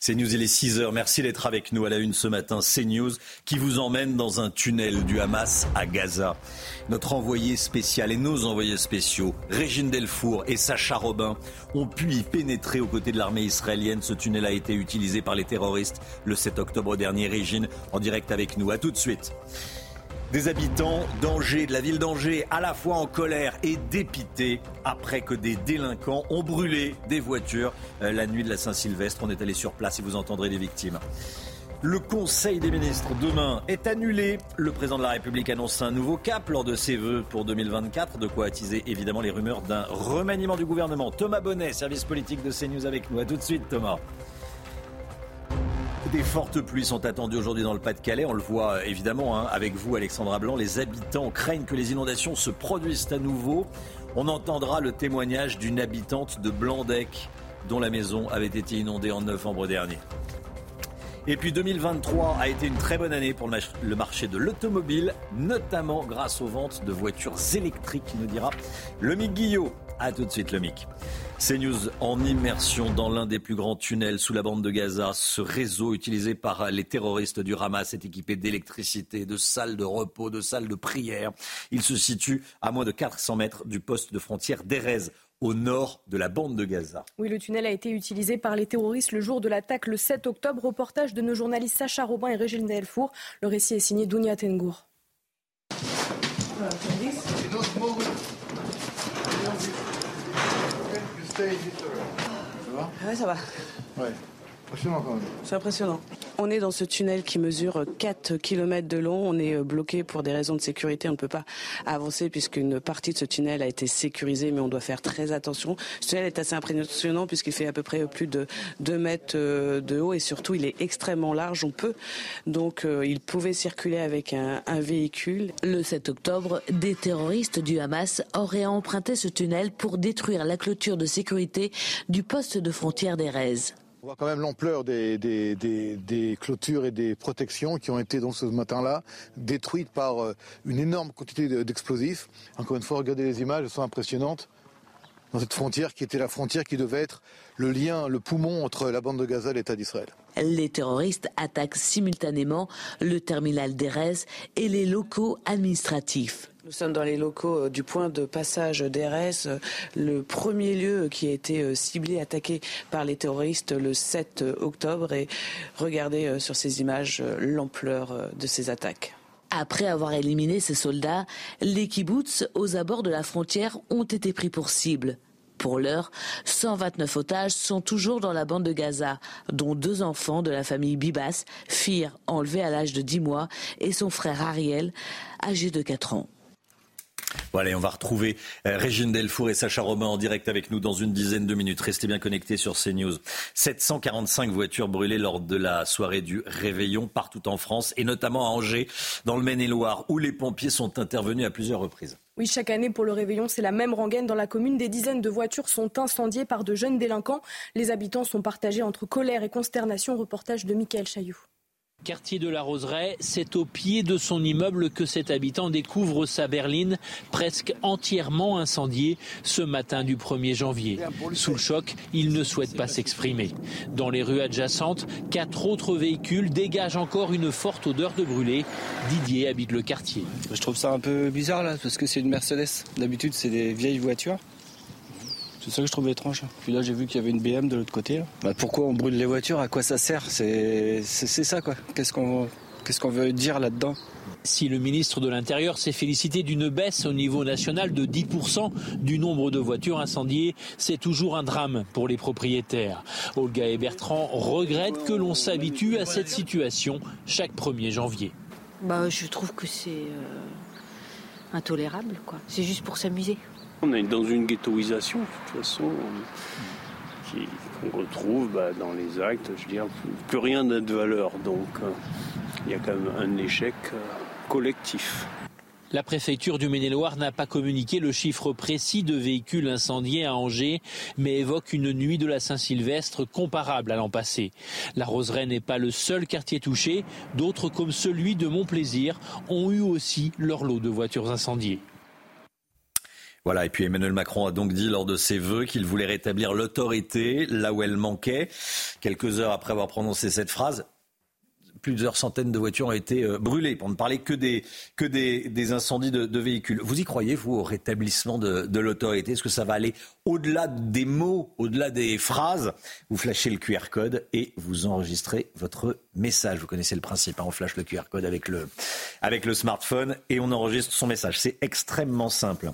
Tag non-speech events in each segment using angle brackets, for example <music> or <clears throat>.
C'est News, il est 6 heures. Merci d'être avec nous à la une ce matin. C'est News qui vous emmène dans un tunnel du Hamas à Gaza. Notre envoyé spécial et nos envoyés spéciaux, Régine Delfour et Sacha Robin, ont pu y pénétrer aux côtés de l'armée israélienne. Ce tunnel a été utilisé par les terroristes le 7 octobre dernier. Régine, en direct avec nous. À tout de suite. Des habitants d'Angers, de la ville d'Angers, à la fois en colère et dépités après que des délinquants ont brûlé des voitures euh, la nuit de la Saint-Sylvestre. On est allé sur place et vous entendrez des victimes. Le Conseil des ministres demain est annulé. Le président de la République annonce un nouveau cap lors de ses vœux pour 2024, de quoi attiser évidemment les rumeurs d'un remaniement du gouvernement. Thomas Bonnet, service politique de CNews avec nous. A tout de suite Thomas. Des fortes pluies sont attendues aujourd'hui dans le Pas-de-Calais. On le voit euh, évidemment hein, avec vous, Alexandra Blanc. Les habitants craignent que les inondations se produisent à nouveau. On entendra le témoignage d'une habitante de Blandec dont la maison avait été inondée en novembre dernier. Et puis 2023 a été une très bonne année pour le marché de l'automobile, notamment grâce aux ventes de voitures électriques, nous dira le Mick Guillot. A tout de suite, le Mick. CNews en immersion dans l'un des plus grands tunnels sous la bande de Gaza. Ce réseau utilisé par les terroristes du Hamas est équipé d'électricité, de salles de repos, de salles de prière. Il se situe à moins de 400 mètres du poste de frontière d'Erez au nord de la bande de Gaza. Oui, le tunnel a été utilisé par les terroristes le jour de l'attaque le 7 octobre. Reportage de nos journalistes Sacha Robin et Régine Delfour. Le récit est signé Dounia Tengour. Ouais, ça va. Ouais. Impressionnant quand même. C'est impressionnant. On est dans ce tunnel qui mesure 4 km de long. On est euh, bloqué pour des raisons de sécurité. On ne peut pas avancer puisqu'une partie de ce tunnel a été sécurisée, mais on doit faire très attention. Ce tunnel est assez impressionnant puisqu'il fait à peu près plus de 2 mètres euh, de haut et surtout il est extrêmement large. On peut donc euh, il pouvait circuler avec un, un véhicule. Le 7 octobre, des terroristes du Hamas auraient emprunté ce tunnel pour détruire la clôture de sécurité du poste de frontière d'Erez. On voit quand même l'ampleur des, clôtures et des protections qui ont été donc ce matin-là détruites par euh, une énorme quantité d'explosifs. Encore une fois, regardez les images, elles sont impressionnantes. Dans cette frontière qui était la frontière qui devait être le lien, le poumon entre la bande de Gaza et l'État d'Israël. Les terroristes attaquent simultanément le terminal d'Erez et les locaux administratifs. Nous sommes dans les locaux euh, du point de passage d'Erez, euh, le premier lieu qui a été euh, ciblé, attaqué par les terroristes le 7 octobre. Et regardez sur ces images l'ampleur de ces attaques. Après avoir éliminé ces soldats, les kibbutz aux abords de la frontière ont été pris pour cible. Pour l'heure, 129 otages sont toujours dans la bande de Gaza, dont deux enfants de la famille Bibas, fille enlevée à l'âge de 10 mois, et son frère Ariel, âgé de 4 ans. Voilà, on va retrouver euh, Régine Delfour et Sacha Robin en direct avec nous dans une dizaine de minutes. Restez bien connectés sur CNews. 745 voitures brûlées lors de la soirée du réveillon partout en France et notamment à Angers, dans le Maine-et-Loire, où les pompiers sont intervenus à plusieurs reprises. Oui, chaque année pour le réveillon, c'est la même rengaine dans la commune. Des dizaines de voitures sont incendiées par de jeunes délinquants. Les habitants sont partagés entre colère et consternation. Reportage de Michael Chailloux. Quartier de la Roseraie, c'est au pied de son immeuble que cet habitant découvre sa berline presque entièrement incendiée ce matin du 1er janvier. Sous le choc, il ne souhaite pas s'exprimer. Dans les rues adjacentes, quatre autres véhicules dégagent encore une forte odeur de brûlé. Didier habite le quartier. Je trouve ça un peu bizarre là, parce que c'est une Mercedes. D'habitude, c'est des vieilles voitures. C'est ça que je trouve étrange. Puis là, j'ai vu qu'il y avait une BM de l'autre côté. Bah, pourquoi on brûle les voitures? À quoi ça sert? C'est ça, quoi. Qu'est-ce qu'on qu'est-ce qu'on veut dire là-dedans? Si le ministre de l'Intérieur s'est félicité d'une baisse au niveau national de 10% du nombre de voitures incendiées, c'est toujours un drame pour les propriétaires. Olga et Bertrand regrettent que l'on s'habitue à cette situation chaque 1er janvier. Bah, je trouve que c'est euh, intolérable. quoi. C'est juste pour s'amuser. On est dans une ghettoisation, de toute façon, qu'on retrouve bah, dans les actes. Je veux dire, plus rien n'a de valeur. Donc, euh, il y a quand même un échec euh, collectif. La préfecture du Maine-et-Loire n'a pas communiqué le chiffre précis de véhicules incendiés à Angers, mais évoque une nuit de la Saint-Sylvestre comparable à l'an passé. La Roseraie n'est pas le seul quartier touché. D'autres, comme celui de Montplaisir, ont eu aussi leur lot de voitures incendiées. Voilà, et puis Emmanuel Macron a donc dit lors de ses vœux qu'il voulait rétablir l'autorité là où elle manquait. Quelques heures après avoir prononcé cette phrase, plusieurs centaines de voitures ont été euh, brûlées, pour ne parler que des, que des, incendies de, véhicules. Vous y croyez, vous, au rétablissement de, l'autorité? Est-ce que ça va aller au-delà des mots, au-delà des phrases? Vous flashez le QR code et vous enregistrez votre message. Vous connaissez le principe, hein on flash le QR code avec le, avec le smartphone et on enregistre son message. C'est extrêmement simple.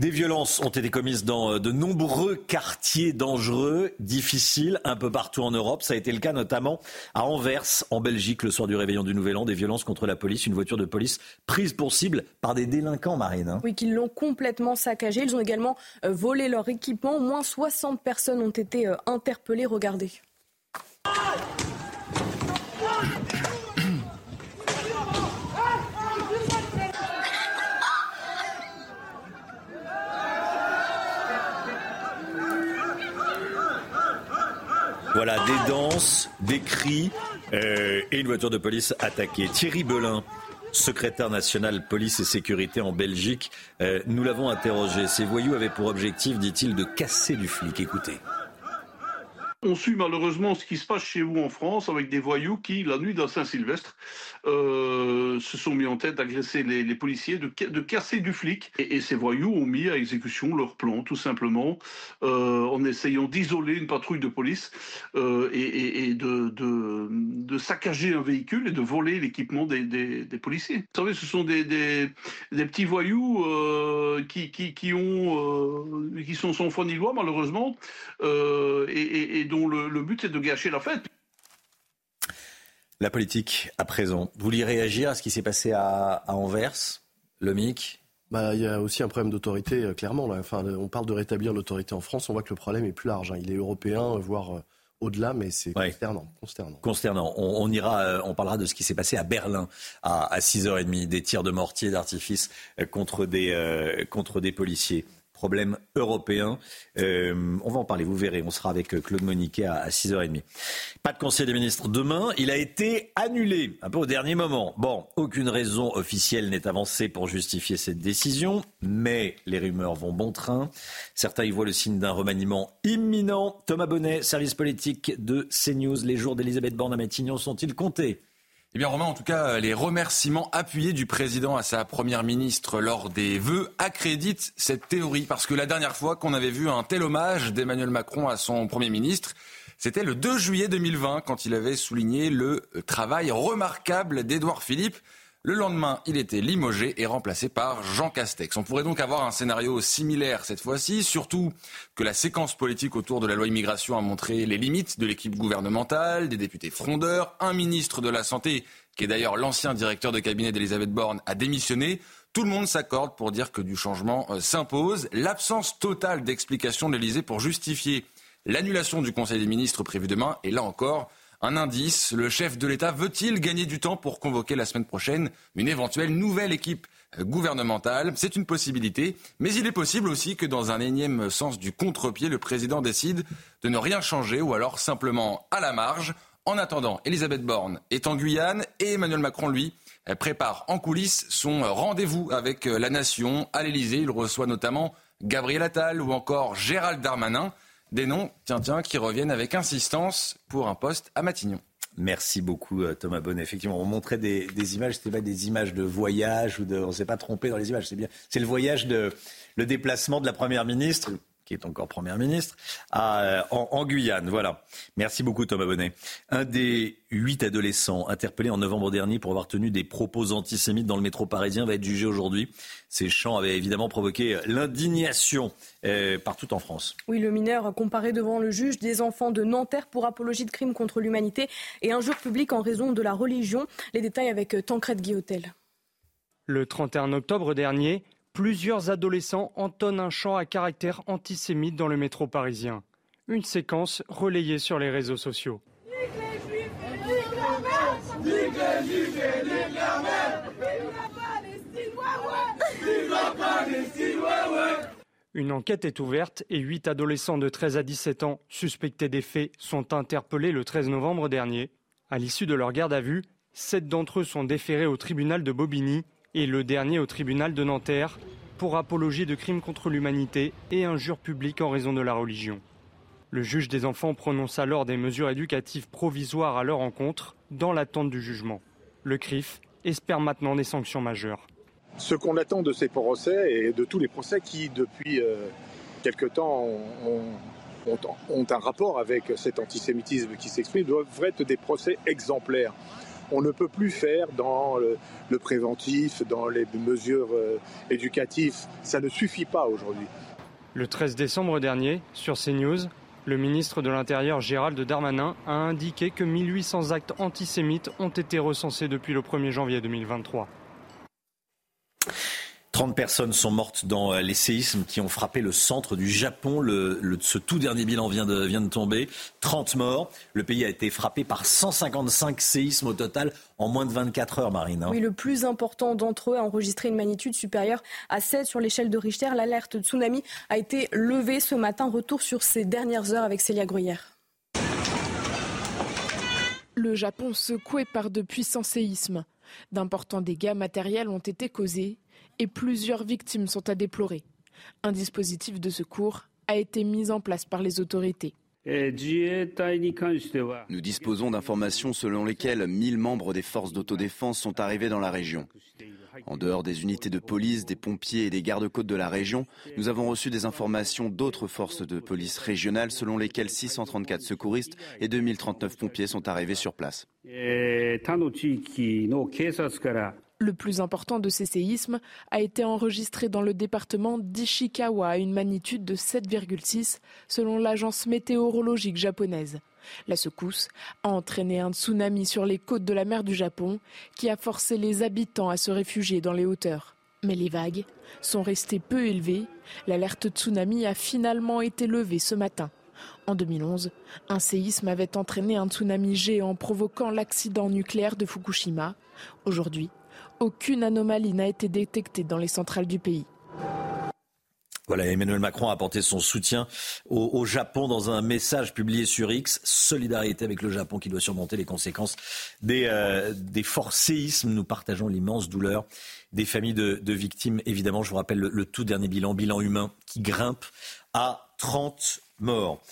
Des violences ont été commises dans euh, de nombreux quartiers dangereux, difficiles, un peu partout en Europe. Ça a été le cas notamment à Anvers, en Belgique, le soir du réveillon du Nouvel An. Des violences contre la police, une voiture de police prise pour cible par des délinquants, Marine. Hein. Oui, qui l'ont complètement saccagé. Ils ont également euh, volé leur équipement. Au moins 60 personnes ont été euh, interpellées. Regardez. Voilà, des danses, des cris euh, et une voiture de police attaquée. Thierry Belin, secrétaire national police et sécurité en Belgique, euh, nous l'avons interrogé. Ces voyous avaient pour objectif, dit-il, de casser du flic. Écoutez. On suit malheureusement ce qui se passe chez vous en France avec des voyous qui, la nuit d'un Saint-Sylvestre, euh, se sont mis en tête d'agresser les, policiers, de, casser du flic. Et, ces voyous ont mis à exécution leur plan, tout simplement, euh, en essayant d'isoler une patrouille de police euh, et, de, saccager un véhicule et de voler l'équipement des, policiers. Vous savez, ce sont des, petits voyous qui sont sans foi ni loi, malheureusement, et, dont le, but est de gâcher la fête. La politique, à présent. Vous voulez réagir à ce qui s'est passé à, Anvers, le MIC bah, il y a aussi un problème d'autorité, euh, clairement. Enfin, on parle de rétablir l'autorité en France. On voit que le problème est plus large. Hein. Il est européen, voire euh, au-delà, mais c'est consternant, consternant. Consternant. On, ira, euh, on parlera de ce qui s'est passé à Berlin à, 6h30, des tirs de mortier d'artifice contre des, contre des policiers problème européen. Euh, on va en parler, vous verrez. On sera avec euh, Claude Moniquet à, 6h30. Pas de conseil des ministres demain. Il a été annulé un peu au dernier moment. Bon, aucune raison officielle n'est avancée pour justifier cette décision, mais les rumeurs vont bon train. Certains y voient le signe d'un remaniement imminent. Thomas Bonnet, service politique de CNews. Les jours d'Elisabeth Borne à Matignon sont-ils comptés? Eh bien, Romain, en tout cas, les remerciements appuyés du président à sa première ministre lors des vœux accréditent cette théorie. Parce que la dernière fois qu'on avait vu un tel hommage d'Emmanuel Macron à son premier ministre, c'était le 2 juillet 2020, quand il avait souligné le travail remarquable d'Édouard Philippe le lendemain, il était limogé et remplacé par Jean Castex. On pourrait donc avoir un scénario similaire cette fois-ci, surtout que la séquence politique autour de la loi immigration a montré les limites de l'équipe gouvernementale, des députés frondeurs, un ministre de la Santé, qui est d'ailleurs l'ancien directeur de cabinet d'Elisabeth Borne, a démissionné. Tout le monde s'accorde pour dire que du changement euh, s'impose. L'absence totale d'explication de l'Elysée pour justifier l'annulation du Conseil des ministres prévu demain est là encore un indice, le chef de l'État veut-il gagner du temps pour convoquer la semaine prochaine une éventuelle nouvelle équipe gouvernementale? C'est une possibilité, mais il est possible aussi que dans un énième sens du contre-pied, le président décide de ne rien changer ou alors simplement à la marge. En attendant, Elisabeth Borne est en Guyane et Emmanuel Macron, lui, prépare en coulisses son rendez-vous avec la nation à l'Élysée. Il reçoit notamment Gabriel Attal ou encore Gérald Darmanin des noms, tiens, tiens, qui reviennent avec insistance pour un poste à Matignon. Merci beaucoup euh, Thomas Bonnet. Effectivement, on montrait des, images, c'était pas des images de voyage ou de, on s'est pas trompé dans les images. C'est bien, c'est le voyage de, le déplacement de la première ministre qui est encore Premier ministre, euh, en, Guyane. Voilà. Merci beaucoup Thomas Bonnet. Un des huit adolescents interpellés en novembre dernier pour avoir tenu des propos antisémites dans le métro parisien va être jugé aujourd'hui. Ces chants avaient évidemment provoqué l'indignation euh, partout en France. Oui, le mineur a comparé devant le juge des enfants de Nanterre pour apologie de crimes contre l'humanité et injure publique en raison de la religion. Les détails avec Tancred Guillotel. Le 31 octobre dernier, Plusieurs adolescents entonnent un chant à caractère antisémite dans le métro parisien. Une séquence relayée sur les réseaux sociaux. Une enquête est ouverte et huit adolescents de 13 à 17 ans suspectés des faits sont interpellés le 13 novembre dernier. À l'issue de leur garde à vue, sept d'entre eux sont déférés au tribunal de Bobigny et le dernier au tribunal de Nanterre pour apologie de crimes contre l'humanité et injures publiques en raison de la religion. Le juge des enfants prononce alors des mesures éducatives provisoires à leur encontre dans l'attente du jugement. Le CRIF espère maintenant des sanctions majeures. Ce qu'on attend de ces procès et de tous les procès qui, depuis euh, quelque temps, ont, un rapport avec cet antisémitisme qui s'exprime, doivent être des procès exemplaires. On ne peut plus faire dans le, préventif, dans les mesures euh, éducatives. Ça ne suffit pas aujourd'hui. Le 13 décembre dernier, sur CNews, le ministre de l'Intérieur Gérald Darmanin a indiqué que 1800 actes antisémites ont été recensés depuis le 1er janvier 2023. 30 personnes sont mortes dans euh, les séismes qui ont frappé le centre du Japon. Le, ce tout dernier bilan vient de, vient de tomber. 30 morts. Le pays a été frappé par 155 séismes au total en moins de 24 heures, Marine. Hein. Oui, le plus important d'entre eux a enregistré une magnitude supérieure à 7 sur l'échelle de Richter. L'alerte tsunami a été levée ce matin. Retour sur ces dernières heures avec Célia Gruyère. Le Japon secoué par de puissants séismes. D'importants dégâts matériels ont été causés et plusieurs victimes sont à déplorer. Un dispositif de secours a été mis en place par les autorités. Nous disposons d'informations selon lesquelles 1000 membres des forces d'autodéfense sont arrivés dans la région. En dehors des unités de police, des pompiers et des gardes-côtes de la région, nous avons reçu des informations d'autres forces de police régionales selon lesquelles 634 secouristes et 2039 pompiers sont arrivés sur place. Le plus important de ces séismes a été enregistré dans le département d'Ishikawa à une magnitude de 7,6 selon l'agence météorologique japonaise. La secousse a entraîné un tsunami sur les côtes de la mer du Japon qui a forcé les habitants à se réfugier dans les hauteurs. Mais les vagues sont restées peu élevées. L'alerte tsunami a finalement été levée ce matin. En 2011, un séisme avait entraîné un tsunami géant provoquant l'accident nucléaire de Fukushima. Aujourd'hui, aucune anomalie n'a été détectée dans les centrales du pays. Voilà, Emmanuel Macron a apporté son soutien au, Japon dans un message publié sur X. Solidarité avec le Japon qui doit surmonter les conséquences des, euh, forts séismes. Nous partageons l'immense douleur des familles de, victimes. Évidemment, je vous rappelle le, tout dernier bilan, bilan humain qui grimpe à 30 morts.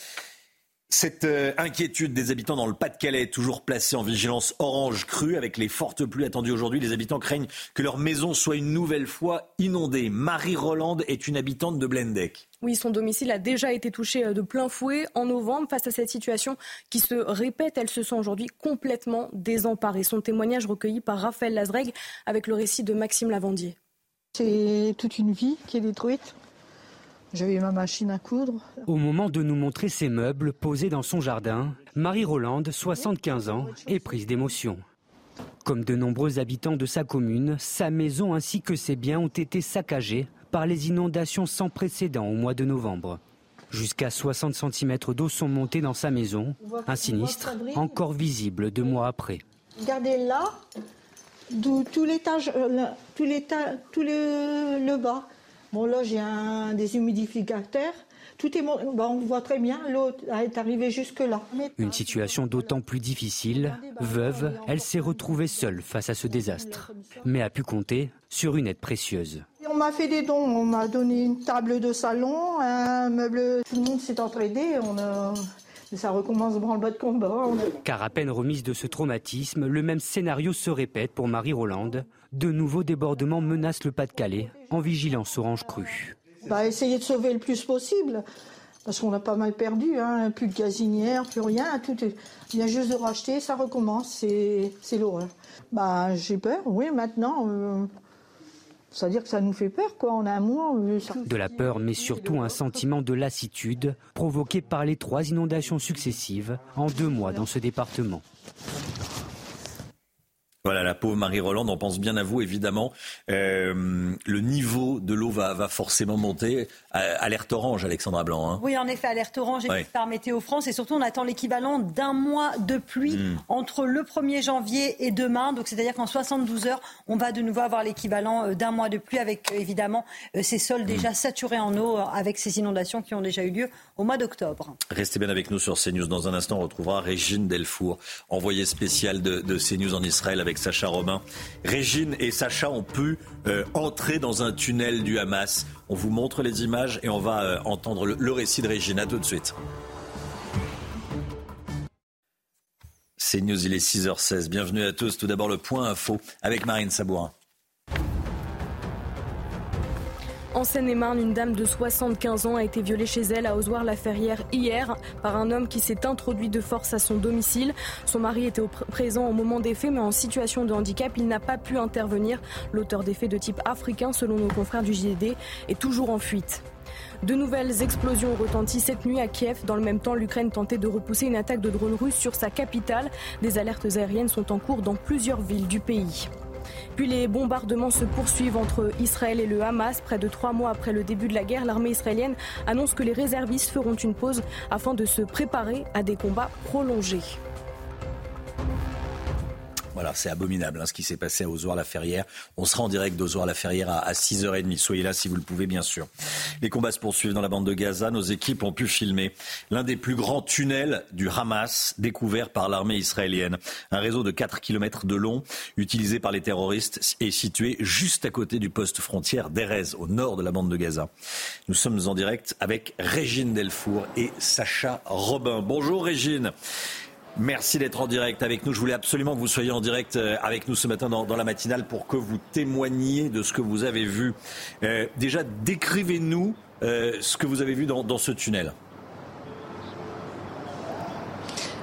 Cette euh, inquiétude des habitants dans le Pas-de-Calais est toujours placée en vigilance orange crue avec les fortes pluies attendues aujourd'hui. Les habitants craignent que leur maison soit une nouvelle fois inondée. Marie Roland est une habitante de Blendec. Oui, son domicile a déjà été touché euh, de plein fouet en novembre. Face à cette situation qui se répète, elle se sent aujourd'hui complètement désemparée. Son témoignage recueilli par Raphaël Lazreg avec le récit de Maxime Lavandier. C'est toute une vie qui est détruite. J'avais ma machine à coudre. Au moment de nous montrer ses meubles posés dans son jardin, Marie Rolande, 75 ans, est prise d'émotion. Comme de nombreux habitants de sa commune, sa maison ainsi que ses biens ont été saccagés par les inondations sans précédent au mois de novembre. Jusqu'à 60 cm d'eau sont montés dans sa maison, un sinistre encore visible deux mois après. Regardez là, tout l'étage, euh, tout, le bas, Bon, là, j'ai un déshumidificateur. Tout est bon, on voit très bien, l'eau est arrivée jusque-là. Une situation d'autant plus difficile. Veuve, elle s'est retrouvée seule face à ce désastre, mais a pu compter sur une aide précieuse. On m'a fait des dons, on m'a donné une table de salon, un meuble, tout le monde s'est entraidé, on a... Ça recommence branle-bas de combat. Car à peine remise de ce traumatisme, le même scénario se répète pour Marie Rolande. De nouveaux débordements menacent le Pas-de-Calais en vigilance orange crue. Bah, essayer de sauver le plus possible, parce qu'on a pas mal perdu, hein. plus de gazinière, plus rien, tout est... Il vient juste de racheter, ça recommence, c'est l'horreur. Bah, j'ai peur, oui, maintenant. Euh, c'est-à-dire que ça nous fait peur, quoi. On a un mois. De la peur, mais surtout un sentiment de lassitude provoqué par les trois inondations successives en deux mois dans ce département. Voilà, la pauvre Marie-Roland, on pense bien à vous, évidemment. Euh, le niveau de l'eau va, va, forcément monter. Euh, alerte orange, Alexandra Blanc. Hein. Oui, en effet, alerte orange et par Météo France. Et surtout, on attend l'équivalent d'un mois de pluie hmm. entre le 1er janvier et demain. Donc, c'est-à-dire qu'en 72 heures, on va de nouveau avoir l'équivalent euh, d'un mois de pluie avec, évidemment, ces sols hmm. déjà saturés en eau avec ces inondations qui ont déjà eu lieu au mois d'octobre. Restez bien avec nous sur CNews. Dans un instant, on retrouvera Régine Delfour, envoyée spéciale de, CNews en Israël avec Sacha Robin. Régine et Sacha ont pu euh, entrer dans un tunnel du Hamas. On vous montre les images et on va euh, entendre le, récit de Régine. À tout de suite. CNews, il est 6h16. Bienvenue à tous. Tout d'abord, le point info avec Marine Sabourin. En Seine-et-Marne, une dame de 75 ans a été violée chez elle à Ozoir-la-Ferrière hier par un homme qui s'est introduit de force à son domicile. Son mari était présent au moment des faits, mais en situation de handicap, il n'a pas pu intervenir. L'auteur des faits de type africain, selon nos confrères du JD, est toujours en fuite. De nouvelles explosions ont retenti cette nuit à Kiev. Dans le même temps, l'Ukraine tentait de repousser une attaque de drones russes sur sa capitale. Des alertes aériennes sont en cours dans plusieurs villes du pays. Puis les bombardements se poursuivent entre Israël et le Hamas. Près de trois mois après le début de la guerre, l'armée israélienne annonce que les réservistes feront une pause afin de se préparer à des combats prolongés. Voilà, c'est abominable hein, ce qui s'est passé à Ozoir-la-Ferrière. On sera en direct d'Ozoir-la-Ferrière à, 6h30. Soyez là si vous le pouvez, bien sûr. Les combats se poursuivent dans la bande de Gaza. Nos équipes ont pu filmer l'un des plus grands tunnels du Hamas découvert par l'armée israélienne. Un réseau de 4 km de long utilisé par les terroristes est situé juste à côté du poste frontière d'Erez, au nord de la bande de Gaza. Nous sommes en direct avec Régine Delfour et Sacha Robin. Bonjour Régine. Merci d'être en direct avec nous. Je voulais absolument que vous soyez en direct euh, avec nous ce matin dans, la matinale pour que vous témoigniez de ce que vous avez vu. Euh, déjà, décrivez-nous euh, ce que vous avez vu dans ce tunnel.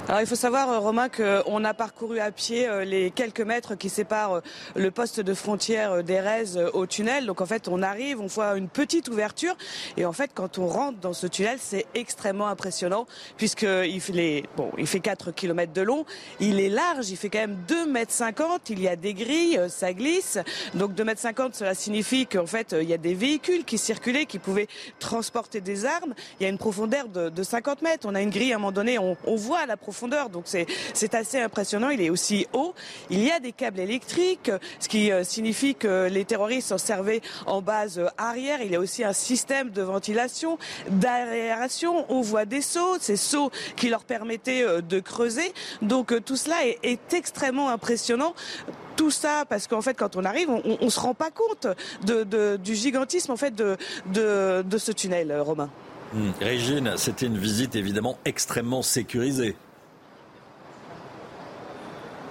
Alors il faut savoir, euh, Romain, qu'on a parcouru à pied euh, les quelques mètres qui séparent euh, le poste de frontière d'Erez au tunnel. Donc en fait, on arrive, on voit une petite ouverture. Et en fait, quand on rentre dans ce tunnel, c'est extrêmement impressionnant puisqu'il fait, bon, il fait 4 km de long. Il est large, il fait quand même 2 mètres 50. Il y a des grilles, ça glisse. Donc 2 mètres 50, cela signifie qu'en fait, il y a des véhicules qui circulaient, qui pouvaient transporter des armes. Il y a une profondeur de, 50 mètres. On a une grille à un moment donné, on, on voit la profondeur donc c'est assez impressionnant. Il est aussi haut. Il y a des câbles électriques, ce qui euh, signifie que les terroristes s'en servaient en base arrière. Il y a aussi un système de ventilation, d'aération. On voit des sauts, ces sauts qui leur permettaient euh, de creuser. Donc euh, tout cela est, extrêmement impressionnant tout ça parce qu'en fait quand on arrive on, ne se rend pas compte du gigantisme en fait de, de, ce tunnel Romain. Hum, Régine, c'était une visite évidemment extrêmement sécurisée.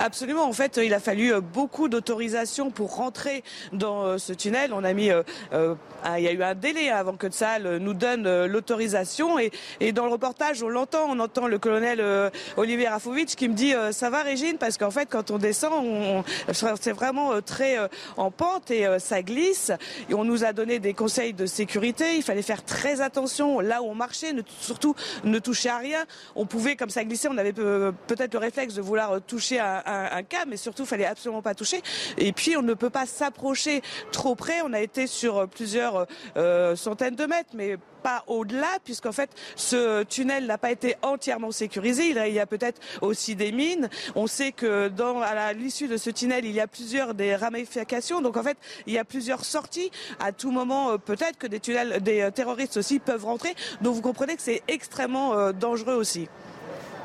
Absolument. En fait, il a fallu euh, beaucoup d'autorisation pour rentrer dans euh, ce tunnel. On a mis, euh, il y a eu un délai avant que Tsahal nous donne l'autorisation. Et, dans le reportage, on l'entend, on entend le colonel Olivier Rafovitch qui me dit ça va Régine? Parce qu'en fait quand on descend, on, c'est vraiment très en pente et ça glisse. Et on nous a donné des conseils de sécurité. Il fallait faire très attention là où on marchait, surtout ne toucher à rien. On pouvait comme ça glisser. On avait peut-être le réflexe de vouloir toucher à, un, cas, mais surtout, il fallait absolument pas toucher. Et puis, on ne peut pas s'approcher trop près. On a été sur plusieurs euh, centaines de mètres, mais pas au-delà, puisqu'en fait, ce tunnel n'a pas été entièrement sécurisé. Il y a peut-être aussi des mines. On sait que dans, à l'issue de ce tunnel, il y a plusieurs des ramifications. Donc, en fait, il y a plusieurs sorties. À tout moment, euh, peut-être que des tunnels, des euh, terroristes aussi peuvent rentrer. Donc, vous comprenez que c'est extrêmement dangereux aussi.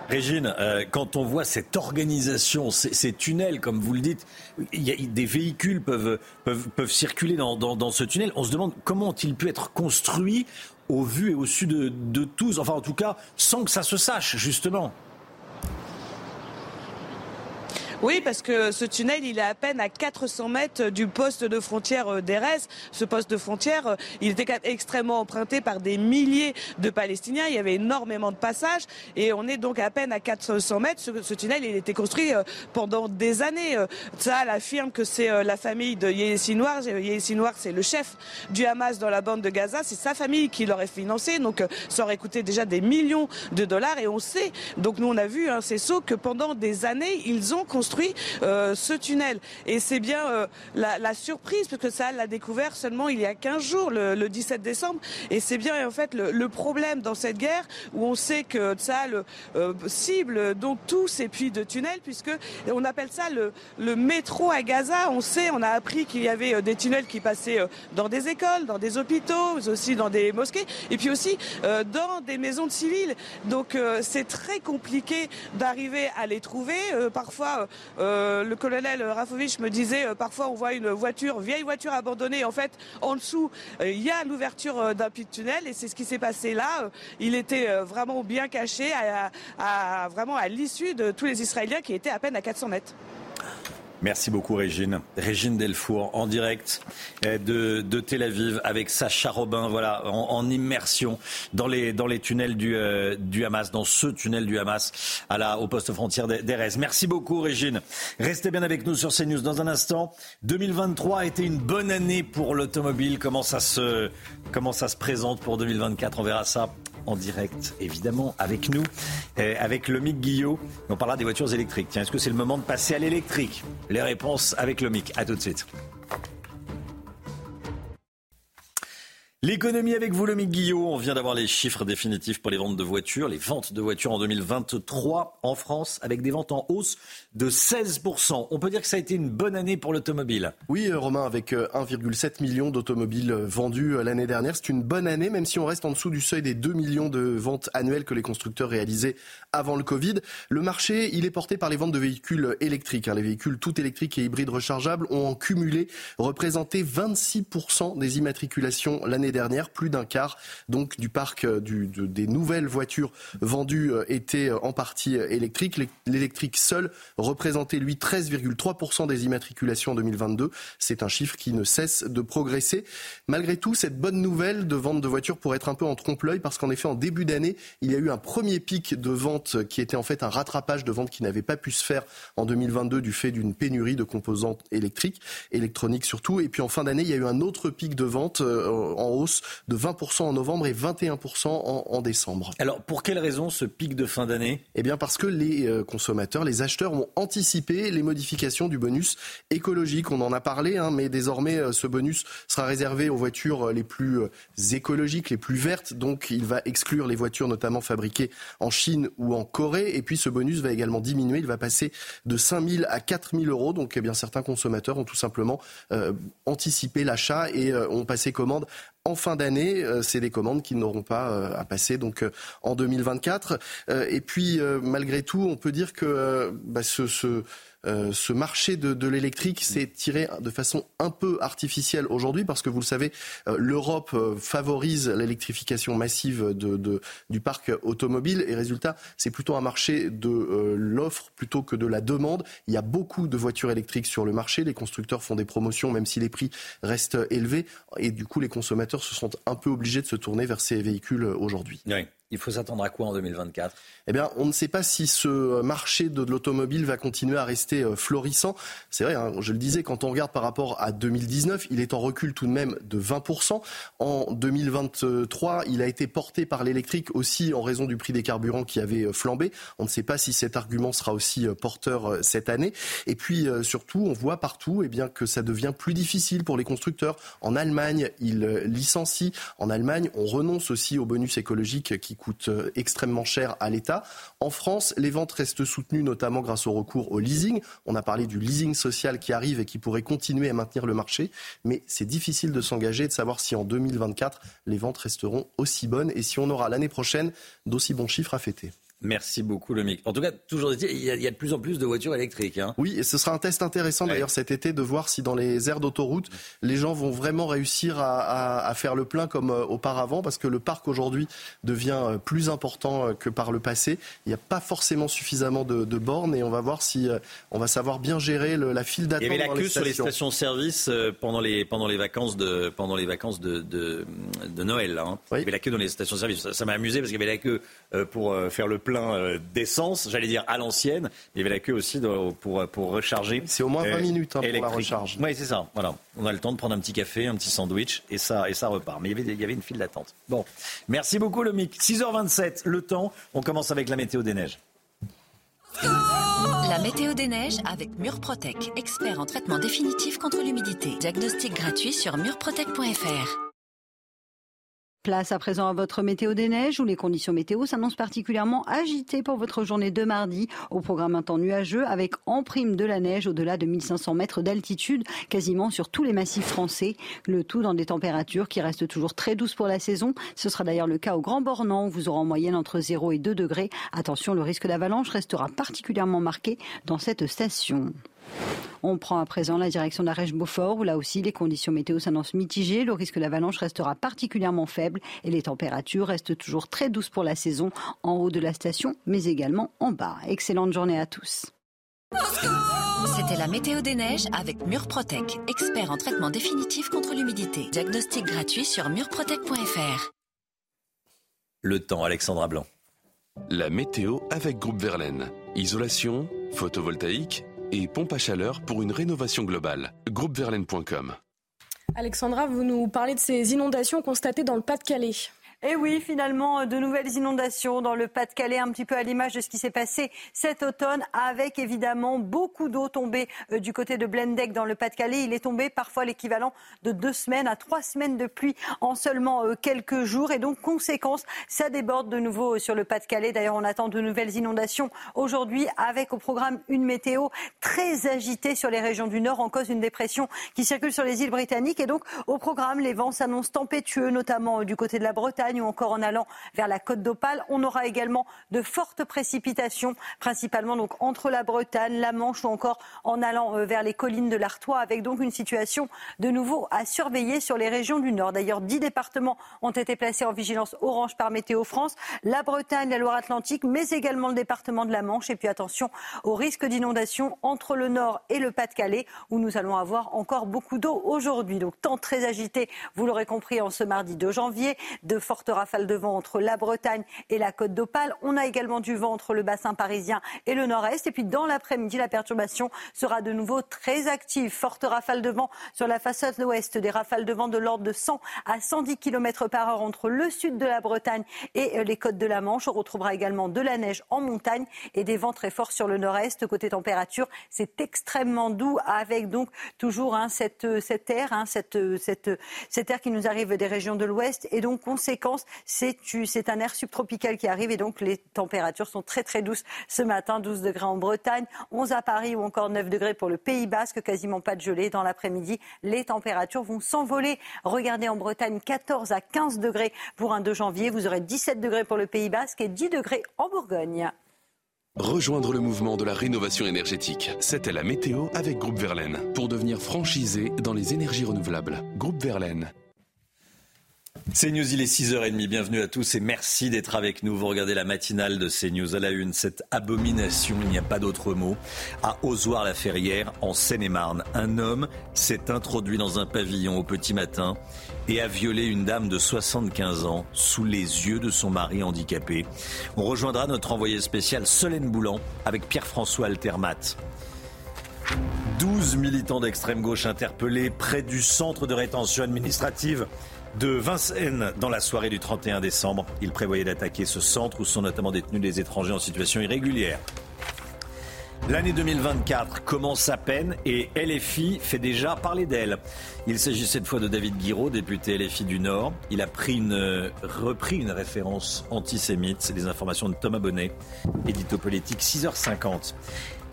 Régine, euh, quand on voit cette organisation, ces, tunnels, comme vous le dites, y a, des véhicules peuvent, circuler dans, dans, ce tunnel. On se demande comment ont-ils pu être construits au vu et au su de, de tous, enfin en tout cas sans que ça se sache, justement. Oui, parce que ce tunnel, il est à peine à 400 mètres du poste de frontière euh, d'Erez. Ce poste de frontière, euh, il était extrêmement emprunté par des milliers de Palestiniens. Il y avait énormément de passages et on est donc à peine à 400 mètres. Ce, tunnel, il été construit euh, pendant des années. Tzal affirme que c'est la famille de Yehé Noir. Yehé Noir, c'est le chef du Hamas dans la bande de Gaza. C'est sa famille qui l'aurait financé. Donc ça aurait coûté déjà des millions de dollars. Et on sait, donc nous on a vu hein, ces sauts, que pendant des années, ils ont construit construit euh, ce tunnel. Et c'est bien euh, la, surprise, parce que ça l'a découvert seulement il y a 15 jours, le, 17 décembre. Et c'est bien en fait le, problème dans cette guerre où on sait que ça euh, cible donc tous ces puits de tunnels, puisque on appelle ça le, le métro à Gaza. On sait, on a appris qu'il y avait des tunnels qui passaient dans des écoles, dans des hôpitaux, aussi dans des mosquées, et puis aussi dans des maisons de civils. Donc c'est très compliqué d'arriver à les trouver. parfois, le colonel Rafovich me disait, parfois on voit une voiture, vieille voiture abandonnée. En fait, en dessous, il y a l'ouverture d'un puits de tunnel, et c'est ce qui s'est passé là. Il était vraiment bien caché, vraiment à l'issue de tous les Israéliens qui étaient à peine à 400 mètres. Merci beaucoup Régine. Régine Delfour en direct euh, de, de Tel Aviv avec Sacha Robin, voilà, en, immersion dans les, dans les tunnels du, euh, du Hamas, dans ce tunnel du Hamas à la, au poste frontière d'Erez. Merci beaucoup Régine. Restez bien avec nous sur CNews dans un instant. 2023 a été une bonne année pour l'automobile. Comment ça se, comment ça se présente pour 2024 On verra ça en direct, évidemment, avec nous, euh, avec le Mick Guillot. On parlera des voitures électriques. Tiens, est-ce que c'est le moment de passer à l'électrique? Les réponses avec le Mick. À tout de suite. L'économie avec vous, le Guillot. On vient d'avoir les chiffres définitifs pour les ventes de voitures. Les ventes de voitures en 2023 en France, avec des ventes en hausse de 16%. On peut dire que ça a été une bonne année pour l'automobile. Oui, euh, Romain, avec 1,7 euh, million d'automobiles euh, vendus l'année dernière. C'est une bonne année, même si on reste en dessous du seuil des 2 millions de ventes annuelles que les constructeurs réalisaient avant le Covid. Le marché, il est porté par les ventes de véhicules électriques. Hein. Les véhicules tout électriques et hybrides rechargeables ont en cumulé représenté 26% des immatriculations l'année dernière. Plus d'un quart donc du parc euh, des nouvelles voitures vendues euh, étaient euh, en partie électriques. L'électrique seul représentait lui 13,3% des immatriculations en 2022. C'est un chiffre qui ne cesse de progresser. Malgré tout, cette bonne nouvelle de vente de voitures pourrait être un peu en trompe-l'œil parce qu'en effet, en début d'année, il y a eu un premier pic de vente qui était en fait un rattrapage de ventes qui n'avait pas pu se faire en 2022 du fait d'une pénurie de composantes électriques, électroniques surtout. Et puis en fin d'année, il y a eu un autre pic de vente en hausse de 20% en novembre et 21% en, décembre. Alors, pour quelle raison ce pic de fin d'année? Eh bien, parce que les euh, consommateurs, les acheteurs ont anticipé les modifications du bonus écologique. On en a parlé, hein, mais désormais, euh, ce bonus sera réservé aux voitures euh, les plus écologiques, les plus vertes. Donc, il va exclure les voitures notamment fabriquées en Chine ou en Corée. Et puis, ce bonus va également diminuer. Il va passer de 5 000 à 4 000 euros. Donc, eh bien, certains consommateurs ont tout simplement anticipé l'achat et ont passé commande en fin d'année. Euh, c'est des commandes qui n'auront pas euh, à passer donc euh, en 2024. Et puis malgré tout, on peut dire que bah, ce, ce euh, ce marché de, l'électrique s'est tiré de façon un peu artificielle aujourd'hui parce que vous le savez, euh, l'Europe euh, favorise l'électrification massive de, du parc automobile et résultat, c'est plutôt un marché de l'offre plutôt que de la demande. Il y a beaucoup de voitures électriques sur le marché, les constructeurs font des promotions même si les prix restent élevés et du coup les consommateurs se sont un peu obligés de se tourner vers ces véhicules aujourd'hui. Il faut s'attendre à quoi en 2024 Eh bien, on ne sait pas si ce marché de l'automobile va continuer à rester euh, florissant. C'est vrai, hein, je le disais, quand on regarde par rapport à 2019, il est en recul tout de même de 20%. En 2023, il a été porté par l'électrique aussi en raison du prix des carburants qui avait euh, flambé. On ne sait pas si cet argument sera aussi euh, porteur cette année. Et puis, surtout, on voit partout eh bien, que ça devient plus difficile pour les constructeurs. En Allemagne, ils licencient. En Allemagne, on renonce aussi au bonus écologique qui coûte euh, extrêmement cher à l'État. En France, les ventes restent soutenues notamment grâce au recours au leasing. On a parlé du leasing social qui arrive et qui pourrait continuer à maintenir le marché, mais c'est difficile de s'engager et de savoir si en 2024 les ventes resteront aussi bonnes et si on aura l'année prochaine d'aussi bons chiffres à fêter. Merci beaucoup, Lomic. En tout cas, toujours il y, a, il y a de plus en plus de voitures électriques. Hein. Oui, et ce sera un test intéressant d'ailleurs cet été de voir si dans les aires d'autoroute, les gens vont vraiment réussir à, faire le plein comme euh, auparavant, parce que le parc aujourd'hui devient euh, plus important euh, que par le passé. Il n'y a pas forcément suffisamment de, bornes et on va voir si on va savoir bien gérer la file d'attente. Il y avait la queue sur les stations-service pendant les pendant les vacances de pendant les vacances de de, Noël. Hein. Il y avait la queue dans les stations-service. Ça m'a amusé parce qu'il y avait la queue pour faire le plein plein euh, d'essence, j'allais dire à l'ancienne. Il y avait la queue aussi pour, pour recharger. C'est au moins 20 euh, minutes hein, pour la recharge. Oui, c'est ça. Voilà. On a le temps de prendre un petit café, un petit sandwich et ça, et ça repart. Mais il y, avait, il y avait une file d'attente. Bon, merci beaucoup le mic. 6h27, le temps. On commence avec la météo des neiges. La météo des neiges avec Murprotec, expert en traitement définitif contre l'humidité. Diagnostic gratuit sur murprotec.fr. Place à présent à votre météo des neiges où les conditions météo s'annoncent particulièrement agitées pour votre journée de mardi. Au programme un temps nuageux avec en prime de la neige au-delà de 1500 mètres d'altitude quasiment sur tous les massifs français. Le tout dans des températures qui restent toujours très douces pour la saison. Ce sera d'ailleurs le cas au Grand Bornand où vous aurez en moyenne entre 0 et 2 degrés. Attention, le risque d'avalanche restera particulièrement marqué dans cette station. On prend à présent la direction d'Arèche-Beaufort où là aussi les conditions météo s'annoncent mitigées. Le risque d'avalanche restera particulièrement faible et les températures restent toujours très douces pour la saison en haut de la station mais également en bas. Excellente journée à tous. C'était la météo des neiges avec Murprotec, expert en traitement définitif contre l'humidité. Diagnostic gratuit sur murprotec.fr. Le temps, Alexandra Blanc. La météo avec Groupe Verlaine. Isolation, photovoltaïque et pompe à chaleur pour une rénovation globale. Groupeverlaine.com Alexandra, vous nous parlez de ces inondations constatées dans le Pas-de-Calais. Et oui, finalement, de nouvelles inondations dans le Pas-de-Calais, un petit peu à l'image de ce qui s'est passé cet automne, avec évidemment beaucoup d'eau tombée euh, du côté de Blendec dans le Pas-de-Calais. Il est tombé parfois l'équivalent de deux semaines à trois semaines de pluie en seulement euh, quelques jours. Et donc, conséquence, ça déborde de nouveau sur le Pas-de-Calais. D'ailleurs, on attend de nouvelles inondations aujourd'hui, avec au programme une météo très agitée sur les régions du Nord, en cause d'une dépression qui circule sur les îles britanniques. Et donc, au programme, les vents s'annoncent tempétueux, notamment euh, du côté de la Bretagne ou encore en allant vers la côte d'Opale. On aura également de fortes précipitations, principalement donc entre la Bretagne, la Manche ou encore en allant euh, vers les collines de l'Artois, avec donc une situation de nouveau à surveiller sur les régions du Nord. D'ailleurs, dix départements ont été placés en vigilance orange par Météo France, la Bretagne, la Loire-Atlantique, mais également le département de la Manche. Et puis attention au risque d'inondation entre le Nord et le Pas-de-Calais, où nous allons avoir encore beaucoup d'eau aujourd'hui. Donc temps très agité, vous l'aurez compris, en ce mardi 2 janvier, de fortes fortes rafales de vent entre la Bretagne et la côte d'Opale. On a également du vent entre le bassin parisien et le nord-est. Et puis dans l'après-midi, la perturbation sera de nouveau très active. Forte rafale de vent sur la façade ouest, des rafales de vent de l'ordre de 100 à 110 km par heure entre le sud de la Bretagne et euh, les côtes de la Manche. On retrouvera également de la neige en montagne et des vents très forts sur le nord-est. Côté température, c'est extrêmement doux avec donc toujours hein, cette, euh, cet air, hein, cette, euh, cette, cet air qui nous arrive des régions de l'ouest et donc conséquent c'est un air subtropical qui arrive et donc les températures sont très très douces ce matin. 12 degrés en Bretagne, 11 à Paris ou encore 9 degrés pour le Pays Basque, quasiment pas de gelée. Dans l'après-midi, les températures vont s'envoler. Regardez en Bretagne, 14 à 15 degrés pour un 2 janvier. Vous aurez 17 degrés pour le Pays Basque et 10 degrés en Bourgogne. Rejoindre le mouvement de la rénovation énergétique. C'était la météo avec Groupe Verlaine. Pour devenir franchisé dans les énergies renouvelables. Groupe Verlaine. CNews, il est 6h30. Bienvenue à tous et merci d'être avec nous. Vous regardez la matinale de CNews à la une. Cette abomination, il n'y a pas d'autre mot, à Ozoir-la-Ferrière, en Seine-et-Marne. Un homme s'est introduit dans un pavillon au petit matin et a violé une dame de 75 ans sous les yeux de son mari handicapé. On rejoindra notre envoyé spécial Solène Boulan avec Pierre-François Altermat. 12 militants d'extrême gauche interpellés près du centre de rétention administrative de Vincennes dans la soirée du 31 décembre. Il prévoyait d'attaquer ce centre où sont notamment détenus des étrangers en situation irrégulière. L'année 2024 commence à peine et LFI fait déjà parler d'elle. Il s'agit cette fois de David Guiraud, député LFI du Nord. Il a repris une référence antisémite. C'est des informations de Thomas Bonnet, édito politique 6h50.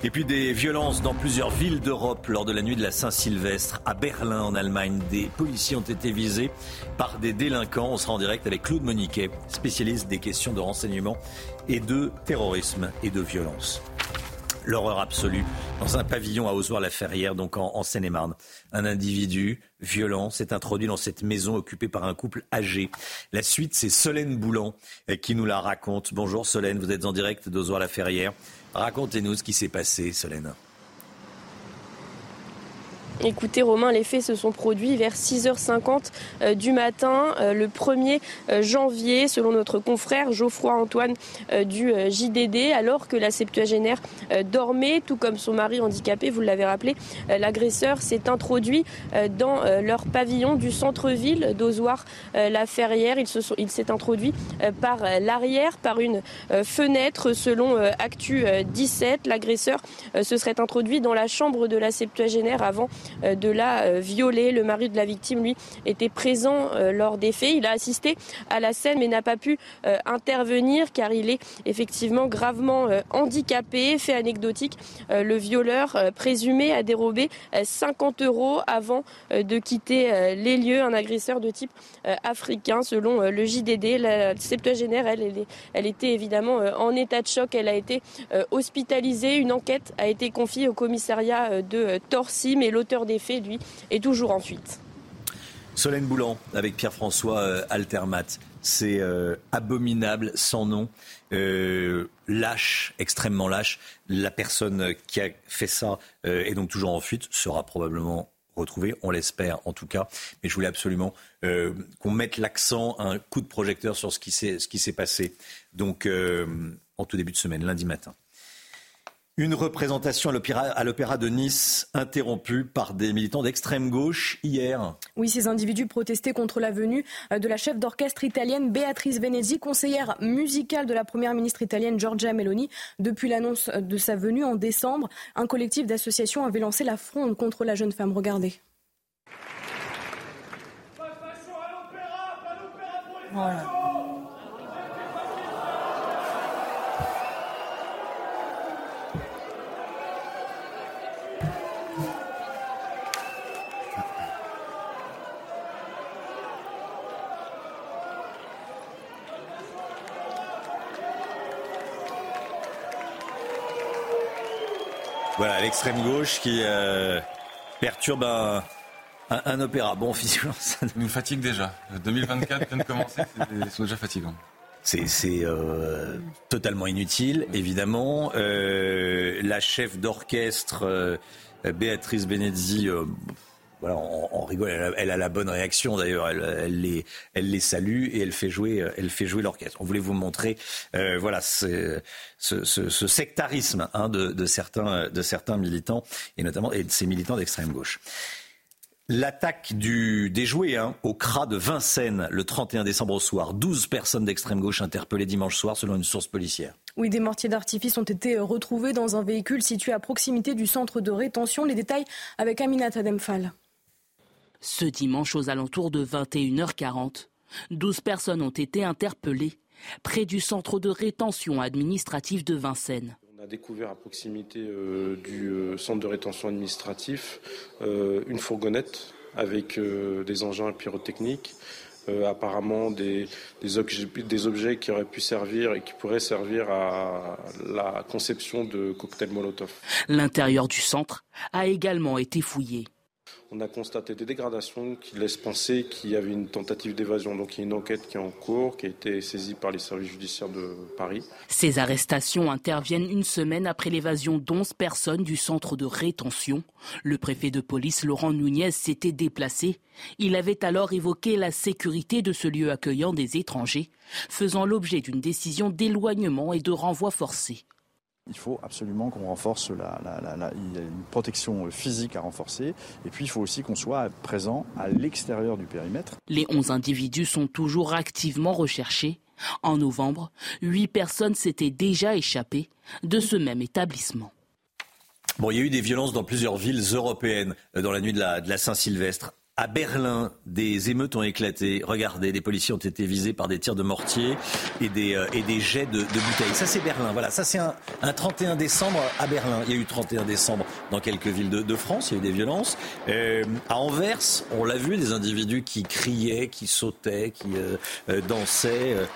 Et puis des violences dans plusieurs villes d'Europe lors de la nuit de la Saint-Sylvestre. À Berlin, en Allemagne, des policiers ont été visés par des délinquants. On sera en direct avec Claude Moniquet, spécialiste des questions de renseignement et de terrorisme et de violence. L'horreur absolue dans un pavillon à Ozoir-la-Ferrière, donc en, Seine-et-Marne. Un individu violent s'est introduit dans cette maison occupée par un couple âgé. La suite, c'est Solène Boulan euh, qui nous la raconte. Bonjour Solène, vous êtes en direct d'Ozoir-la-Ferrière. Racontez-nous ce qui s'est passé, Solène. Écoutez Romain, les faits se sont produits vers 6h50 euh, du matin euh, le 1er euh, janvier selon notre confrère Geoffroy Antoine du JDD alors que la septuagénaire dormait tout comme son mari handicapé, vous l'avez rappelé, l'agresseur s'est introduit dans leur pavillon du centre-ville d'Ozoir-la Ferrière. Il s'est introduit par l'arrière, par une fenêtre selon Actu 17. L'agresseur se serait introduit dans la chambre de la septuagénaire avant de la euh, violer. Le mari de la victime, lui, était présent euh, lors des faits. Il a assisté à la scène mais n'a pas pu intervenir car il est effectivement gravement handicapé. Fait anecdotique, le violeur présumé a dérobé 50 euros avant de quitter les lieux. Un agresseur de type africain selon le JDD. La septuagénaire, elle, elle était évidemment en état de choc. Elle a été hospitalisée. Une enquête a été confiée au commissariat de Torcy, mais l'auteur des faits, lui, est toujours en fuite. Solène Boulan avec Pierre-François euh, Altermat. C'est euh, abominable, sans nom, euh, lâche, extrêmement lâche. La personne qui a fait ça est donc toujours en fuite, sera probablement retrouvée, on l'espère en tout cas. Mais je voulais absolument qu'on mette l'accent, un coup de projecteur sur ce qui s'est passé. Donc, en tout début de semaine, lundi matin. Une représentation à l'Opéra de Nice interrompue par des militants d'extrême gauche hier. Oui, ces individus protestaient contre la venue euh, de la chef d'orchestre italienne Beatrice Venezzi, conseillère musicale de la première ministre italienne Giorgia Meloni. Depuis l'annonce de sa venue en décembre, un collectif d'associations avait lancé la fronde contre la jeune femme. Regardez. Voilà. L'extrême gauche qui euh, perturbe un, opéra. Bon, physiquement, ça nous fatigue déjà. 2024 vient de commencer, c'est déjà fatigant. C'est euh, totalement inutile, évidemment. Euh, la chef d'orchestre, Béatrice Benezzi, on, rigole. Elle a, la bonne réaction d'ailleurs. Elle, les, salue et elle fait jouer, elle fait jouer l'orchestre. On voulait vous montrer, euh, voilà, ce, sectarisme hein, de, de, certains, militants et notamment de ces militants d'extrême gauche. L'attaque du déjoué hein, au CRA de Vincennes le 31 décembre au soir. 12 personnes d'extrême gauche interpellées dimanche soir selon une source policière. Oui, des mortiers d'artifice ont été retrouvés dans un véhicule situé à proximité du centre de rétention. Les détails avec Aminata Demphal. Ce dimanche, aux alentours de 21h40, 12 personnes ont été interpellées près du centre de rétention administrative de Vincennes. On a découvert à proximité euh, du euh, centre de rétention administratif euh, une fourgonnette avec des engins pyrotechniques, apparemment des, des, objets, qui auraient pu servir et qui pourraient servir à la conception de cocktails Molotov. L'intérieur du centre a également été fouillé on a constaté des dégradations qui laissent penser qu'il y avait une tentative d'évasion. Donc il y a une enquête qui est en cours, qui a été saisie par les services judiciaires de Paris. Ces arrestations interviennent une semaine après l'évasion d'11 personnes du centre de rétention. Le préfet de police, Laurent Nunez, s'était déplacé. Il avait alors évoqué la sécurité de ce lieu accueillant des étrangers, faisant l'objet d'une décision d'éloignement et de renvoi forcé. Il faut absolument qu'on renforce la, il y a une protection physique à renforcer et puis il faut aussi qu'on soit présent à l'extérieur du périmètre. Les 11 individus sont toujours activement recherchés. En novembre, 8 personnes s'étaient déjà échappées de ce même établissement. Bon, il y a eu des violences dans plusieurs villes européennes euh, dans la nuit de la, de la Saint-Sylvestre. À Berlin, des émeutes ont éclaté. Regardez, des policiers ont été visés par des tirs de mortier et des, euh, et des jets de, de, bouteilles. Ça, c'est Berlin. Voilà, ça, c'est un, un, 31 décembre à Berlin. Il y a eu 31 décembre dans quelques villes de, de France. Il y a eu des violences. Euh, à Anvers, on l'a vu, des individus qui criaient, qui sautaient, qui euh, euh dansaient euh,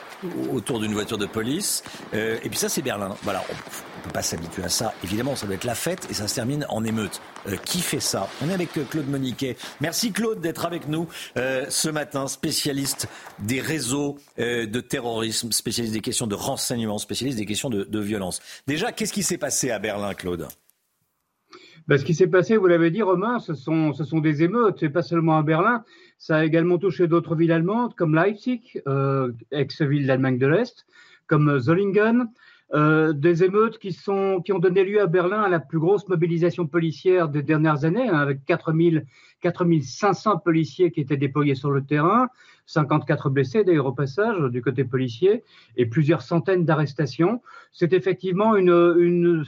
autour d'une voiture de police. et puis ça, c'est Berlin. Voilà, on ne peut pas s'habituer à ça. Évidemment, ça doit être la fête et ça se termine en émeute. Euh, qui fait ça? On est avec euh, Claude Moniquet. Merci Claude d'être avec nous euh, ce matin, spécialiste des réseaux de terrorisme, spécialiste des questions de renseignement, spécialiste des questions de, violence. Déjà, qu'est-ce qui s'est passé à Berlin, Claude? Ben, ce qui s'est passé, vous l'avez dit, Romain, ce sont, des émeutes. C'est pas seulement à Berlin. Ça a également touché d'autres villes allemandes, comme Leipzig, ex-ville d'Allemagne de l'Est, comme Zollingen. Euh, des émeutes qui, sont, qui ont donné lieu à Berlin à la plus grosse mobilisation policière des dernières années, hein, avec 4000, 4500 policiers qui étaient déployés sur le terrain, 54 blessés d'ailleurs au passage du côté policier, et plusieurs centaines d'arrestations. C'est effectivement une, une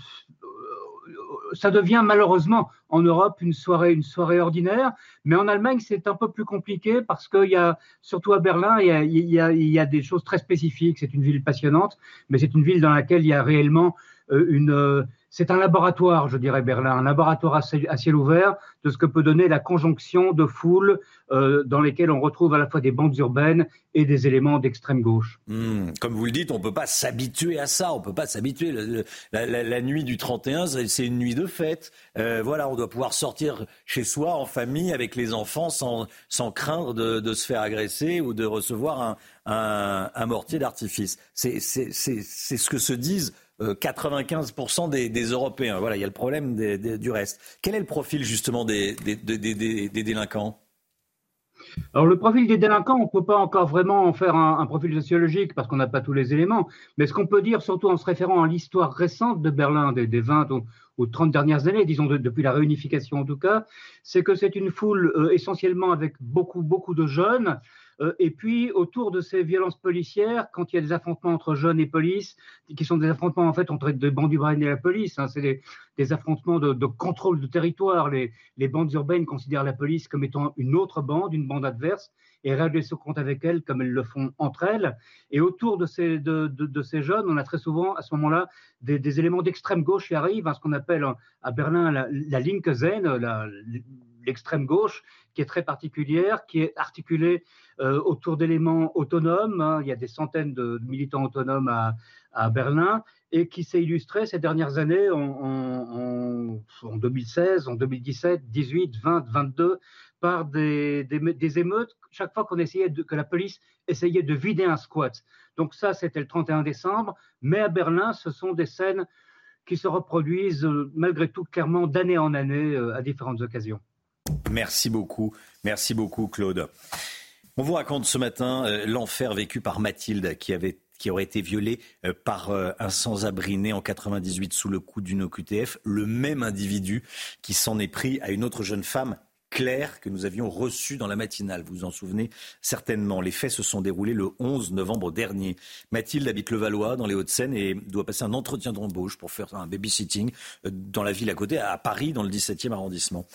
ça devient malheureusement en Europe une soirée, une soirée ordinaire, mais en Allemagne c'est un peu plus compliqué parce qu'il y a, surtout à Berlin, il y a, y a, il y a des choses très spécifiques. C'est une ville passionnante, mais c'est une ville dans laquelle il y a réellement euh, une c'est un laboratoire, je dirais, Berlin, un laboratoire à ciel ouvert de ce que peut donner la conjonction de foules euh, dans lesquelles on retrouve à la fois des bandes urbaines et des éléments d'extrême gauche. Hmm, comme vous le dites, on ne peut pas s'habituer à ça, on ne peut pas s'habituer. La, nuit du 31, c'est une nuit de fête. Euh, voilà, on doit pouvoir sortir chez soi en famille avec les enfants sans, craindre de, se faire agresser ou de recevoir un mortier d'artifice. C'est ce que se disent 95% des, des, Européens. Voilà, il y a le problème du reste. Quel est le profil justement des, délinquants? Alors le profil des délinquants, on ne peut pas encore vraiment en faire un, profil sociologique parce qu'on n'a pas tous les éléments, mais ce qu'on peut dire, surtout en se référant à l'histoire récente de Berlin des, 20 ou, 30 dernières années, disons depuis la réunification en tout cas, c'est que c'est une foule euh, essentiellement avec beaucoup, beaucoup de jeunes, euh, et puis, autour de ces violences policières, quand il y a des affrontements entre jeunes et police, qui sont des affrontements en fait entre des bandes urbaines et la police, hein, c'est des, affrontements de, contrôle de territoire. Les, bandes urbaines considèrent la police comme étant une autre bande, une bande adverse, et règlent ce compte avec elle comme elles le font entre elles. Et autour de ces, jeunes, on a très souvent à ce moment-là des, éléments d'extrême gauche qui arrivent, hein, ce qu'on appelle à Berlin la, la Linke l'extrême gauche, qui est très particulière, qui est articulée euh, autour d'éléments autonomes. Hein. Il y a des centaines de militants autonomes à, Berlin et qui s'est illustré ces dernières années en, 2016, en 2017, 18, 20, 22 par des, émeutes chaque fois qu'on essayait que la police essayait de vider un squat. Donc ça, c'était le 31 décembre. Mais à Berlin, ce sont des scènes qui se reproduisent euh, malgré tout clairement d'année en année euh, à différentes occasions. Merci beaucoup. Merci beaucoup, Claude. On vous raconte ce matin euh, l'enfer vécu par Mathilde qui aurait été violée euh, par euh, un sans-abri né en 98 sous le coup d'une OQTF, le même individu qui s'en est pris à une autre jeune femme Claire que nous avions reçue dans la matinale. Vous vous en souvenez certainement. Les faits se sont déroulés le 11 novembre dernier. Mathilde habite le Valois dans les Hauts-de-Seine et doit passer un entretien d'embauche pour faire un babysitting dans la ville à côté, à Paris, dans le 17e arrondissement.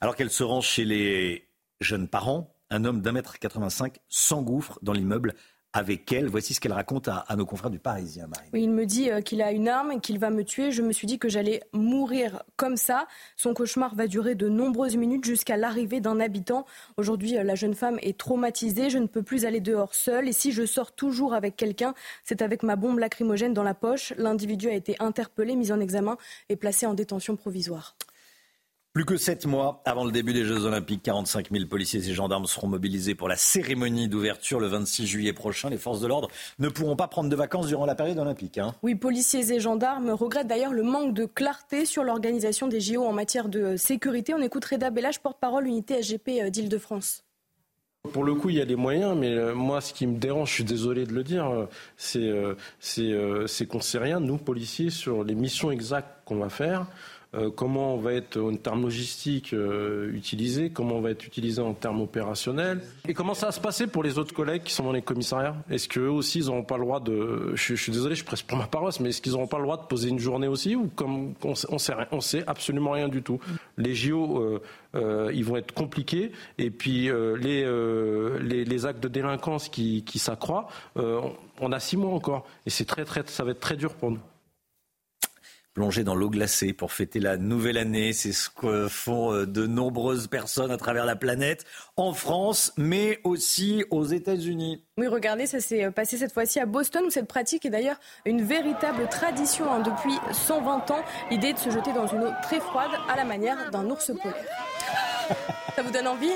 Alors qu'elle se rend chez les jeunes parents, un homme d'un mètre 85 s'engouffre dans l'immeuble avec elle. Voici ce qu'elle raconte à, nos confrères du Parisien, Oui, il me dit euh, qu'il a une arme qu'il va me tuer. Je me suis dit que j'allais mourir comme ça. Son cauchemar va durer de nombreuses minutes jusqu'à l'arrivée d'un habitant. Aujourd'hui, euh, la jeune femme est traumatisée. Je ne peux plus aller dehors seule. Et si je sors toujours avec quelqu'un, c'est avec ma bombe lacrymogène dans la poche. L'individu a été interpellé, mis en examen et placé en détention provisoire. Plus que sept mois avant le début des Jeux Olympiques, 45 000 policiers et gendarmes seront mobilisés pour la cérémonie d'ouverture le 26 juillet prochain. Les forces de l'ordre ne pourront pas prendre de vacances durant la période olympique. Hein. Oui, policiers et gendarmes regrettent d'ailleurs le manque de clarté sur l'organisation des JO en matière de sécurité. On écoute Reda Bellage, porte-parole unité SGP euh, d'Île-de-France. Pour le coup, il y a des moyens, mais euh, moi, ce qui me dérange, je suis désolé de le dire, euh, c'est qu'on ne sait rien, nous, policiers, sur les missions exactes qu'on va faire. Euh, comment on va être en termes logistiques euh, utilisé, comment on va être utilisé en termes opérationnels, et comment ça va se passer pour les autres collègues qui sont dans les commissariats? Est-ce qu'eux aussi, ils n'auront pas le droit de... Je, suis désolé, je presse pour ma paroisse, mais est-ce qu'ils n'auront pas le droit de poser une journée aussi, ou comme on, on sait, on sait absolument rien du tout? Les JO, euh, ils vont être compliqués, et puis les, les, actes de délinquance qui, qui s'accroît, on a six mois encore, et c'est très, très, ça va être très dur pour nous plonger dans l'eau glacée pour fêter la nouvelle année. C'est ce que font euh, de nombreuses personnes à travers la planète, en France, mais aussi aux États-Unis. Oui, regardez, ça s'est euh, passé cette fois-ci à Boston, où cette pratique est d'ailleurs une véritable tradition hein, depuis 120 ans. L'idée de se jeter dans une eau très froide à la manière d'un ours polaire. Ça vous donne envie?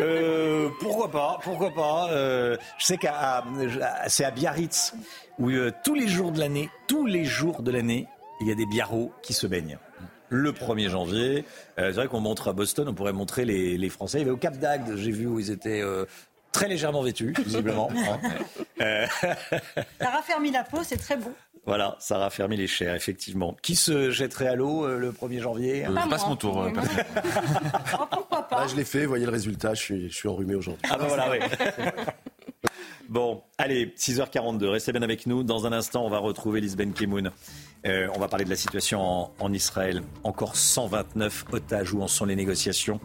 Euh, Pourquoi pas Pourquoi pas Je sais qu'à c'est à Biarritz où tous les jours de l'année, tous les jours de l'année, il y a des biarros qui se baignent. le 1er janvier. c'est vrai qu'on montre à Boston, on pourrait montrer les, Français. Il y avait au Cap d'Agde, j'ai vu où ils étaient très légèrement vêtus, visiblement. <laughs> Ça <laughs> raffermit la peau, c'est très bon. Voilà, ça raffermit les chairs, effectivement. Qui se jetterait à l'eau euh, le 1er janvier Je passe mon tour. Euh, <laughs> oh, pourquoi pas ah, Je l'ai fait, voyez le résultat, je suis, je suis enrhumé aujourd'hui. Ah ben voilà, oui. Bon, allez, 6h42, restez bien avec nous. Dans un instant, on va retrouver Lisbeth Kimoun. Euh, on va parler de la situation en, Israël. Encore 129 otages, où en sont les négociations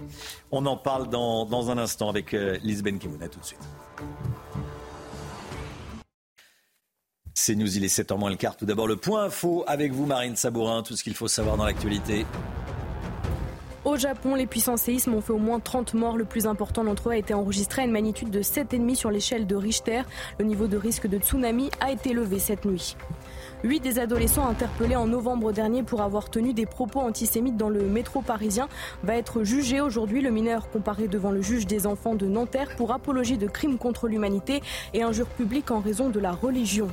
On en parle dans, un instant avec euh, Lisbeth Kimoun. A tout de suite. C'est nous, il est 7h moins le quart. Tout d'abord, le point info avec vous, Marine Sabourin, tout ce qu'il faut savoir dans l'actualité. Au Japon, les puissants séismes ont fait au moins 30 morts. Le plus important d'entre eux a été enregistré à une magnitude de 7,5 sur l'échelle de Richter. Le niveau de risque de tsunami a été levé cette nuit. Huit des adolescents interpellés en novembre dernier pour avoir tenu des propos antisémites dans le métro parisien va être jugé aujourd'hui. Le mineur comparé devant le juge des enfants de Nanterre pour apologie de crimes contre l'humanité et injures publiques en raison de la religion.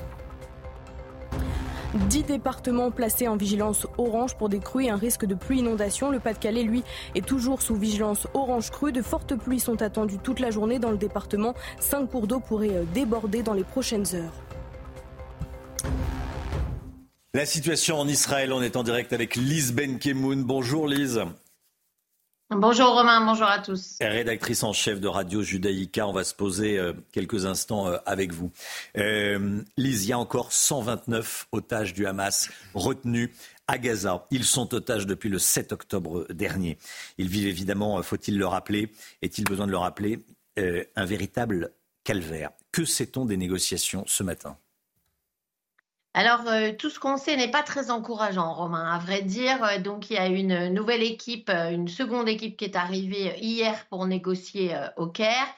Dix départements placés en vigilance orange pour des un risque de pluie inondation. Le Pas-de-Calais, lui, est toujours sous vigilance orange crue. De fortes pluies sont attendues toute la journée dans le département. Cinq cours d'eau pourraient euh, déborder dans les prochaines heures. La situation en Israël, on est en direct avec Lise Benkemoun. Bonjour Lise. Bonjour Romain, bonjour à tous. Rédactrice en chef de Radio Judaïka, on va se poser euh, quelques instants euh, avec vous. Euh, Lise, il y a encore 129 otages du Hamas retenus à Gaza. Ils sont otages depuis le 7 octobre dernier. Ils vivent évidemment, faut-il le rappeler, est-il besoin de le rappeler, un véritable calvaire. Que sait-on des négociations ce matin? Alors, euh, tout ce qu'on sait n'est pas très encourageant, Romain, à vrai dire. Euh, donc, il y a une nouvelle équipe, euh, une seconde équipe qui est arrivée hier pour négocier au Caire.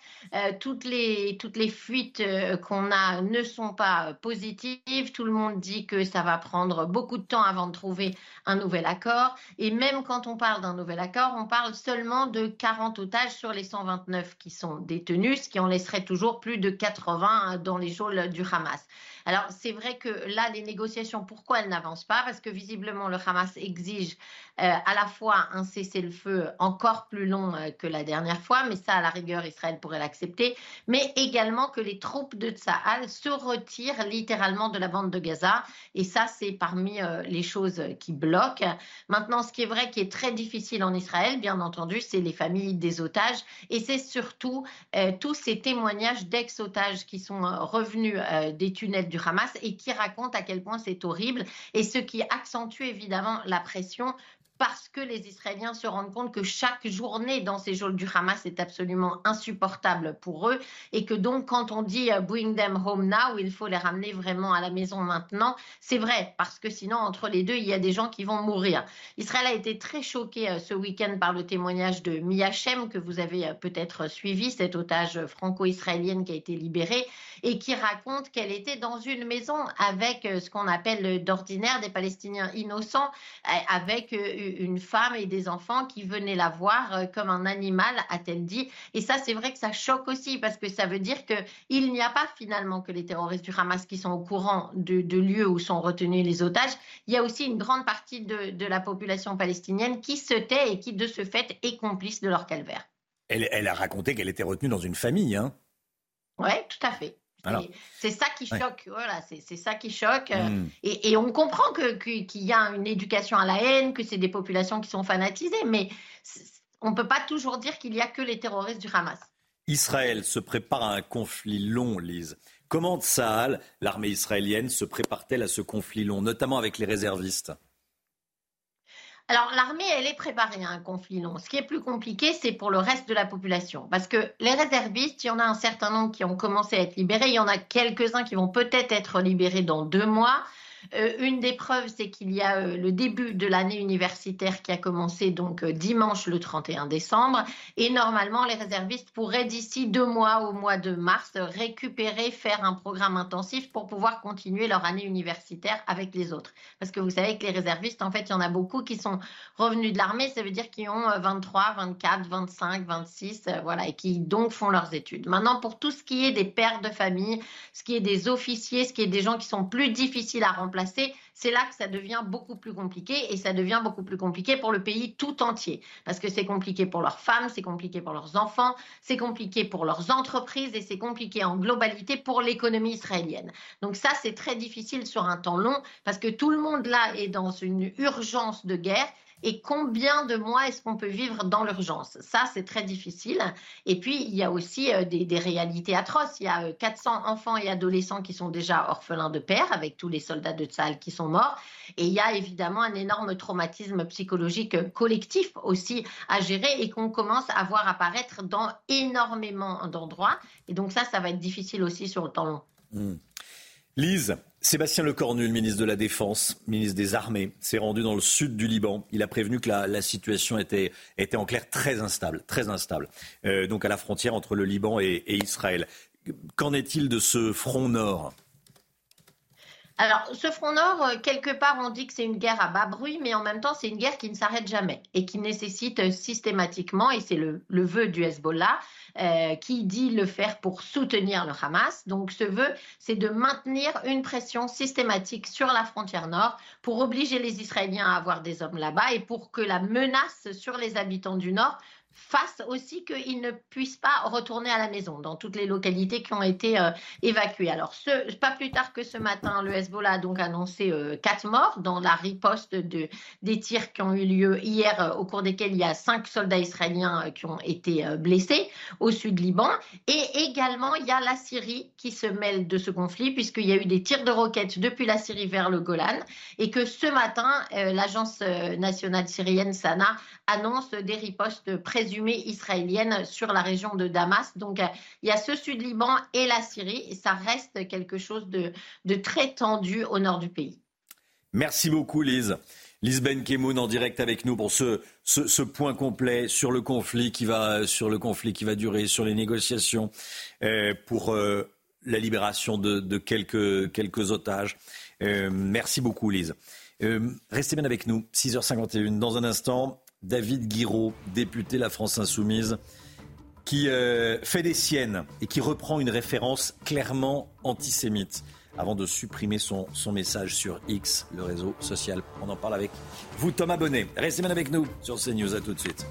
toutes, les, toutes les fuites qu'on a ne sont pas positives. Tout le monde dit que ça va prendre beaucoup de temps avant de trouver un nouvel accord. Et même quand on parle d'un nouvel accord, on parle seulement de 40 otages sur les 129 qui sont détenus, ce qui en laisserait toujours plus de 80 dans les geôles du Hamas. Alors, c'est vrai que là, les négociations, pourquoi elles n'avancent pas? Parce que visiblement, le Hamas exige à la fois un cessez-le-feu encore plus long euh, que la dernière fois, mais ça, à la rigueur, Israël pourrait l'accepter, mais également que les troupes de Tsahal se retirent littéralement de la bande de Gaza. Et ça, c'est parmi euh, les choses qui bloquent. Maintenant, ce qui est vrai, qui est très difficile en Israël, bien entendu, c'est les familles des otages et c'est surtout tous ces témoignages d'ex-otages qui sont revenus des tunnels du Hamas et qui racontent à quel point c'est horrible et ce qui accentue évidemment la pression parce que les Israéliens se rendent compte que chaque journée dans ces jours du Hamas est absolument insupportable pour eux et que donc quand on dit euh, bring them home now, il faut les ramener vraiment à la maison maintenant, c'est vrai parce que sinon entre les deux, il y a des gens qui vont mourir. Israël a été très choqué euh, ce week-end par le témoignage de Mia Shem que vous avez euh, peut-être suivi, cette otage franco-israélienne qui a été libérée et qui raconte qu'elle était dans une maison avec ce qu'on appelle d'ordinaire des Palestiniens innocents, avec femme et des enfants qui venaient la voir euh, comme un animal, a-t-elle dit. Et ça, c'est vrai que ça choque aussi parce que ça veut dire qu'il n'y a pas finalement que les terroristes du Hamas qui sont au courant de, lieux où sont retenus les otages. Il y a aussi une grande partie de, la population palestinienne qui se tait et qui, de ce fait, est complice de leur calvaire. Elle, elle a raconté qu'elle était retenue dans une famille, hein Oui, tout à fait. C'est ça qui choque, voilà, c'est ça qui choque. Et, on comprend qu'il y a une éducation à la haine, que c'est des populations qui sont fanatisées, mais on ne peut pas toujours dire qu'il n'y a que les terroristes du Hamas. Israël se prépare à un conflit long, Lise. Comment Tsahal, l'armée israélienne, se prépare-t-elle à ce conflit long, notamment avec les réservistes? Alors l'armée, elle est préparée à un conflit long. Ce qui est plus compliqué, c'est pour le reste de la population. Parce que les réservistes, il y en a un certain nombre qui ont commencé à être libérés. Il y en a quelques-uns qui vont peut-être être libérés dans deux mois. Euh, une des preuves, c'est qu'il y a euh, le début de l'année universitaire qui a commencé donc euh, dimanche le 31 décembre. Et normalement, les réservistes pourraient d'ici deux mois, au mois de mars, récupérer, faire un programme intensif pour pouvoir continuer leur année universitaire avec les autres. Parce que vous savez que les réservistes, en fait, il y en a beaucoup qui sont revenus de l'armée. Ça veut dire qu'ils ont 23, 24, 25, 26, voilà, et qui donc font leurs études. Maintenant, pour tout ce qui est des pères de famille, ce qui est des officiers, ce qui est des gens qui sont plus difficiles à remplacer, c'est là que ça devient beaucoup plus compliqué et ça devient beaucoup plus compliqué pour le pays tout entier parce que c'est compliqué pour leurs femmes, c'est compliqué pour leurs enfants, c'est compliqué pour leurs entreprises et c'est compliqué en globalité pour l'économie israélienne. Donc ça, c'est très difficile sur un temps long parce que tout le monde là est dans une urgence de guerre et combien de mois est-ce qu'on peut vivre dans l'urgence? Ça, c'est très difficile. Et puis, il y a aussi euh, des, réalités atroces. Il y a 400 euh, enfants et adolescents qui sont déjà orphelins de père, avec tous les soldats de Tsahal qui sont morts. Et il y a évidemment un énorme traumatisme psychologique collectif aussi à gérer et qu'on commence à voir apparaître dans énormément d'endroits. Et donc ça, ça va être difficile aussi sur le temps long. Hmm. Lise, Sébastien Lecornu, le ministre de la Défense, ministre des Armées, s'est rendu dans le sud du Liban. Il a prévenu que la, situation était, en clair très instable, très instable. Euh, donc à la frontière entre le Liban et, Israël. Qu'en est-il de ce front nord? Alors, ce front nord, euh, quelque part, on dit que c'est une guerre à bas bruit, mais en même temps, c'est une guerre qui ne s'arrête jamais et qui nécessite euh, systématiquement, et c'est le, vœu du Hezbollah, euh, qui dit le faire pour soutenir le Hamas. Donc, ce vœu, c'est de maintenir une pression systématique sur la frontière nord pour obliger les Israéliens à avoir des hommes là-bas et pour que la menace sur les habitants du nord fasse aussi qu'ils ne puissent pas retourner à la maison dans toutes les localités qui ont été euh, évacuées. Alors, ce, pas plus tard que ce matin, le Hezbollah a donc annoncé euh, quatre morts dans la riposte de, des tirs qui ont eu lieu hier, euh, au cours desquels il y a cinq soldats israéliens qui ont été blessés au sud Liban. Et également, il y a la Syrie qui se mêle de ce conflit, puisqu'il y a eu des tirs de roquettes depuis la Syrie vers le Golan, et que ce matin, l'agence nationale syrienne, Sana, annonce des ripostes présumées israéliennes sur la région de Damas. Donc euh, il y a ce sud-Liban et la Syrie, et ça reste quelque chose de, très tendu au nord du pays. Merci beaucoup Lise. Lise Ben Kemoun en direct avec nous pour ce, point complet sur le conflit qui va sur le conflit qui va durer, sur les négociations euh, pour euh, la libération de, quelques otages. merci beaucoup Lise. restez bien avec nous, 6h51. Dans un instant, David Guiraud, député La France Insoumise, qui euh, fait des siennes et qui reprend une référence clairement antisémite avant de supprimer son, message sur X, le réseau social. On en parle avec vous, Thomas Bonnet. Restez bien avec nous sur CNews. À tout de suite.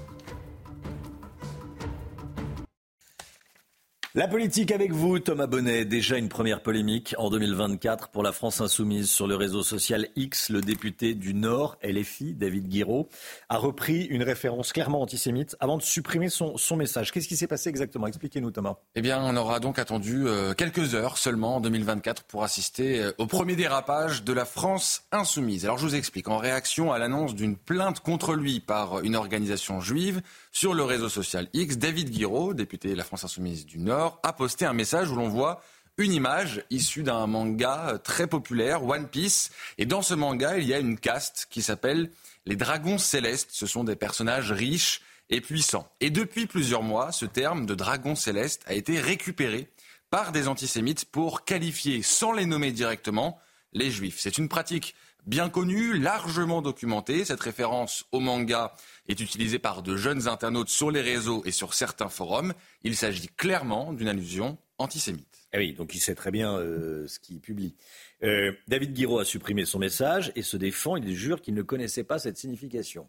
La politique avec vous, Thomas Bonnet. Déjà une première polémique en 2024 pour la France insoumise sur le réseau social X. Le député du Nord, LFI, David Guiraud, a repris une référence clairement antisémite avant de supprimer son, message. Qu'est-ce qui s'est passé exactement? Expliquez-nous, Thomas. Eh bien, on aura donc attendu euh, quelques heures seulement en 2024 pour assister euh, au premier dérapage de la France insoumise. Alors, je vous explique. En réaction à l'annonce d'une plainte contre lui par une organisation juive, sur le réseau social X, David Guiraud, député de la France Insoumise du Nord, a posté un message où l'on voit une image issue d'un manga très populaire, One Piece. Et dans ce manga, il y a une caste qui s'appelle les Dragons Célestes. Ce sont des personnages riches et puissants. Et depuis plusieurs mois, ce terme de dragon céleste a été récupéré par des antisémites pour qualifier, sans les nommer directement, les juifs. C'est une pratique bien connue, largement documentée. Cette référence au manga est utilisée par de jeunes internautes sur les réseaux et sur certains forums. Il s'agit clairement d'une allusion antisémite. Eh oui, donc il sait très bien euh, ce qu'il publie. Euh, David Guiraud a supprimé son message et se défend. Il jure qu'il ne connaissait pas cette signification.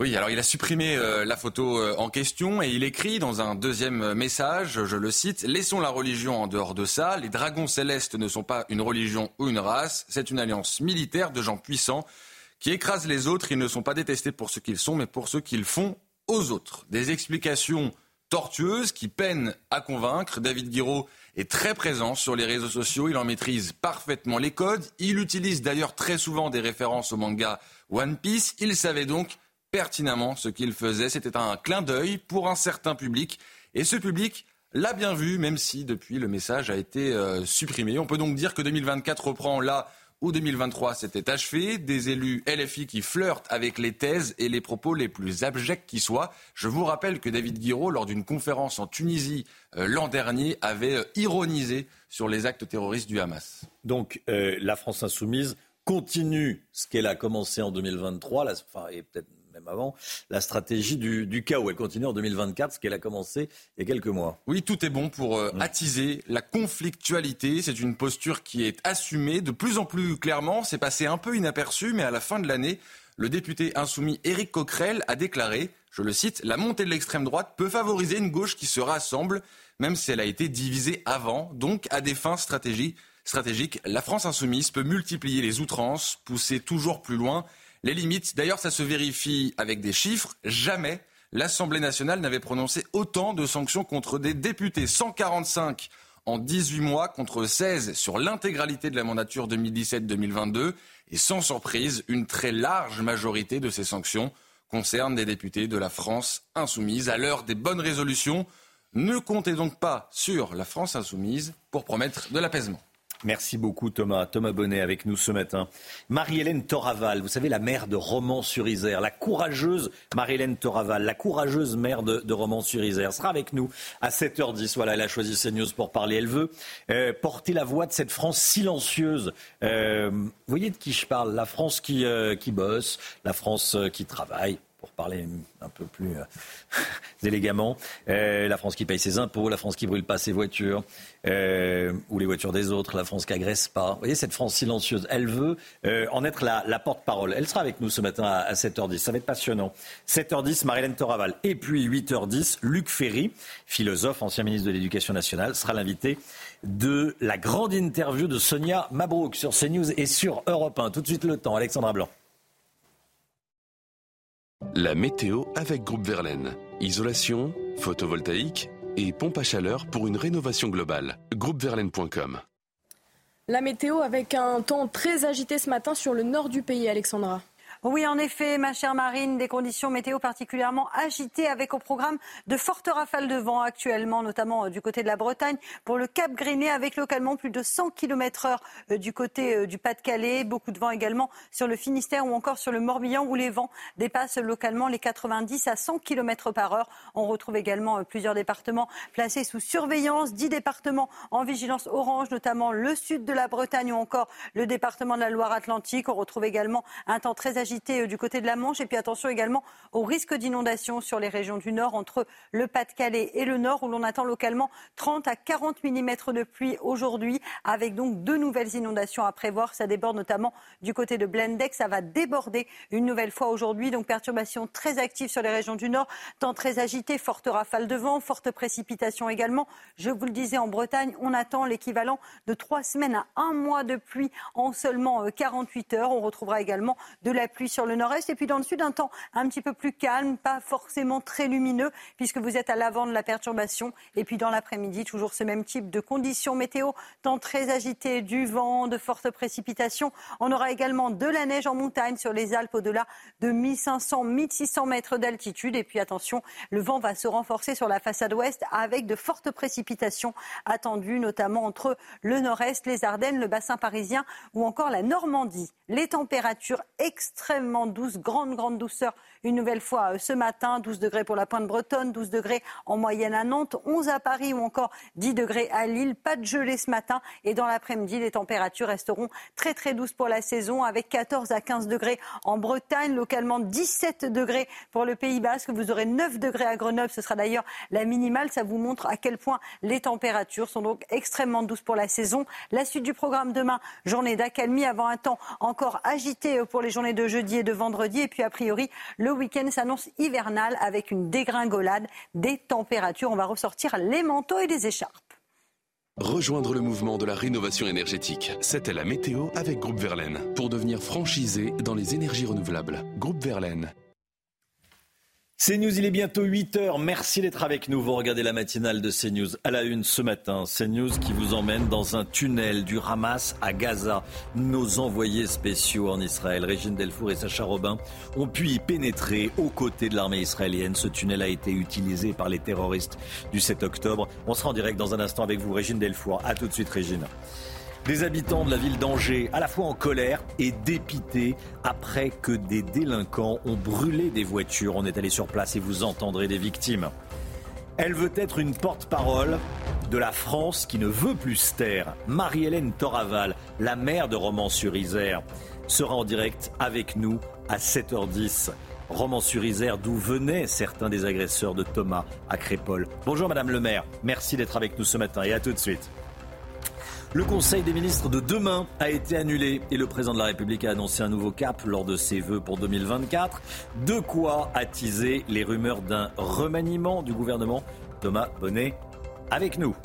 Oui, alors il a supprimé euh, la photo euh, en question et il écrit dans un deuxième message, je le cite, Laissons la religion en dehors de ça, les dragons célestes ne sont pas une religion ou une race, c'est une alliance militaire de gens puissants qui écrasent les autres, ils ne sont pas détestés pour ce qu'ils sont, mais pour ce qu'ils font aux autres. Des explications tortueuses qui peinent à convaincre. David Guiraud est très présent sur les réseaux sociaux, il en maîtrise parfaitement les codes, il utilise d'ailleurs très souvent des références au manga One Piece, il savait donc pertinemment ce qu'il faisait. C'était un clin d'œil pour un certain public. Et ce public l'a bien vu, même si depuis le message a été euh, supprimé. On peut donc dire que 2024 reprend là où 2023 s'était achevé. Des élus LFI qui flirtent avec les thèses et les propos les plus abjects qui soient. Je vous rappelle que David Guiraud, lors d'une conférence en Tunisie euh, l'an dernier, avait euh, ironisé sur les actes terroristes du Hamas. Donc la France insoumise continue ce qu'elle a commencé en 2023, là, enfin, et peut-être même avant, la stratégie du, chaos. Elle continue en 2024, ce qu'elle a commencé il y a quelques mois. Oui, tout est bon pour euh, attiser la conflictualité. C'est une posture qui est assumée de plus en plus clairement. C'est passé un peu inaperçu, mais à la fin de l'année, le député insoumis Éric Coquerel a déclaré, je le cite, La montée de l'extrême droite peut favoriser une gauche qui se rassemble, même si elle a été divisée avant, donc à des fins stratégiques. stratégiques la France insoumise peut multiplier les outrances, pousser toujours plus loin les limites. D'ailleurs, ça se vérifie avec des chiffres. Jamais l'Assemblée nationale n'avait prononcé autant de sanctions contre des députés. 145 en 18 mois contre 16 sur l'intégralité de la mandature 2017-2022. Et sans surprise, une très large majorité de ces sanctions concernent des députés de la France insoumise. À l'heure des bonnes résolutions, ne comptez donc pas sur la France insoumise pour promettre de l'apaisement. Merci beaucoup Thomas. Thomas Bonnet avec nous ce matin. Marie-Hélène Toraval, vous savez la mère de Romans-sur-Isère, la courageuse Marie-Hélène Toraval, la courageuse mère de, Romans-sur-Isère, sera avec nous à 7h10. Voilà, elle a choisi CNews pour parler. Elle veut euh, porter la voix de cette France silencieuse. Euh, vous voyez de qui je parle? La France qui, euh, qui bosse, la France qui travaille pour parler un peu plus euh, <laughs> élégamment, euh, la France qui paye ses impôts, la France qui brûle pas ses voitures, euh, ou les voitures des autres, la France qui agresse pas. Vous voyez, cette France silencieuse, elle veut en être la, porte-parole. Elle sera avec nous ce matin à, 7h10. Ça va être passionnant. 7h10, Marilène Toraval. Et puis 8h10, Luc Ferry, philosophe, ancien ministre de l'Éducation nationale, sera l'invité de la grande interview de Sonia Mabrouk sur CNews et sur Europe 1. Tout de suite le temps. Alexandra Blanc. La météo avec Groupe Verlaine. Isolation, photovoltaïque et pompe à chaleur pour une rénovation globale. Groupeverlaine.com. La météo avec un temps très agité ce matin sur le nord du pays, Alexandra. Oui, en effet, ma chère Marine, des conditions météo particulièrement agitées avec au programme de fortes rafales de vent actuellement, notamment euh, du côté de la Bretagne, pour le Cap Griné avec localement plus de 100 km heure euh, du côté euh, du Pas-de-Calais, beaucoup de vent également sur le Finistère ou encore sur le Morbihan où les vents dépassent localement les 90 à 100 km par heure. On retrouve également plusieurs départements placés sous surveillance, 10 départements en vigilance orange, notamment le sud de la Bretagne ou encore le département de la Loire-Atlantique. On retrouve également un temps très agité euh, du côté de la Manche. Et puis attention également au risque d'inondation sur les régions du nord, entre le Pas-de-Calais et le nord, où l'on attend localement 30 à 40 mm de pluie aujourd'hui, avec donc deux nouvelles inondations à prévoir. Ça déborde notamment du côté de Blendex. Ça va déborder une nouvelle fois aujourd'hui. Donc perturbation très active sur les régions du nord, temps très agité, forte rafale de vent, forte précipitation également. Je vous le disais, en Bretagne, on attend l'équivalent de trois semaines à un mois de pluie en seulement 48 euh, heures. On retrouvera également de la pluie sur le nord-est. Et puis dans le sud, un temps un petit peu plus calme, pas forcément très lumineux, puisque vous êtes à l'avant de la perturbation. Et puis dans l'après-midi, toujours ce même type de conditions météo, temps très agité, du vent, de fortes précipitations. On aura également de la neige en montagne sur les Alpes au-delà de 1500-1600 mètres d'altitude. Et puis attention, le vent va se renforcer sur la façade ouest avec de fortes précipitations attendues, notamment entre le nord-est, les Ardennes, le bassin parisien ou encore la Normandie. Les températures extrêmement extrêmement douce, grande, grande douceur une nouvelle fois euh, ce matin. 12 degrés pour la pointe bretonne, 12 degrés en moyenne à Nantes, 11 à Paris ou encore 10 degrés à Lille. Pas de gelée ce matin et dans l'après-midi, les températures resteront très très douces pour la saison avec 14 à 15 degrés en Bretagne, localement 17 degrés pour le Pays Basque. Vous aurez 9 degrés à Grenoble. Ce sera d'ailleurs la minimale. Ça vous montre à quel point les températures sont donc extrêmement douces pour la saison. La suite du programme demain, journée d'accalmie avant un temps encore agité pour les journées de jeudi et de vendredi. Et puis, a priori, le week-end s'annonce hivernal avec une dégringolade des températures. On va ressortir les manteaux et les écharpes. Rejoindre le mouvement de la rénovation énergétique. C'était la météo avec Groupe Verlaine pour devenir franchisé dans les énergies renouvelables. Groupe Verlaine, CNews, il est bientôt 8 heures. Merci d'être avec nous. Vous regardez la matinale de CNews à la une ce matin. CNews qui vous emmène dans un tunnel du Hamas à Gaza. Nos envoyés spéciaux en Israël, Régine Delfour et Sacha Robin, ont pu y pénétrer aux côtés de l'armée israélienne. Ce tunnel a été utilisé par les terroristes du 7 octobre. On sera en direct dans un instant avec vous, Régine Delfour. A tout de suite, Régine. Des habitants de la ville d'Angers, à la fois en colère et dépités, après que des délinquants ont brûlé des voitures. On est allé sur place et vous entendrez des victimes. Elle veut être une porte-parole de la France qui ne veut plus se taire. Marie-Hélène Toraval, la maire de Romans-sur-Isère, sera en direct avec nous à 7h10. Romans-sur-Isère, d'où venaient certains des agresseurs de Thomas à Crépole. Bonjour Madame le maire, merci d'être avec nous ce matin et à tout de suite. Le Conseil des ministres de demain a été annulé et le président de la République a annoncé un nouveau cap lors de ses vœux pour 2024. De quoi attiser les rumeurs d'un remaniement du gouvernement Thomas Bonnet avec nous.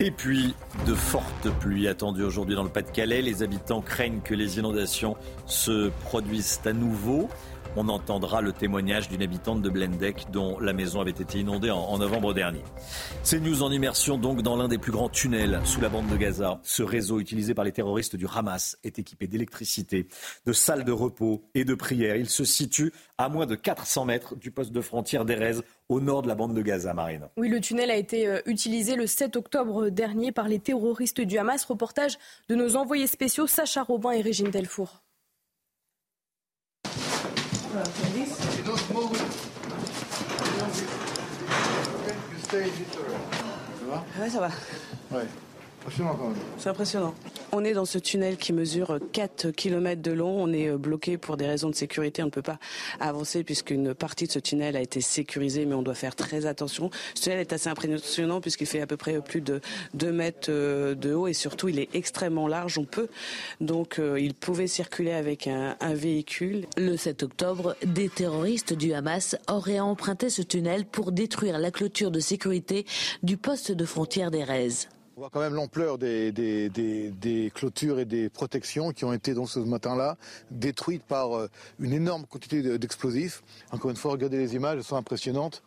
Et puis, de fortes pluies attendues aujourd'hui dans le Pas-de-Calais. Les habitants craignent que les inondations se produisent à nouveau. On entendra le témoignage d'une habitante de Blendec dont la maison avait été inondée en, novembre dernier. C'est news en immersion donc dans l'un des plus grands tunnels sous la bande de Gaza. Ce réseau utilisé par les terroristes du Hamas est équipé d'électricité, de salles de repos et de prières. Il se situe à moins de 400 mètres du poste de frontière d'Erez au nord de la bande de Gaza, Marine. Oui, le tunnel a été euh, utilisé le 7 octobre dernier par les terroristes du Hamas. Reportage de nos envoyés spéciaux Sacha Robin et Régine Delfour. Ouais, ça va. Ouais. C'est impressionnant. On est dans ce tunnel qui mesure 4 km de long. On est euh, bloqué pour des raisons de sécurité. On ne peut pas avancer puisqu'une partie de ce tunnel a été sécurisée, mais on doit faire très attention. Ce tunnel est assez impressionnant puisqu'il fait à peu près plus de 2 mètres euh, de haut et surtout il est extrêmement large. On peut donc euh, il pouvait circuler avec un, un véhicule. Le 7 octobre, des terroristes du Hamas auraient emprunté ce tunnel pour détruire la clôture de sécurité du poste de frontière d'Erez. On voit quand même l'ampleur des, clôtures et des protections qui ont été donc ce matin-là détruites par euh, une énorme quantité d'explosifs. Encore une fois, regardez les images, elles sont impressionnantes.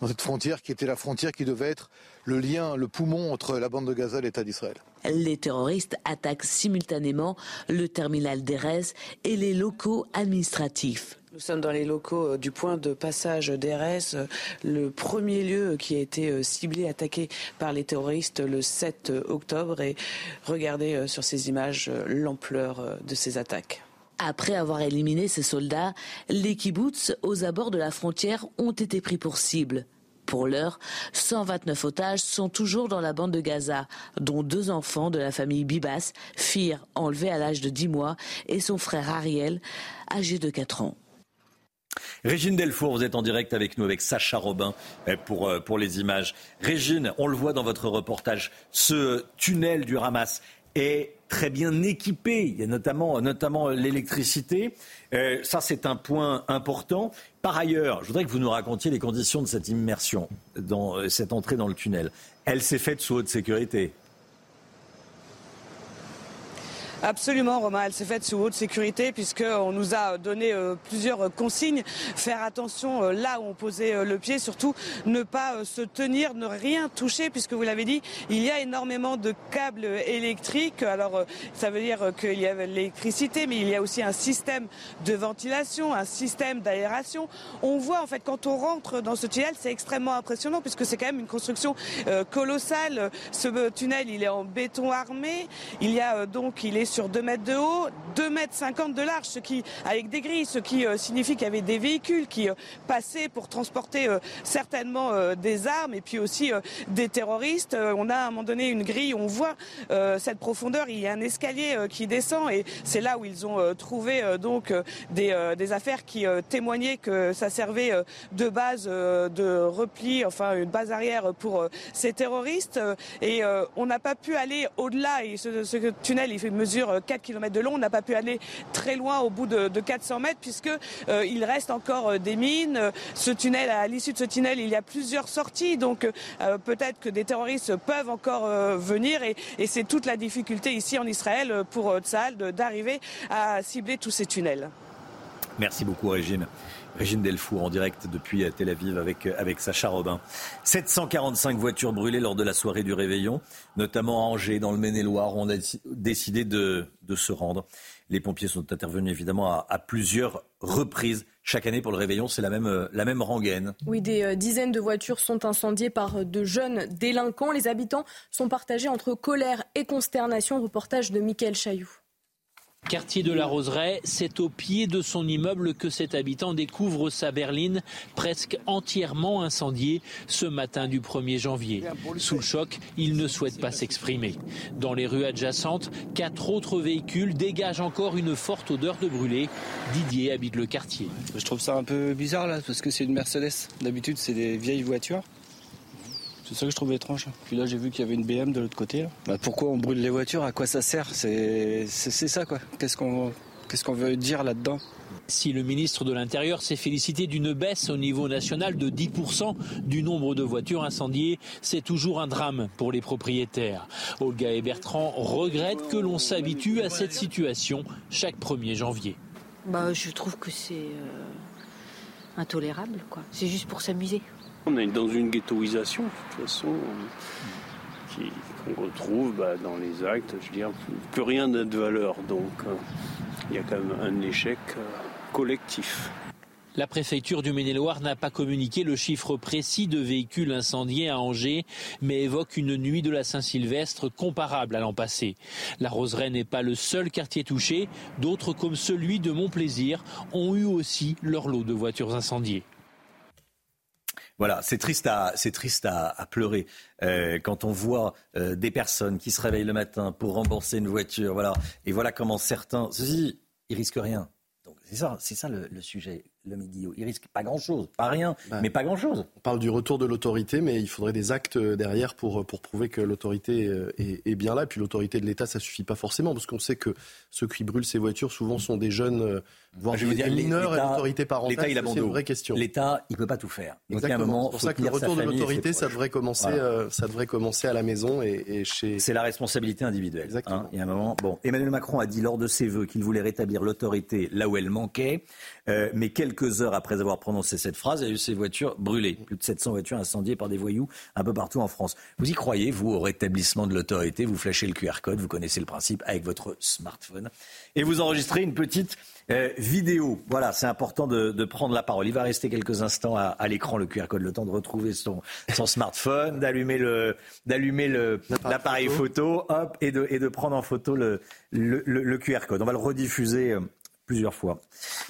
Dans cette frontière qui était la frontière qui devait être le lien, le poumon entre la bande de Gaza et l'État d'Israël. Les terroristes attaquent simultanément le terminal d'Erez et les locaux administratifs. Nous sommes dans les locaux euh, du point de passage d'Erez, euh, le premier lieu qui a été euh, ciblé, attaqué par les terroristes le 7 octobre. Et regardez sur ces images l'ampleur de ces attaques. Après avoir éliminé ces soldats, les kibbutz aux abords de la frontière ont été pris pour cible. Pour l'heure, 129 otages sont toujours dans la bande de Gaza, dont deux enfants de la famille Bibas, Fir, enlevé à l'âge de 10 mois, et son frère Ariel, âgé de 4 ans. Régine Delfour, vous êtes en direct avec nous, avec Sacha Robin eh, pour, euh, pour les images. Régine, on le voit dans votre reportage, ce tunnel du Hamas est très bien équipé. Y a notamment, notamment l'électricité. Euh, ça, c'est un point important. Par ailleurs, je voudrais que vous nous racontiez les conditions de cette immersion, dans euh, cette entrée dans le tunnel. Elle s'est faite sous haute sécurité. Absolument, Romain. Elle s'est faite sous haute sécurité puisqu'on nous a donné euh, plusieurs consignes. Faire attention euh, là où on posait euh, le pied, surtout ne pas se tenir, ne rien toucher puisque vous l'avez dit, il y a énormément de câbles électriques. Alors ça veut dire qu'il y a l'électricité, mais il y a aussi un système de ventilation, un système d'aération. On voit en fait quand on rentre dans ce tunnel, c'est extrêmement impressionnant puisque c'est quand même une construction colossale. Ce tunnel, il est en béton armé. Il y a donc, il est sur 2 mètres de haut, 2 mètres 50 de large, ce qui, avec des grilles, ce qui euh, signifie qu'il y avait des véhicules qui euh, passaient pour transporter euh, certainement des armes et puis aussi des terroristes. on a à un moment donné une grille, on voit cette profondeur, il y a un escalier qui descend et c'est là où ils ont trouvé donc des, affaires qui témoignaient que ça servait de base de repli, enfin une base arrière pour ces terroristes. Et on n'a pas pu aller au-delà. Et ce, ce tunnel, il fait mesure 4 km de long. On n'a pas pu aller très loin au bout de, 400 mètres puisque euh, il reste encore euh, des mines. Ce tunnel, à l'issue de ce tunnel, il y a plusieurs sorties. Donc euh, peut-être que des terroristes peuvent encore venir et, c'est toute la difficulté ici en Israël pour Tzal d'arriver à cibler tous ces tunnels. Merci beaucoup Régine. Régine Delfour en direct depuis Tel Aviv avec, avec Sacha Robin. 745 voitures brûlées lors de la soirée du réveillon, notamment à Angers, dans le Maine-et-Loire, on a décidé de, se rendre. Les pompiers sont intervenus évidemment à, plusieurs reprises. Chaque année pour le réveillon, c'est la même, la même rengaine. Oui, des euh, dizaines de voitures sont incendiées par de jeunes délinquants. Les habitants sont partagés entre colère et consternation. Reportage de Mickaël Chailloux. Quartier de la Roseraie, c'est au pied de son immeuble que cet habitant découvre sa berline presque entièrement incendiée ce matin du 1er janvier. Sous le choc, il ne souhaite pas s'exprimer. Dans les rues adjacentes, quatre autres véhicules dégagent encore une forte odeur de brûlé. Didier habite le quartier. Je trouve ça un peu bizarre là, parce que c'est une Mercedes. D'habitude, c'est des vieilles voitures. C'est ça que je trouvais étrange. Puis là, j'ai vu qu'il y avait une BM de l'autre côté. Bah, pourquoi on brûle les voitures? À quoi ça sert? C'est ça, quoi. Qu'est-ce qu'on qu'est-ce qu'on veut dire là-dedans? Si le ministre de l'Intérieur s'est félicité d'une baisse au niveau national de 10% du nombre de voitures incendiées, c'est toujours un drame pour les propriétaires. Olga et Bertrand regrettent que l'on s'habitue à cette situation chaque 1er janvier. Bah, je trouve que c'est euh, intolérable. quoi. C'est juste pour s'amuser. On est dans une ghettoisation, de toute façon, qu'on retrouve bah, dans les actes. Je veux dire, plus rien n'a de valeur. Donc, euh, il y a quand même un échec euh, collectif. La préfecture du Maine-et-Loire n'a pas communiqué le chiffre précis de véhicules incendiés à Angers, mais évoque une nuit de la Saint-Sylvestre comparable à l'an passé. La Roseraie n'est pas le seul quartier touché. D'autres, comme celui de Montplaisir, ont eu aussi leur lot de voitures incendiées. Voilà, c'est triste à, c'est triste à, pleurer euh, quand on voit euh, des personnes qui se réveillent le matin pour rembourser une voiture. Voilà, et voilà comment certains, ceci, ils risquent rien. Donc c'est ça, c'est ça le, le sujet le Guillaume. Il risque pas grand-chose, pas rien, bah, mais pas grand-chose. On parle du retour de l'autorité, mais il faudrait des actes euh, derrière pour, pour prouver que l'autorité euh, est, bien là. Et puis l'autorité de l'État, ça suffit pas forcément, parce qu'on sait que ceux qui brûlent ces voitures, souvent, sont des jeunes, euh, voire je des mineurs, et l'autorité parentale, L'État, il a c'est une vraie question. L'État, il peut pas tout faire. Exactement. C'est pour ça que le retour de l'autorité, ça devrait commencer, ça devrait commencer à la maison et, chez. C'est la responsabilité individuelle. Hein. Exactement. il y a un moment. Bon, Emmanuel Macron a dit lors de ses vœux qu'il voulait rétablir l'autorité là où elle manquait, mais quelques heures après avoir prononcer cette phrase, il y a eu ces voitures brûlées. Plus de 700 voitures incendiées par des voyous un peu partout en France. Vous y croyez, vous, au rétablissement de l'autorité? Vous flashez le QR code, vous connaissez le principe avec votre smartphone. Et vous enregistrez une petite euh, vidéo. Voilà, c'est important de, prendre la parole. Il va rester quelques instants à, l'écran, le QR code, le temps de retrouver son, son smartphone, d'allumer le, d'allumer le, l'appareil photo, hop, et de, et de prendre en photo le, le, le QR code. On va le rediffuser euh, plusieurs fois.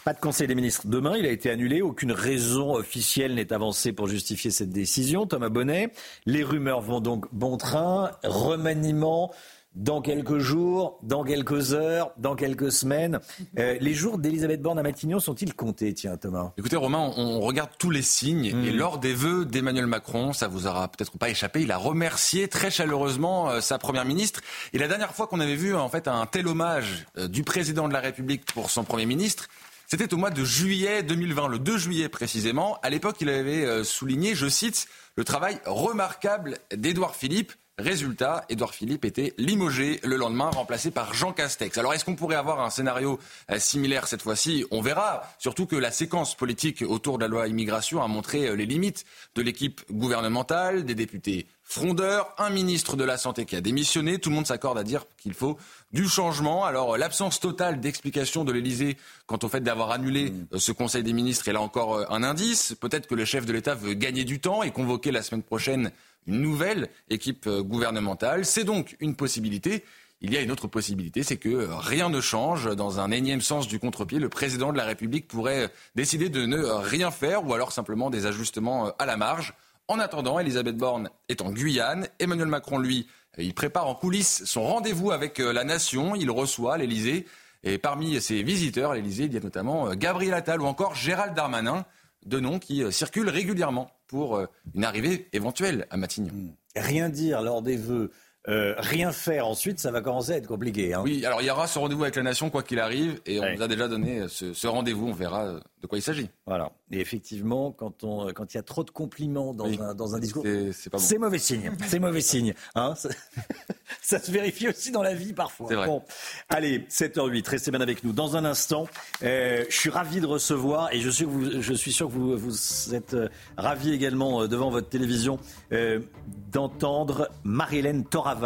Pas de Conseil des ministres demain, il a été annulé. Aucune raison officielle n'est avancée pour justifier cette décision. Thomas Bonnet, les rumeurs vont donc bon train. Remaniement dans quelques jours, dans quelques heures, dans quelques semaines. Euh, les jours d'Elisabeth Borne à Matignon sont-ils comptés, tiens, Thomas? Écoutez, Romain, on regarde tous les signes. Hmm. Et lors des vœux d'Emmanuel Macron, ça vous aura peut-être pas échappé, il a remercié très chaleureusement euh, sa première ministre. Et la dernière fois qu'on avait vu en fait un tel hommage euh, du président de la République pour son premier ministre, c'était au mois de juillet 2020, le 2 juillet précisément. À l'époque, il avait souligné, je cite, le travail remarquable d'Édouard Philippe Résultat, Édouard Philippe était limogé le lendemain, remplacé par Jean Castex. Alors est-ce qu'on pourrait avoir un scénario euh, similaire cette fois-ci? On verra. Surtout que la séquence politique autour de la loi immigration a montré euh, les limites de l'équipe gouvernementale, des députés frondeurs, un ministre de la Santé qui a démissionné. Tout le monde s'accorde à dire qu'il faut du changement. Alors l'absence totale d'explication de l'Élysée quant au fait d'avoir annulé mmh. euh, ce Conseil des ministres est là encore un indice. Peut-être que le chef de l'État veut gagner du temps et convoquer la semaine prochaine une nouvelle équipe euh, gouvernementale. C'est donc une possibilité. Il y a une autre possibilité, c'est que euh, rien ne change. Dans un énième sens du contre-pied, le président de la République pourrait euh, décider de ne rien faire ou alors simplement des ajustements à la marge. En attendant, Elisabeth Borne est en Guyane. Emmanuel Macron, lui, il prépare en coulisses son rendez-vous avec la nation. Il reçoit l'Elysée. Et parmi ses visiteurs à l'Elysée, il y a notamment Gabriel Attal ou encore Gérald Darmanin, deux noms qui circulent régulièrement pour euh, une arrivée éventuelle à Matignon. Hmm. Rien dire lors des vœux euh, rien faire ensuite, ça va commencer à être compliqué. Hein. Oui, alors il y aura ce rendez-vous avec la nation, quoi qu'il arrive, et on nous a déjà donné ce, rendez-vous, on verra de quoi il s'agit. Voilà. Et effectivement, quand on, quand il y a trop de compliments dans, un, dans un discours, c'est mauvais signe. C'est mauvais <laughs> signe. Hein ça, se vérifie aussi dans la vie parfois. Vrai. Bon, allez, 7h08, restez bien avec nous. Dans un instant, euh, je suis ravi de recevoir, et je suis, vous, je suis sûr que vous, vous êtes euh, ravi également devant votre télévision, d'entendre Marie-Hélène Thora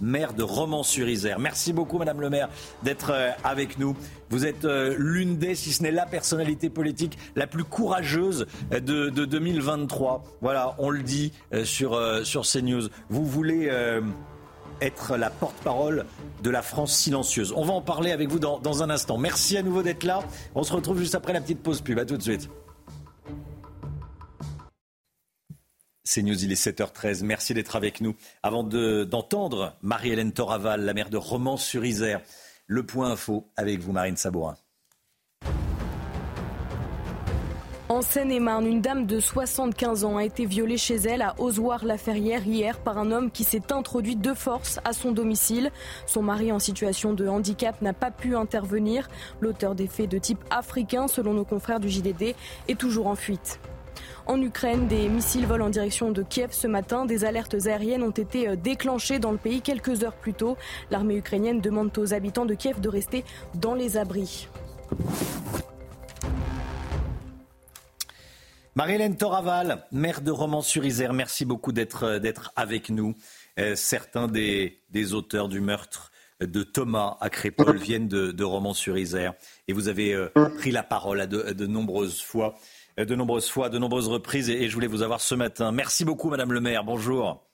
maire de Romans-sur-Isère. Merci beaucoup, Madame le maire, d'être euh, avec nous. Vous êtes euh, l'une des, si ce n'est la personnalité politique la plus courageuse euh, de, 2023. Voilà, on le dit sur, sur CNews. Vous voulez être la porte-parole de la France silencieuse. On va en parler avec vous dans, dans un instant. Merci à nouveau d'être là. On se retrouve juste après la petite pause pub. À tout de suite. C'est News, il est 7h13. Merci d'être avec nous. Avant d'entendre Marie-Hélène Toraval, la maire de Romans-sur-Isère, le point info avec vous, Marine Sabourin. En Seine-et-Marne, une dame de 75 ans a été violée chez elle à Ozoir-la-Ferrière hier par un homme qui s'est introduit de force à son domicile. Son mari en situation de handicap n'a pas pu intervenir. L'auteur des faits de type africain, selon nos confrères du JDD, est toujours en fuite. En Ukraine, des missiles volent en direction de Kiev ce matin. Des alertes aériennes ont été euh, déclenchées dans le pays quelques heures plus tôt. L'armée ukrainienne demande aux habitants de Kiev de rester dans les abris. Marie-Hélène Toraval, maire de Romans-sur-Isère, merci beaucoup d'être euh, avec nous. Euh, certains des, auteurs du meurtre de Thomas à viennent de, Romans-sur-Isère et vous avez pris la parole de nombreuses fois. Euh, de nombreuses fois, de nombreuses reprises, et, je voulais vous avoir ce matin. Merci beaucoup, Madame le maire. Bonjour.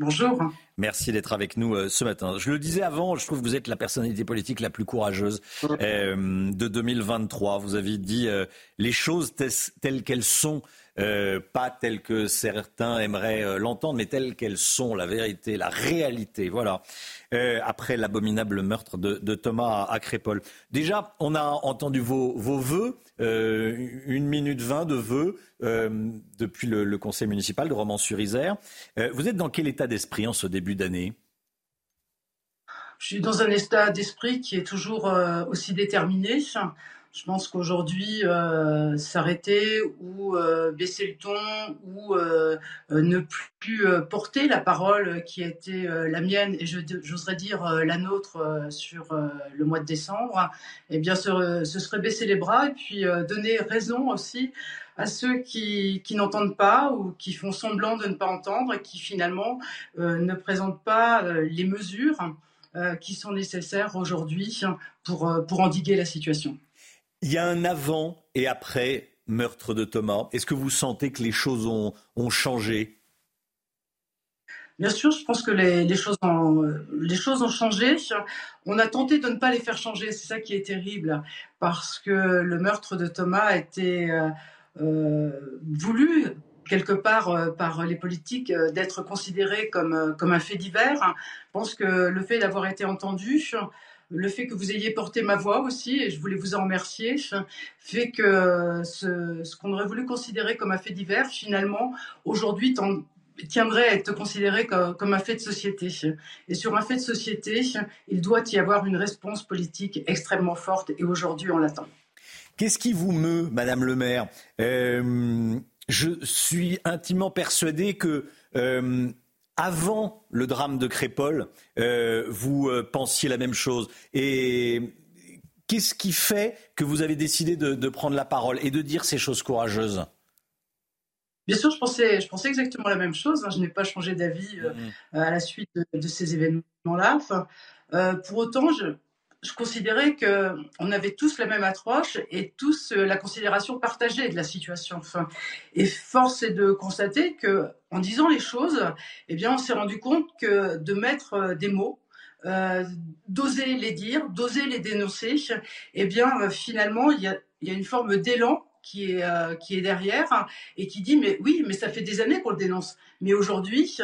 Bonjour. Merci d'être avec nous euh, ce matin. Je le disais avant, je trouve que vous êtes la personnalité politique la plus courageuse euh, de 2023. Vous avez dit les choses telles qu'elles sont euh, pas telles que certains aimeraient euh, l'entendre, mais telles qu'elles sont, la vérité, la réalité. Voilà. Euh, après l'abominable meurtre de, Thomas à, Crépol. Déjà, on a entendu vos, vos vœux, une minute vingt de vœux depuis le, conseil municipal de Romans-sur-Isère. vous êtes dans quel état d'esprit en ce début d'année? Je suis dans un état d'esprit qui est toujours aussi déterminé. Je pense qu'aujourd'hui, euh, s'arrêter ou euh, baisser le ton ou euh, ne plus porter la parole qui a été la mienne et j'oserais dire la nôtre sur le mois de décembre, eh bien, ce, serait baisser les bras et puis donner raison aussi à ceux qui, n'entendent pas ou qui font semblant de ne pas entendre et qui finalement ne présentent pas les mesures qui sont nécessaires aujourd'hui pour endiguer la situation. Il y a un avant et après meurtre de Thomas. Est-ce que vous sentez que les choses ont, changé? Bien sûr, je pense que les, choses ont, les choses ont changé. On a tenté de ne pas les faire changer. C'est ça qui est terrible, parce que le meurtre de Thomas a été euh, euh, voulu quelque part euh, par les politiques d'être considéré comme un fait divers. Je pense que le fait d'avoir été entendu, le fait que vous ayez porté ma voix aussi, et je voulais vous en remercier, fait que ce, qu'on aurait voulu considérer comme un fait divers, finalement, aujourd'hui, tiendrait à être considéré comme, un fait de société. Et sur un fait de société, il doit y avoir une réponse politique extrêmement forte, et aujourd'hui, on l'attend. Qu'est-ce qui vous meut, Madame le maire? Euh, Je suis intimement persuadé que euh, avant le drame de Crépol, euh, vous euh, pensiez la même chose. Et qu'est-ce qui fait que vous avez décidé de, prendre la parole et de dire ces choses courageuses? Bien sûr, je pensais, je pensais exactement la même chose. Hein. Je n'ai pas changé d'avis euh, mmh. à la suite de, ces événements-là. pour autant, je, je considérais qu'on avait tous la même approche et tous euh, la considération partagée de la situation. Enfin, et force est de constater que, en disant les choses, eh bien, on s'est rendu compte que de mettre euh, des mots, euh, d'oser les dire, d'oser les dénoncer, eh bien, finalement, il y a une forme d'élan qui est, euh, qui est derrière hein, et qui dit mais oui, mais ça fait des années qu'on le dénonce. Mais aujourd'hui,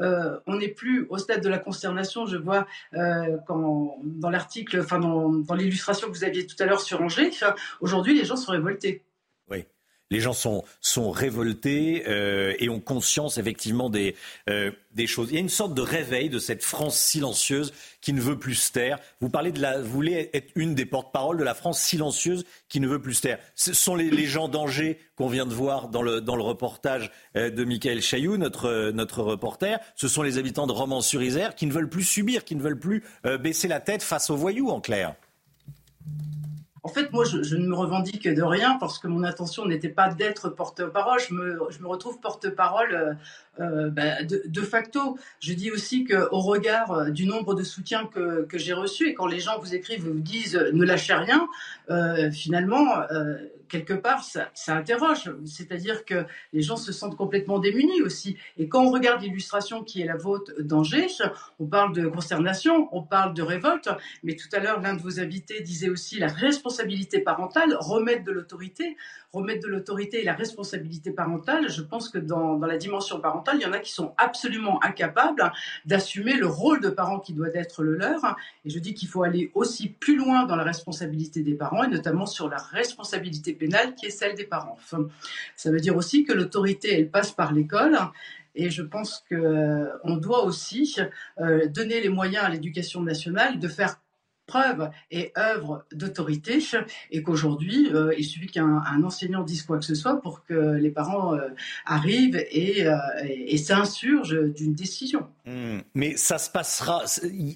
euh, on n'est plus au stade de la consternation. Je vois euh, quand, dans l'article, enfin dans, dans l'illustration que vous aviez tout à l'heure sur Angers, aujourd'hui les gens sont révoltés. Les gens sont, sont révoltés euh, et ont conscience effectivement des, euh, des choses. Il y a une sorte de réveil de cette France silencieuse qui ne veut plus se taire. Vous voulez être une des porte-paroles de la France silencieuse qui ne veut plus se taire. Ce sont les, les gens d'Angers qu'on vient de voir dans le, dans le reportage euh, de Michael Chailloux, notre, notre reporter. Ce sont les habitants de Romans-sur-Isère qui ne veulent plus subir, qui ne veulent plus baisser la tête face aux voyous, en clair. En fait, moi, je, ne me revendique de rien parce que mon intention n'était pas d'être porte-parole. Je me, retrouve porte-parole euh, euh, bah, de, facto. Je dis aussi qu'au regard euh, du nombre de soutiens que, que j'ai reçus et quand les gens vous écrivent, vous disent ne lâchez rien, finalement, quelque part, ça, ça interroge. C'est-à-dire que les gens se sentent complètement démunis aussi. Et quand on regarde l'illustration qui est la vôtre d'Angers, on parle de consternation, on parle de révolte, mais tout à l'heure, l'un de vos invités disait aussi la responsabilité parentale, remettre de l'autorité remettre de l'autorité et la responsabilité parentale, je pense que dans, dans, la dimension parentale, il y en a qui sont absolument incapables d'assumer le rôle de parent qui doit être le leur. Et je dis qu'il faut aller aussi plus loin dans la responsabilité des parents et notamment sur la responsabilité pénale qui est celle des parents. Ça veut dire aussi que l'autorité, elle passe par l'école. Et je pense qu'on doit aussi euh, donner les moyens à l'éducation nationale de faire preuve et œuvre d'autorité et qu'aujourd'hui, euh, il suffit qu'un enseignant dise quoi que ce soit pour que les parents euh, arrivent euh, et, s'insurgent d'une décision. Hmm. Mais ça se passera,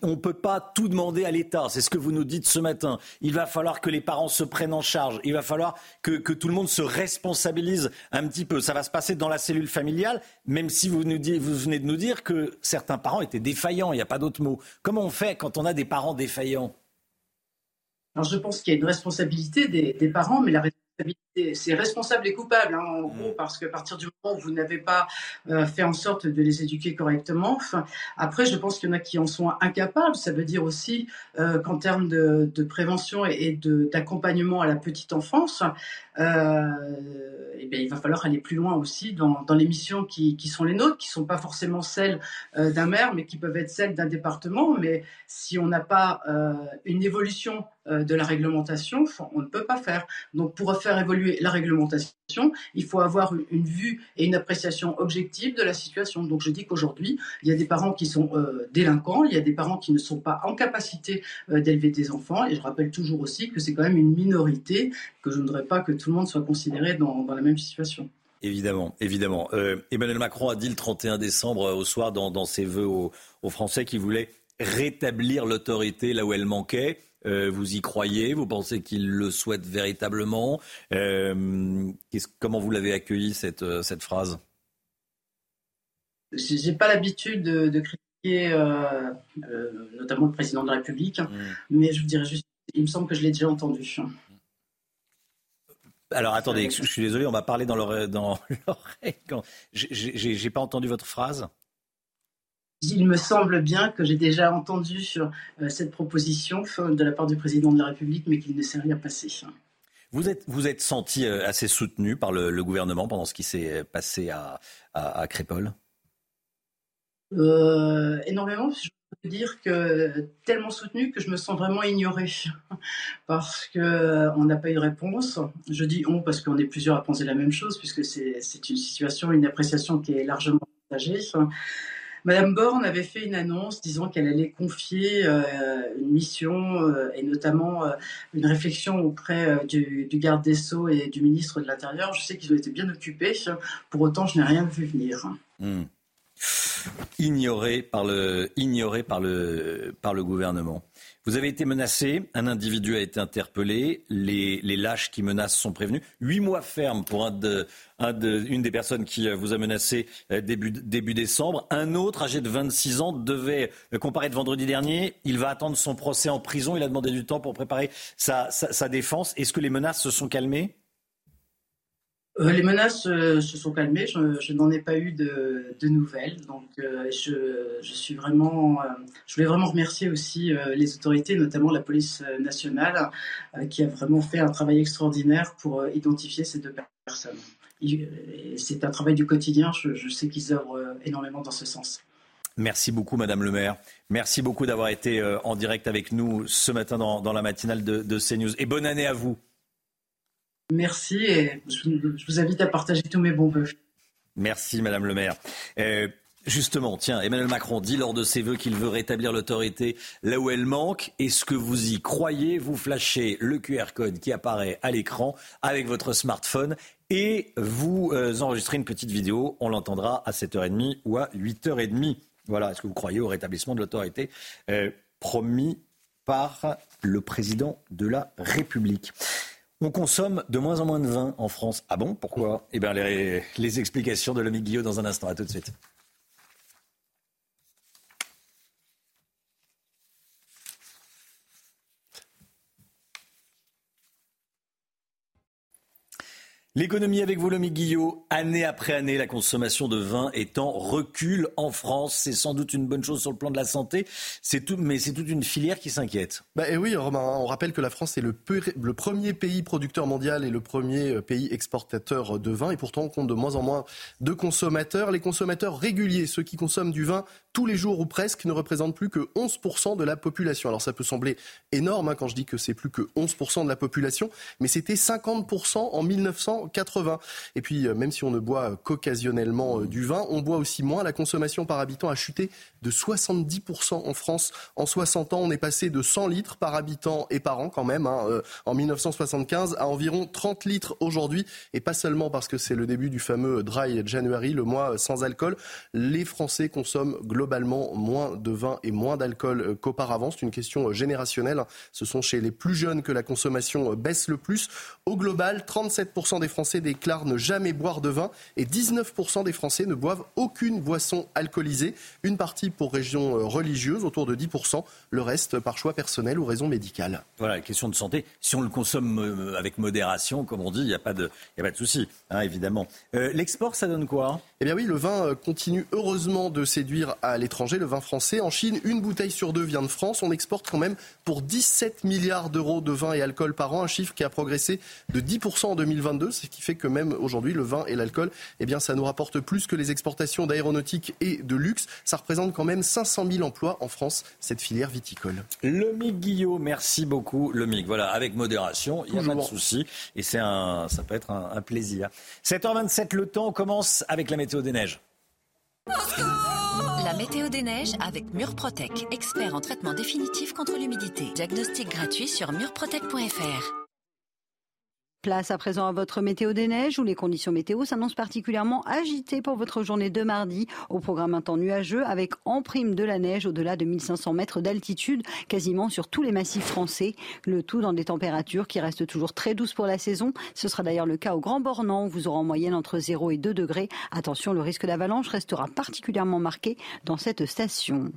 on ne peut pas tout demander à l'État, c'est ce que vous nous dites ce matin. Il va falloir que les parents se prennent en charge, il va falloir que, que tout le monde se responsabilise un petit peu. Ça va se passer dans la cellule familiale, même si vous, nous vous venez de nous dire que certains parents étaient défaillants, il n'y a pas d'autre mot. Comment on fait quand on a des parents défaillants? Alors je pense qu'il y a une responsabilité des, parents, mais la c'est responsable et coupable, hein, en gros, parce qu'à partir du moment où vous n'avez pas euh, fait en sorte de les éduquer correctement, enfin, après, je pense qu'il y en a qui en sont incapables. Ça veut dire aussi euh, qu'en termes de, de, prévention et, d'accompagnement à la petite enfance, euh, eh bien, il va falloir aller plus loin aussi dans, dans les missions qui, qui, sont les nôtres, qui sont pas forcément celles d'un maire, mais qui peuvent être celles d'un département. Mais si on n'a pas une évolution de la réglementation, on ne peut pas faire. Donc, pour faire faire la réglementation, il faut avoir une vue et une appréciation objective de la situation. Donc je dis qu'aujourd'hui, il y a des parents qui sont euh, délinquants, il y a des parents qui ne sont pas en capacité euh, d'élever des enfants, et je rappelle toujours aussi que c'est quand même une minorité, que je ne voudrais pas que tout le monde soit considéré dans, la même situation. Évidemment, évidemment. Euh, Emmanuel Macron a dit le 31 décembre au soir dans, ses vœux aux, aux Français qu'il voulait rétablir l'autorité là où elle manquait. Euh, vous y croyez? Vous pensez qu'il le souhaite véritablement? Euh, Comment vous l'avez accueilli cette, euh, cette phrase? J'ai pas l'habitude de, critiquer notamment le président de la République, mm. mais je vous dirais juste, il me semble que je l'ai déjà entendu. Alors attendez, je suis désolé, on va parler dans l'oreille. Dans <laughs> J'ai pas entendu votre phrase. Il me semble bien que j'ai déjà entendu sur euh, cette proposition de la part du président de la République, mais qu'il ne s'est rien passé. Vous êtes, vous êtes senti euh, assez soutenu par le, gouvernement pendant ce qui s'est passé à, à, Crépole? Euh, Énormément. Je peux dire que tellement soutenu que je me sens vraiment ignorée <laughs> parce qu'on n'a pas eu de réponse. Je dis on parce qu'on est plusieurs à penser la même chose puisque c'est une situation, une appréciation qui est largement partagée. Madame Borne avait fait une annonce disant qu'elle allait confier euh, une mission euh, et notamment euh, une réflexion auprès du, garde des Sceaux et du ministre de l'Intérieur. Je sais qu'ils ont été bien occupés. Pour autant, je n'ai rien vu venir. Hmm. Ignoré par le, ignoré par le, par le gouvernement. Vous avez été menacé, un individu a été interpellé, les, lâches qui menacent sont prévenus. Huit mois ferme pour une des personnes qui euh, vous a menacé euh, début, décembre. Un autre, âgé de 26 ans, devait euh, comparaître vendredi dernier. Il va attendre son procès en prison. Il a demandé du temps pour préparer sa, sa défense. Est-ce que les menaces se sont calmées? Euh, les menaces euh, se sont calmées, je, n'en ai pas eu de, nouvelles, donc euh, je, suis vraiment, je voulais vraiment remercier aussi les autorités, notamment la police nationale, qui a vraiment fait un travail extraordinaire pour identifier ces deux personnes. C'est un travail du quotidien, je, sais qu'ils œuvrent énormément dans ce sens. Merci beaucoup, Madame le maire. Merci beaucoup d'avoir été en direct avec nous ce matin dans, la matinale de, de CNews. Et bonne année à vous. Merci et je, vous invite à partager tous mes bons vœux. Merci Madame le maire. Euh, justement, tiens, Emmanuel Macron dit lors de ses vœux qu'il veut rétablir l'autorité là où elle manque. Est-ce que vous y croyez? Vous flashez le QR code qui apparaît à l'écran avec votre smartphone et vous euh, enregistrez une petite vidéo. On l'entendra à 7h30 ou à 8h30. Voilà, est-ce que vous croyez au rétablissement de l'autorité euh, promis par le président de la République? On consomme de moins en moins de vin en France. Ah bon? Pourquoi? Eh bien, les, explications de l'ami Guillaume dans un instant. À tout de suite. L'économie avec vous, Lomi Guillot. Année après année, la consommation de vin est en recul en France. C'est sans doute une bonne chose sur le plan de la santé, c'est tout, mais c'est toute une filière qui s'inquiète. Bah, oui, Romain, on rappelle que la France est le, le, premier pays producteur mondial et le premier euh, pays exportateur de vin. Et pourtant, on compte de moins en moins de consommateurs. Les consommateurs réguliers, ceux qui consomment du vin tous les jours ou presque, ne représentent plus que 11% de la population. Alors ça peut sembler énorme hein, quand je dis que c'est plus que 11% de la population, mais c'était 50% en 1900 80. Et puis, euh, même si on ne boit qu'occasionnellement euh, du vin, on boit aussi moins. La consommation par habitant a chuté de 70% en France. En 60 ans, on est passé de 100 litres par habitant et par an quand même, hein, euh, en 1975, à environ 30 litres aujourd'hui. Et pas seulement parce que c'est le début du fameux Dry January, le mois sans alcool. Les Français consomment globalement moins de vin et moins d'alcool qu'auparavant. C'est une question générationnelle. Ce sont chez les plus jeunes que la consommation baisse le plus. Au global, 37% des Français déclarent ne jamais boire de vin et 19% des Français ne boivent aucune boisson alcoolisée. Une partie pour régions euh, religieuses, autour de 10%, le reste par choix personnel ou raison médicale. Voilà, question de santé. Si on le consomme euh, avec modération, comme on dit, il n'y a pas de, y a pas de souci, hein, évidemment. Euh, l'export, ça donne quoi? Eh bien oui, le vin continue heureusement de séduire à l'étranger, le vin français. En Chine, une bouteille sur deux vient de France. On exporte quand même pour 17 milliards d'euros de vin et alcool par an, un chiffre qui a progressé de 10% en 2022 ce qui fait que même aujourd'hui, le vin et l'alcool, eh bien, ça nous rapporte plus que les exportations d'aéronautique et de luxe. Ça représente quand même 500 000 emplois en France, cette filière viticole. Le Mic Guillaume, merci beaucoup. Le Mic, voilà, avec modération, il n'y a pas de souci. Et c'est un, ça peut être un, un plaisir. 7h27, le temps commence avec la météo des neiges. La météo des neiges avec Murprotec, expert en traitement définitif contre l'humidité. Diagnostic gratuit sur murprotec.fr. Place à présent à votre météo des neiges où les conditions météo s'annoncent particulièrement agitées pour votre journée de mardi. Au programme un temps nuageux avec en prime de la neige au-delà de 1500 mètres d'altitude quasiment sur tous les massifs français. Le tout dans des températures qui restent toujours très douces pour la saison. Ce sera d'ailleurs le cas au Grand Bornand où vous aurez en moyenne entre 0 et 2 degrés. Attention, le risque d'avalanche restera particulièrement marqué dans cette station.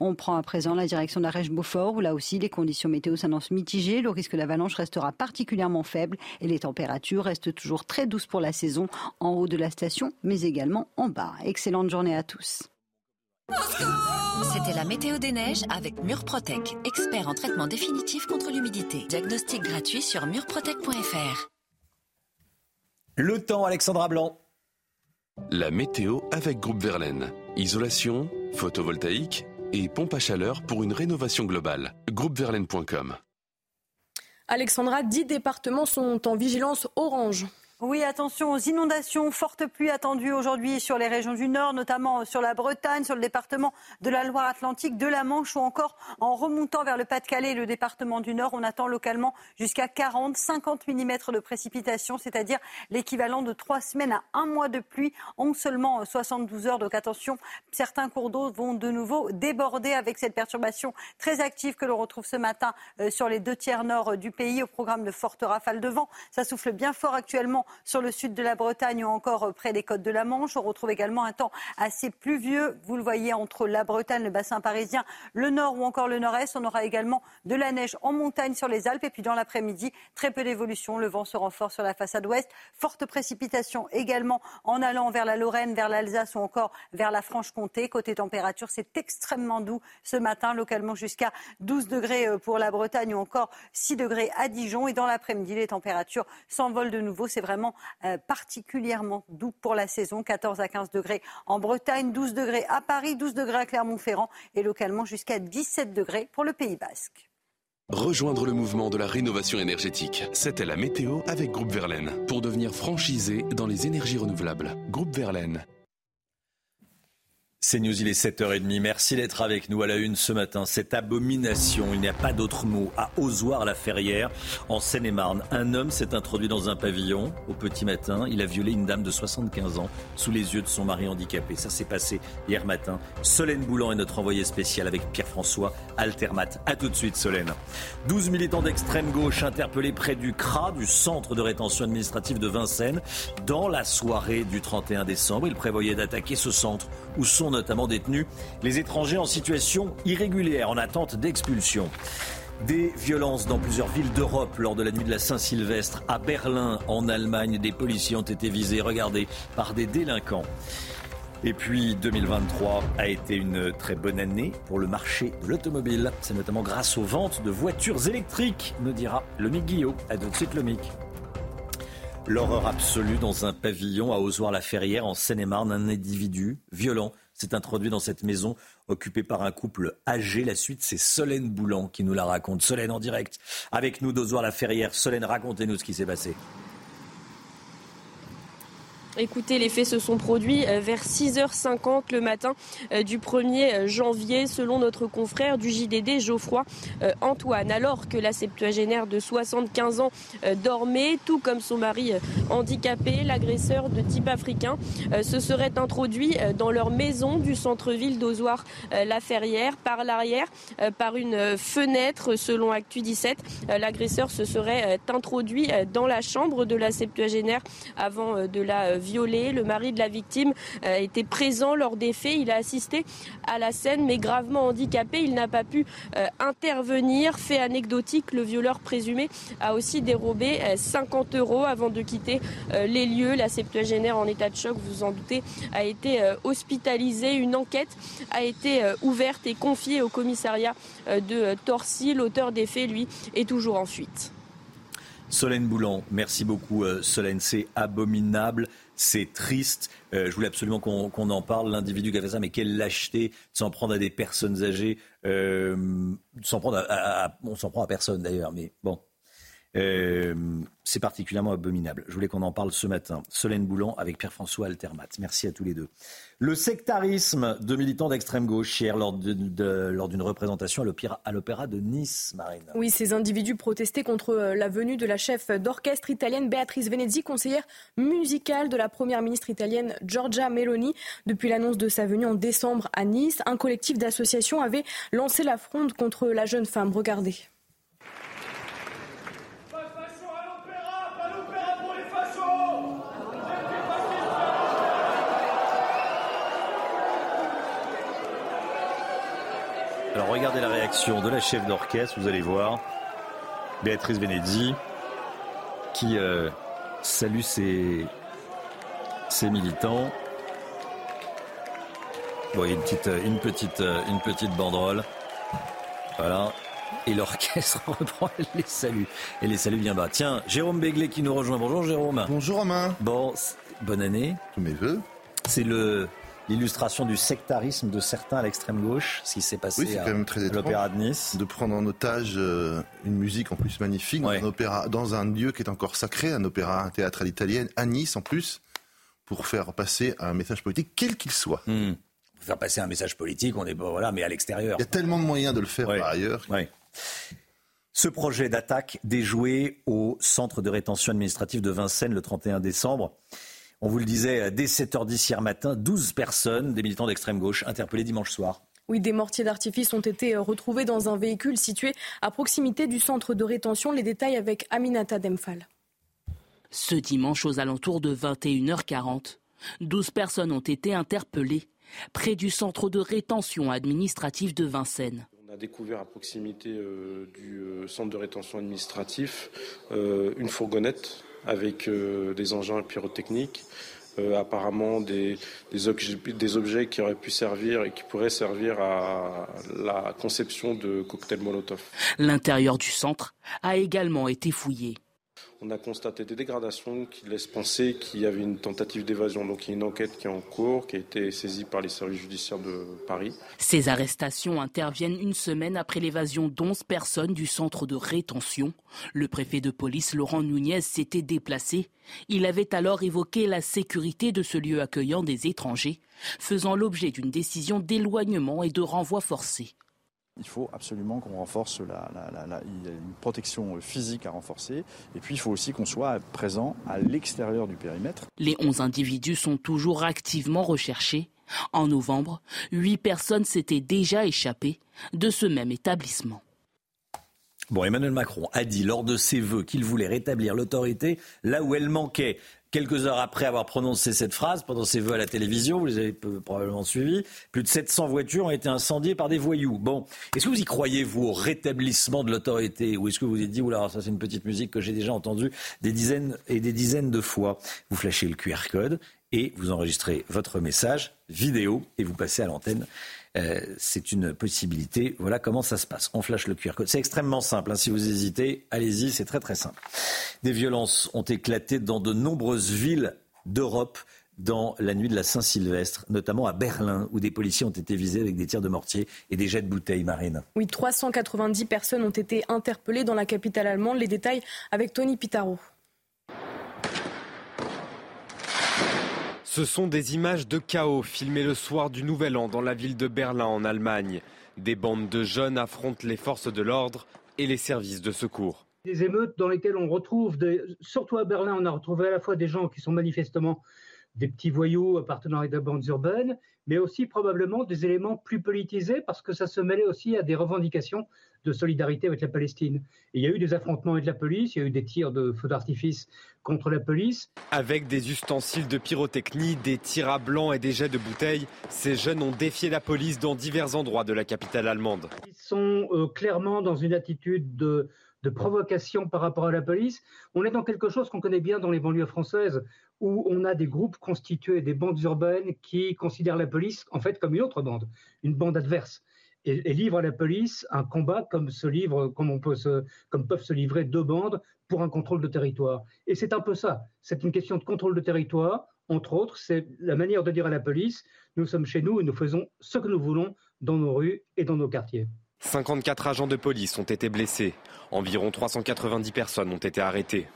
On prend à présent la direction d'Arèche-Beaufort où là aussi les conditions météo s'annoncent mitigées. Le risque d'avalanche restera particulièrement faible et les températures restent toujours très douces pour la saison en haut de la station mais également en bas. Excellente journée à tous. C'était la météo des neiges avec Murprotec, expert en traitement définitif contre l'humidité. Diagnostic gratuit sur murprotec.fr. Le temps, Alexandra Blanc. La météo avec Groupe Verlaine. Isolation, photovoltaïque et pompe à chaleur pour une rénovation globale. Groupeverlaine.com. Alexandra, dix départements sont en vigilance orange. Oui, attention aux inondations, fortes pluies attendues aujourd'hui sur les régions du Nord, notamment sur la Bretagne, sur le département de la Loire-Atlantique, de la Manche ou encore en remontant vers le Pas-de-Calais et le département du Nord. On attend localement jusqu'à 40, 50 mm de précipitations, c'est-à-dire l'équivalent de trois semaines à un mois de pluie en seulement 72 heures. Donc attention, certains cours d'eau vont de nouveau déborder avec cette perturbation très active que l'on retrouve ce matin euh, sur les deux tiers nord du pays au programme de fortes rafales de vent. Ça souffle bien fort actuellement sur le sud de la Bretagne ou encore près des côtes de la Manche. On retrouve également un temps assez pluvieux. Vous le voyez entre la Bretagne, le bassin parisien, le nord ou encore le nord-est. On aura également de la neige en montagne sur les Alpes. Et puis dans l'après-midi, très peu d'évolution. Le vent se renforce sur la façade ouest. Forte précipitation également en allant vers la Lorraine, vers l'Alsace ou encore vers la Franche-Comté. Côté température, c'est extrêmement doux ce matin, localement jusqu'à 12 degrés euh, pour la Bretagne ou encore 6 degrés à Dijon. Et dans l'après-midi, les températures s'envolent de nouveau. C'est vraiment euh, particulièrement doux pour la saison. 14 à 15 degrés en Bretagne, 12 degrés à Paris, 12 degrés à Clermont-Ferrand et localement jusqu'à 17 degrés pour le Pays Basque. Rejoindre le mouvement de la rénovation énergétique. C'était la météo avec Groupe Verlaine pour devenir franchisé dans les énergies renouvelables. Groupe Verlaine. C'est News, il est 7h30. Merci d'être avec nous à la une ce matin. Cette abomination, il n'y a pas d'autre mot, à Ozoir-la-Ferrière, en Seine-et-Marne. Un homme s'est introduit dans un pavillon au petit matin. Il a violé une dame de 75 ans sous les yeux de son mari handicapé. Ça s'est passé hier matin. Solène Boulan est notre envoyé spécial avec Pierre-François Altermat. A tout de suite, Solène. 12 militants d'extrême gauche interpellés près du CRA, du centre de rétention administrative de Vincennes, dans la soirée du 31 décembre. Ils prévoyaient d'attaquer ce centre où sont notamment détenus les étrangers en situation irrégulière, en attente d'expulsion. Des violences dans plusieurs villes d'Europe lors de la nuit de la Saint-Sylvestre. À Berlin, en Allemagne, des policiers ont été visés, regardez, par des délinquants. Et puis 2023 a été une très bonne année pour le marché de l'automobile. C'est notamment grâce aux ventes de voitures électriques, nous dira Lomic Guillot. À tout de suite. L'horreur absolue dans un pavillon à Ozoir-la-Ferrière en Seine-et-Marne. Un individu violent s'est introduit dans cette maison occupée par un couple âgé. La suite, c'est Solène Boulan qui nous la raconte. Solène en direct avec nous d'Ozoir-la-Ferrière. Solène, racontez-nous ce qui s'est passé. Écoutez, les faits se sont produits euh, vers 6h50 le matin euh, du 1er euh, janvier, selon notre confrère du JDD Geoffroy Antoine. Alors que la septuagénaire de 75 ans dormait, tout comme son mari handicapé, l'agresseur de type africain se serait introduit dans leur maison du centre-ville d'Ozoir-la Ferrière par l'arrière, par une fenêtre, selon Actu 17. L'agresseur se serait introduit dans la chambre de la septuagénaire avant de la Le mari de la victime euh, était présent lors des faits. Il a assisté à la scène, mais gravement handicapé. Il n'a pas pu euh, intervenir. Fait anecdotique, le violeur présumé a aussi dérobé 50 euh, euros avant de quitter les lieux. La septuagénaire en état de choc, vous vous en doutez, a été hospitalisée. Une enquête a été ouverte et confiée au commissariat de Torcy. L'auteur des faits, lui, est toujours en fuite. Solène Boulan, merci beaucoup Solène, c'est abominable. C'est triste. Euh, je voulais absolument qu'on en parle. L'individu qui a fait ça, mais quelle lâcheté de s'en prendre à des personnes âgées. Euh, s'en prendre à, on s'en prend à personne d'ailleurs, mais bon. Euh, c'est particulièrement abominable. Je voulais qu'on en parle ce matin. Solène Boulan avec Pierre-François Altermat. Merci à tous les deux. Le sectarisme de militants d'extrême gauche hier lors d'une représentation à l'Opéra de Nice, Marine. Oui, ces individus protestaient contre euh, la venue de la chef d'orchestre italienne Beatrice Venezzi, conseillère musicale de la première ministre italienne Giorgia Meloni. Depuis l'annonce de sa venue en décembre à Nice, un collectif d'associations avait lancé la fronde contre la jeune femme. Regardez. Alors regardez la réaction de la chef d'orchestre, vous allez voir. Béatrice Venezzi qui euh, salue ses, ses militants. Bon, il y a une petite, une petite, une petite banderole. Voilà. Et l'orchestre <laughs> reprend, elle les salue. Et les salue bien bas. Tiens, Jérôme Béglé qui nous rejoint. Bonjour Jérôme. Bonjour Romain. Bon, bonne année. Tous mes voeux. C'est le l'illustration du sectarisme de certains à l'extrême gauche, ce qui s'est passé à, l'Opéra de Nice. De prendre en otage euh, une musique en plus magnifique dans, un opéra, dans un lieu qui est encore sacré, un opéra, un théâtre à l'italienne, à Nice en plus, pour faire passer un message politique, quel qu'il soit. Hmm. faire passer un message politique, on est voilà, mais à l'extérieur. Il y a tellement de moyens de le faire par ailleurs. Ce projet d'attaque déjoué au centre de rétention administrative de Vincennes le 31 décembre on vous le disait, dès 7h10 hier matin, 12 personnes, des militants d'extrême gauche, interpellés dimanche soir. Oui, des mortiers d'artifice ont été euh, retrouvés dans un véhicule situé à proximité du centre de rétention. Les détails avec Aminata Demphal. Ce dimanche, aux alentours de 21h40, 12 personnes ont été interpellées près du centre de rétention administrative de Vincennes. On a découvert à proximité euh, du euh, centre de rétention administratif une fourgonnette avec euh, des engins pyrotechniques, euh, apparemment des, des, objets, qui auraient pu servir et qui pourraient servir à la conception de cocktails Molotov. L'intérieur du centre a également été fouillé on a constaté des dégradations qui laissent penser qu'il y avait une tentative d'évasion. Donc il y a une enquête qui est en cours, qui a été saisie par les services judiciaires de Paris. Ces arrestations interviennent une semaine après l'évasion d'11 personnes du centre de rétention. Le préfet de police Laurent Nunez s'était déplacé. Il avait alors évoqué la sécurité de ce lieu accueillant des étrangers, faisant l'objet d'une décision d'éloignement et de renvoi forcé. Il faut absolument qu'on renforce la, une protection physique à renforcer. Et puis, il faut aussi qu'on soit présent à l'extérieur du périmètre. Les 11 individus sont toujours activement recherchés. En novembre, 8 personnes s'étaient déjà échappées de ce même établissement. Bon, Emmanuel Macron a dit lors de ses vœux qu'il voulait rétablir l'autorité là où elle manquait. Quelques heures après avoir prononcé cette phrase, pendant ses vœux à la télévision, vous les avez probablement suivis, plus de 700 voitures ont été incendiées par des voyous. Bon, est-ce que vous y croyez, vous, au rétablissement de l'autorité? Ou est-ce que vous vous êtes dit, oula, ça c'est une petite musique que j'ai déjà entendue des dizaines et des dizaines de fois. Vous flashez le QR code et vous enregistrez votre message vidéo et vous passez à l'antenne euh, c'est une possibilité. Voilà comment ça se passe. On flash le QR code. C'est extrêmement simple. Hein. Si vous hésitez, allez-y, c'est très très simple. Des violences ont éclaté dans de nombreuses villes d'Europe dans la nuit de la Saint-Sylvestre, notamment à Berlin, où des policiers ont été visés avec des tirs de mortier et des jets de bouteilles marines. Oui, 390 personnes ont été interpellées dans la capitale allemande. Les détails avec Tony Pitaro. Ce sont des images de chaos filmées le soir du Nouvel An dans la ville de Berlin en Allemagne. Des bandes de jeunes affrontent les forces de l'ordre et les services de secours. Des émeutes dans lesquelles on retrouve, surtout à Berlin, on a retrouvé à la fois des gens qui sont manifestement des petits voyous appartenant à des bandes urbaines, mais aussi probablement des éléments plus politisés parce que ça se mêlait aussi à des revendications de solidarité avec la Palestine. il y a eu des affrontements avec la police, il y a eu des tirs de feux d'artifice contre la police. Avec des ustensiles de pyrotechnie, des tirs à blanc et des jets de bouteilles, ces jeunes ont défié la police dans divers endroits de la capitale allemande. Ils sont euh, clairement dans une attitude de, de provocation par rapport à la police. On est dans quelque chose qu'on connaît bien dans les banlieues françaises, où on a des groupes constitués, des bandes urbaines qui considèrent la police en fait comme une autre bande, une bande adverse et, livre à la police un combat comme se livre, comme, on peut se, comme peuvent se livrer deux bandes pour un contrôle de territoire. Et c'est un peu ça. C'est une question de contrôle de territoire. Entre autres, c'est la manière de dire à la police nous sommes chez nous et nous faisons ce que nous voulons dans nos rues et dans nos quartiers. 54 agents de police ont été blessés. Environ 390 personnes ont été arrêtées.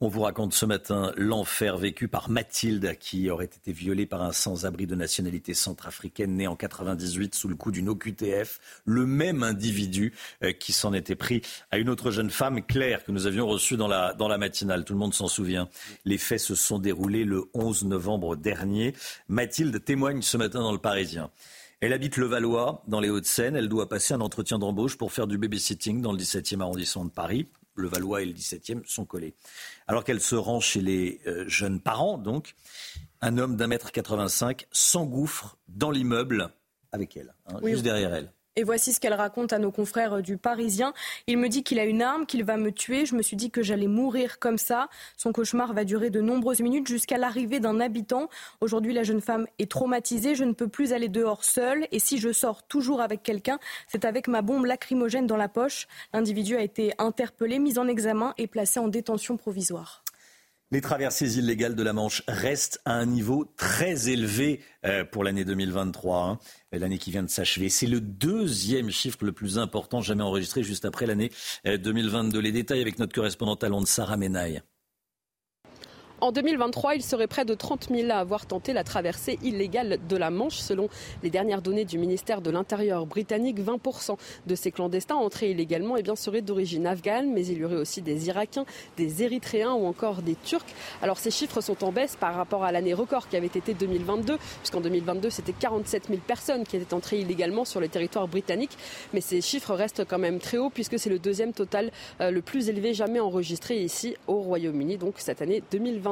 On vous raconte ce matin l'enfer vécu par Mathilde, qui aurait été violée par un sans-abri de nationalité centrafricaine né en 98 sous le coup d'une OQTF. Le même individu euh, qui s'en était pris à une autre jeune femme, Claire, que nous avions reçue dans la, dans la matinale. Tout le monde s'en souvient. Les faits se sont déroulés le 11 novembre dernier. Mathilde témoigne ce matin dans le Parisien. Elle habite le Valois, dans les Hauts-de-Seine. Elle doit passer un entretien d'embauche pour faire du babysitting dans le 17e arrondissement de Paris le Valois et le 17e sont collés. Alors qu'elle se rend chez les euh, jeunes parents, donc, un homme d'un mètre 85 s'engouffre dans l'immeuble avec elle, hein, juste derrière elle. Et voici ce qu'elle raconte à nos confrères du Parisien. Il me dit qu'il a une arme, qu'il va me tuer. Je me suis dit que j'allais mourir comme ça. Son cauchemar va durer de nombreuses minutes jusqu'à l'arrivée d'un habitant. Aujourd'hui, la jeune femme est traumatisée. Je ne peux plus aller dehors seule. Et si je sors toujours avec quelqu'un, c'est avec ma bombe lacrymogène dans la poche. L'individu a été interpellé, mis en examen et placé en détention provisoire. Les traversées illégales de la Manche restent à un niveau très élevé euh, pour l'année 2023, hein. l'année qui vient de s'achever. C'est le deuxième chiffre le plus important jamais enregistré juste après l'année 2022. Euh, Les détails avec notre correspondante à Londres, Sarah Menaille. En 2023, il serait près de 30 000 à avoir tenté la traversée illégale de la Manche. Selon les dernières données du ministère de l'Intérieur britannique, 20% de ces clandestins entrés illégalement eh bien, seraient d'origine afghane, mais il y aurait aussi des Irakiens, des Érythréens ou encore des Turcs. Alors ces chiffres sont en baisse par rapport à l'année record qui avait été 2022, puisqu'en 2022, c'était 47 000 personnes qui étaient entrées illégalement sur le territoire britannique. Mais ces chiffres restent quand même très hauts, puisque c'est le deuxième total euh, le plus élevé jamais enregistré ici au Royaume-Uni, donc cette année 2022.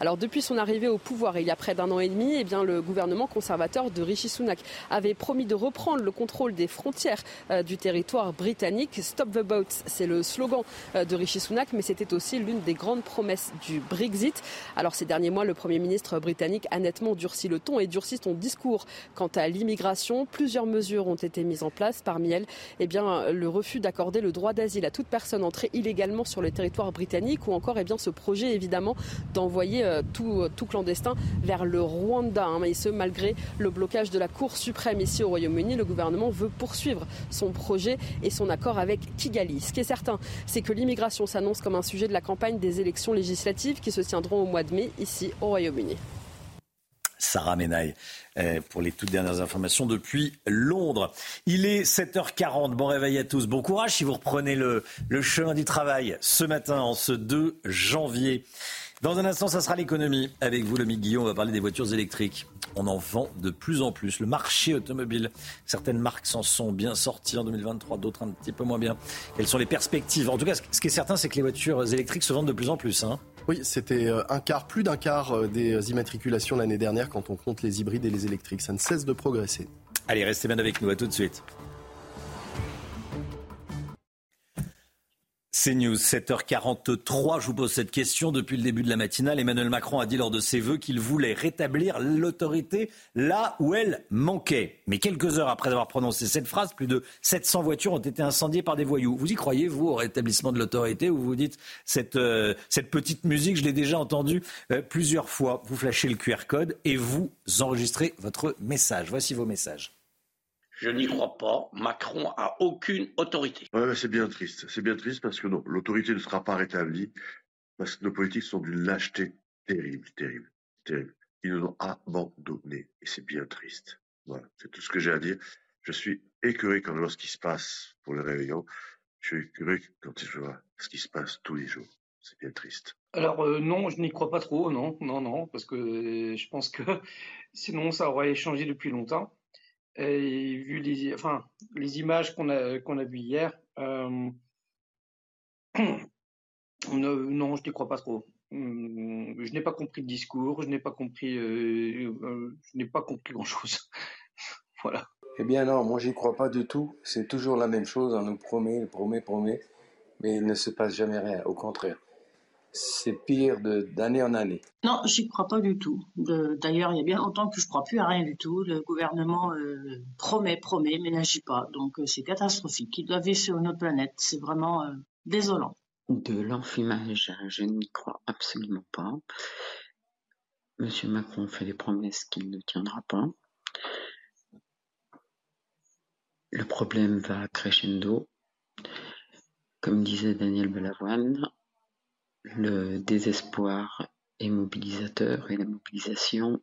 Alors depuis son arrivée au pouvoir il y a près d'un an et demi, eh bien, le gouvernement conservateur de Rishi Sunak avait promis de reprendre le contrôle des frontières euh, du territoire britannique. Stop the boats, c'est le slogan euh, de Rishi Sunak, mais c'était aussi l'une des grandes promesses du Brexit. Alors ces derniers mois, le Premier ministre britannique a nettement durci le ton et durci son discours quant à l'immigration. Plusieurs mesures ont été mises en place. Parmi elles, eh bien, le refus d'accorder le droit d'asile à toute personne entrée illégalement sur le territoire britannique ou encore eh bien, ce projet évidemment d'envoyer euh, tout, tout, clandestin vers le Rwanda. Hein. Et ce, malgré le blocage de la Cour suprême ici au Royaume-Uni, le gouvernement veut poursuivre son projet et son accord avec Kigali. Ce qui est certain, c'est que l'immigration s'annonce comme un sujet de la campagne des élections législatives qui se tiendront au mois de mai ici au Royaume-Uni. Sarah Menaille euh, pour les toutes dernières informations depuis Londres. Il est 7h40. Bon réveil à tous. Bon courage si vous reprenez le chemin du travail ce matin, en ce 2 janvier. Dans un instant, ça sera l'économie. Avec vous, le Guillaume, on va parler des voitures électriques. On en vend de plus en plus. Le marché automobile, certaines marques s'en sont bien sorties en 2023, d'autres un petit peu moins bien. Quelles sont les perspectives? En tout cas, ce qui est certain, c'est que les voitures électriques se vendent de plus en plus. Hein. Oui, c'était euh, un quart, plus d'un quart euh, des immatriculations l'année dernière quand on compte les hybrides et les électriques. Ça ne cesse de progresser. Allez, restez bien avec nous. À tout de suite. CNews, 7h43. Je vous pose cette question. Depuis le début de la matinale, Emmanuel Macron a dit lors de ses vœux qu'il voulait rétablir l'autorité là où elle manquait. Mais quelques heures après avoir prononcé cette phrase, plus de 700 voitures ont été incendiées par des voyous. Vous y croyez, vous, au rétablissement de l'autorité ou vous dites cette, euh, cette petite musique, je l'ai déjà entendue euh, plusieurs fois. Vous flashez le QR code et vous enregistrez votre message. Voici vos messages. Je n'y crois pas. Macron a aucune autorité. Ouais, c'est bien triste. C'est bien triste parce que non, l'autorité ne sera pas rétablie parce que nos politiques sont d'une lâcheté terrible, terrible, terrible. Ils nous ont abandonnés et c'est bien triste. Voilà, c'est tout ce que j'ai à dire. Je suis écœuré quand je vois ce qui se passe pour le réveillon. Je suis écœuré quand je vois ce qui se passe tous les jours. C'est bien triste. Alors euh, non, je n'y crois pas trop, non, non, non, parce que euh, je pense que <laughs> sinon ça aurait changé depuis longtemps. Et vu les, images qu'on a, qu'on a vues hier, euh, <clears throat> non, je n'y crois pas trop. Hum, je n'ai pas compris le discours, je n'ai pas compris, euh, euh, je compris grand chose. <laughs> voilà. Eh bien non, moi j'y crois pas du tout. C'est toujours la même chose, on nous promet, promet, promet, mais il ne se passe jamais rien. Au contraire c'est pire d'année en année. Non, j'y crois pas du tout. D'ailleurs, il y a bien longtemps que je crois plus à rien du tout. Le gouvernement euh, promet, promet, mais n'agit pas. Donc euh, c'est catastrophique. Il doit vivre sur notre planète. C'est vraiment euh, désolant. De l'enfumage, je n'y crois absolument pas. Monsieur Macron fait des promesses qu'il ne tiendra pas. Le problème va crescendo. Comme disait Daniel Balavoine, le désespoir est mobilisateur et la mobilisation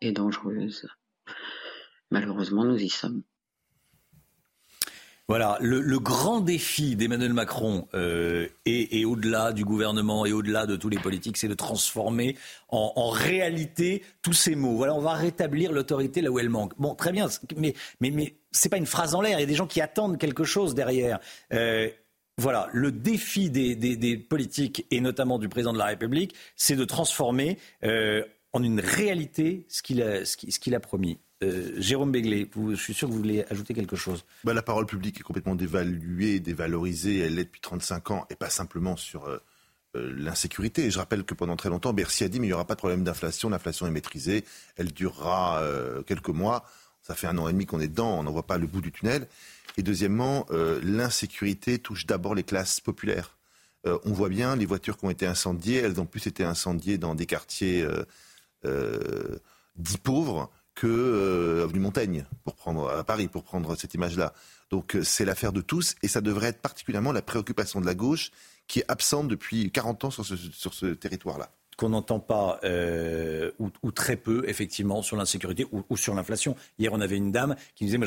est dangereuse. Malheureusement, nous y sommes. Voilà, le, grand défi d'Emmanuel Macron euh, et, au-delà du gouvernement et au-delà de tous les politiques, c'est de transformer en, réalité tous ces mots. Voilà, on va rétablir l'autorité là où elle manque. Bon, très bien, mais mais mais c'est pas une phrase en l'air. Il y a des gens qui attendent quelque chose derrière. Euh, voilà, le défi des, politiques et notamment du président de la République, c'est de transformer euh, en une réalité ce qu'il a, promis. Euh, Jérôme Béglé, je suis sûr que vous voulez ajouter quelque chose. Bah, la parole publique est complètement dévaluée, dévalorisée. Elle l'est depuis 35 ans et pas simplement sur euh, l'insécurité. je rappelle que pendant très longtemps, Bercy a dit mais il n'y aura pas de problème d'inflation. L'inflation est maîtrisée. Elle durera quelques mois. Ça fait un an et demi qu'on est dedans. On n'en voit pas le bout du tunnel. Et deuxièmement, euh, l'insécurité touche d'abord les classes populaires. Euh, on voit bien les voitures qui ont été incendiées, elles ont plus été incendiées dans des quartiers euh, dits pauvres que avenue Montaigne, pour prendre à Paris, pour prendre cette image-là. Donc c'est l'affaire de tous, et ça devrait être particulièrement la préoccupation de la gauche, qui est absente depuis 40 ans sur ce territoire-là qu'on n'entend pas euh, ou, très peu effectivement sur l'insécurité ou, sur l'inflation. Hier, on avait une dame qui disait,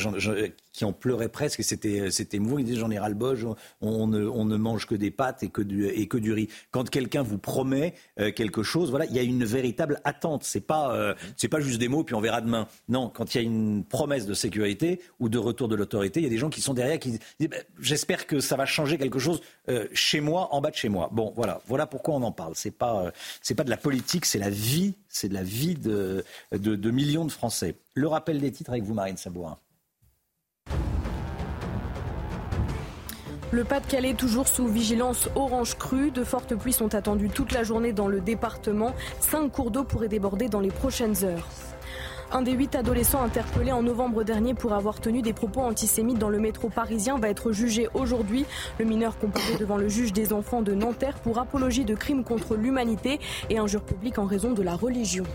qui en pleurait presque et c'était c'était émouvant. Il disait j'en ai ras le bol, on, ne, on ne mange que des pâtes et que du et que du riz. Quand quelqu'un vous promet euh, quelque chose, voilà, il y a une véritable attente. C'est pas euh, pas juste des mots puis on verra demain. Non, quand il y a une promesse de sécurité ou de retour de l'autorité, il y a des gens qui sont derrière qui disent ben, j'espère que ça va changer quelque chose chez moi, en bas de chez moi. Bon, voilà, voilà pourquoi on en parle. Pas c'est de la politique, c'est la vie, c'est de la vie de, de, millions de Français. Le rappel des titres avec vous, Marine Sabourin. Le Pas-de-Calais toujours sous vigilance orange crue. De fortes pluies sont attendues toute la journée dans le département. Cinq cours d'eau pourraient déborder dans les prochaines heures. Un des huit adolescents interpellés en novembre dernier pour avoir tenu des propos antisémites dans le métro parisien va être jugé aujourd'hui. Le mineur comparé devant le juge des enfants de Nanterre pour apologie de crimes contre l'humanité et injure publique en raison de la religion.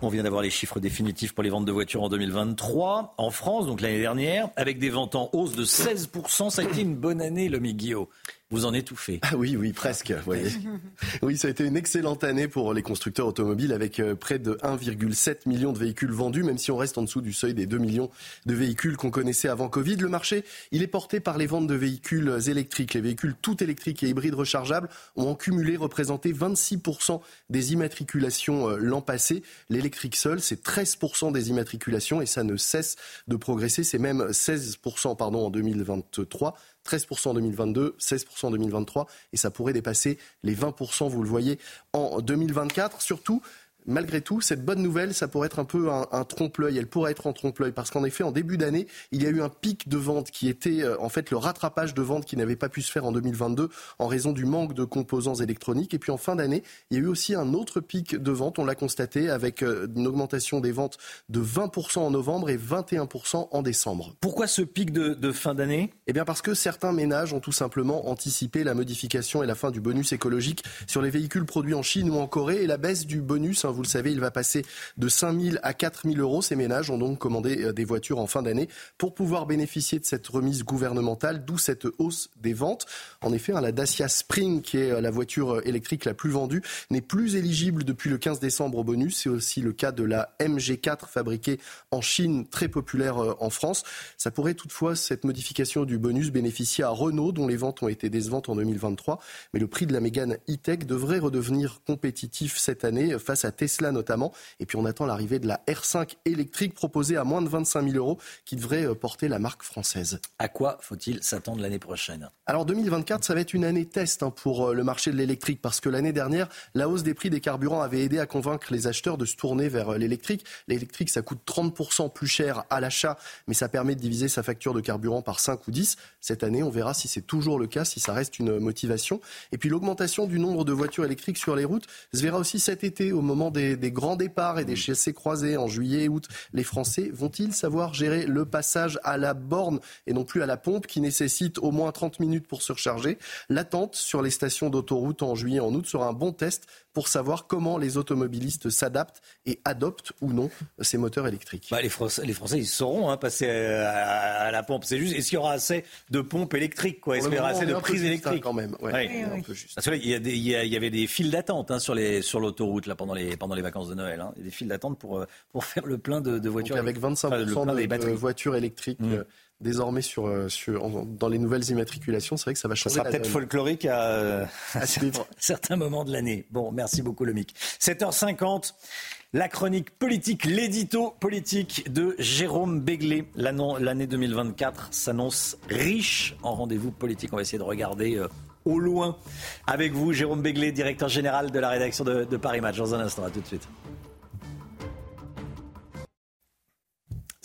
On vient d'avoir les chiffres définitifs pour les ventes de voitures en 2023 en France, donc l'année dernière, avec des ventes en hausse de 16%. Ça a été une bonne année, le Guillaume. Vous en étouffez. Ah oui, oui, presque. Voyez. <laughs> oui, ça a été une excellente année pour les constructeurs automobiles avec euh, près de 1,7 million de véhicules vendus, même si on reste en dessous du seuil des 2 millions de véhicules qu'on connaissait avant Covid. Le marché, il est porté par les ventes de véhicules électriques. Les véhicules tout électriques et hybrides rechargeables ont en cumulé représenté 26% des immatriculations euh, l'an passé. L'électrique seul, c'est 13% des immatriculations et ça ne cesse de progresser. C'est même 16% pardon, en 2023. 13% en 2022, 16% en 2023 et ça pourrait dépasser les 20%, vous le voyez, en 2024. Surtout, malgré tout, cette bonne nouvelle, ça pourrait être un peu un, trompe-l'œil. Elle pourrait être en trompe-l'œil parce qu'en effet, en début d'année, il y a eu un pic de vente qui était euh, en fait le rattrapage de vente qui n'avait pas pu se faire en 2022 en raison du manque de composants électroniques. Et puis en fin d'année, il y a eu aussi un autre pic de vente, on l'a constaté, avec euh, une augmentation des ventes de 20% en novembre et 21% en décembre. Pourquoi ce pic de, de fin d'année? Eh bien parce que certains ménages ont tout simplement anticipé la modification et la fin du bonus écologique sur les véhicules produits en Chine ou en Corée et la baisse du bonus vous le savez, il va passer de 5 000 à 4 000 euros. Ces ménages ont donc commandé euh, des voitures en fin d'année pour pouvoir bénéficier de cette remise gouvernementale, d'où cette hausse des ventes. En effet, hein, la Dacia Spring, qui est euh, la voiture euh, électrique la plus vendue, n'est plus éligible depuis le 15 décembre au bonus. C'est aussi le cas de la MG4 fabriquée en Chine, très populaire en France. Ça pourrait toutefois, cette modification du bonus, bénéficier à Renault, dont les ventes ont été décevantes en 2023. Mais le prix de la Mégane E-Tech devrait redevenir compétitif cette année face à Tesla notamment. Et puis on attend l'arrivée de la R5 électrique proposée à moins de 25 000 euros qui devrait euh, porter la marque française. À quoi faut-il s'attendre l'année prochaine? Alors 2024, ça va être une année test hein, pour euh, le marché de l'électrique parce que l'année dernière, la hausse des prix des carburants avait aidé à convaincre les acheteurs de se tourner vers euh, l'électrique. L'électrique, ça coûte 30% plus cher à l'achat, mais ça permet de diviser sa facture de carburant par 5 ou 10. Cette année, on verra si c'est toujours le cas, si ça reste une motivation. Et puis l'augmentation du nombre de voitures électriques sur les routes se verra aussi cet été au moment des, grands départs et des chassés croisés en juillet et août, les Français vont-ils savoir gérer le passage à la borne et non plus à la pompe qui nécessite au moins 30 minutes pour se recharger L'attente sur les stations d'autoroute en juillet et en août sera un bon test pour savoir comment les automobilistes s'adaptent et adoptent ou non ces moteurs électriques. Bah, les, Français, les, Français, ils sauront hein, passer à, la pompe. C'est juste, est-ce qu'il y aura assez de pompes électriques quoi? Est-ce qu'il y aura assez de prises électriques? quand même Parce que il y, avait des files d'attente hein, sur l'autoroute là pendant les pendant les vacances de Noël. Hein. Il y a des files d'attente pour euh, pour faire le plein de, voitures. Donc avec 25% de, voitures électriques. Mmh. Désormais sur, euh, sur, dans les nouvelles immatriculations. C'est vrai que ça va changer. Ça sera peut-être folklorique à, à, <laughs> certains moments de l'année. Bon, merci beaucoup, Lomic. 7h50. La chronique politique, l'édito politique de Jérôme Béglé. L'année 2024 s'annonce riche en rendez-vous politiques. On va essayer de regarder euh, au loin avec vous, Jérôme Béglé, directeur général de la rédaction de, de Paris Match. Dans un instant, à tout de suite.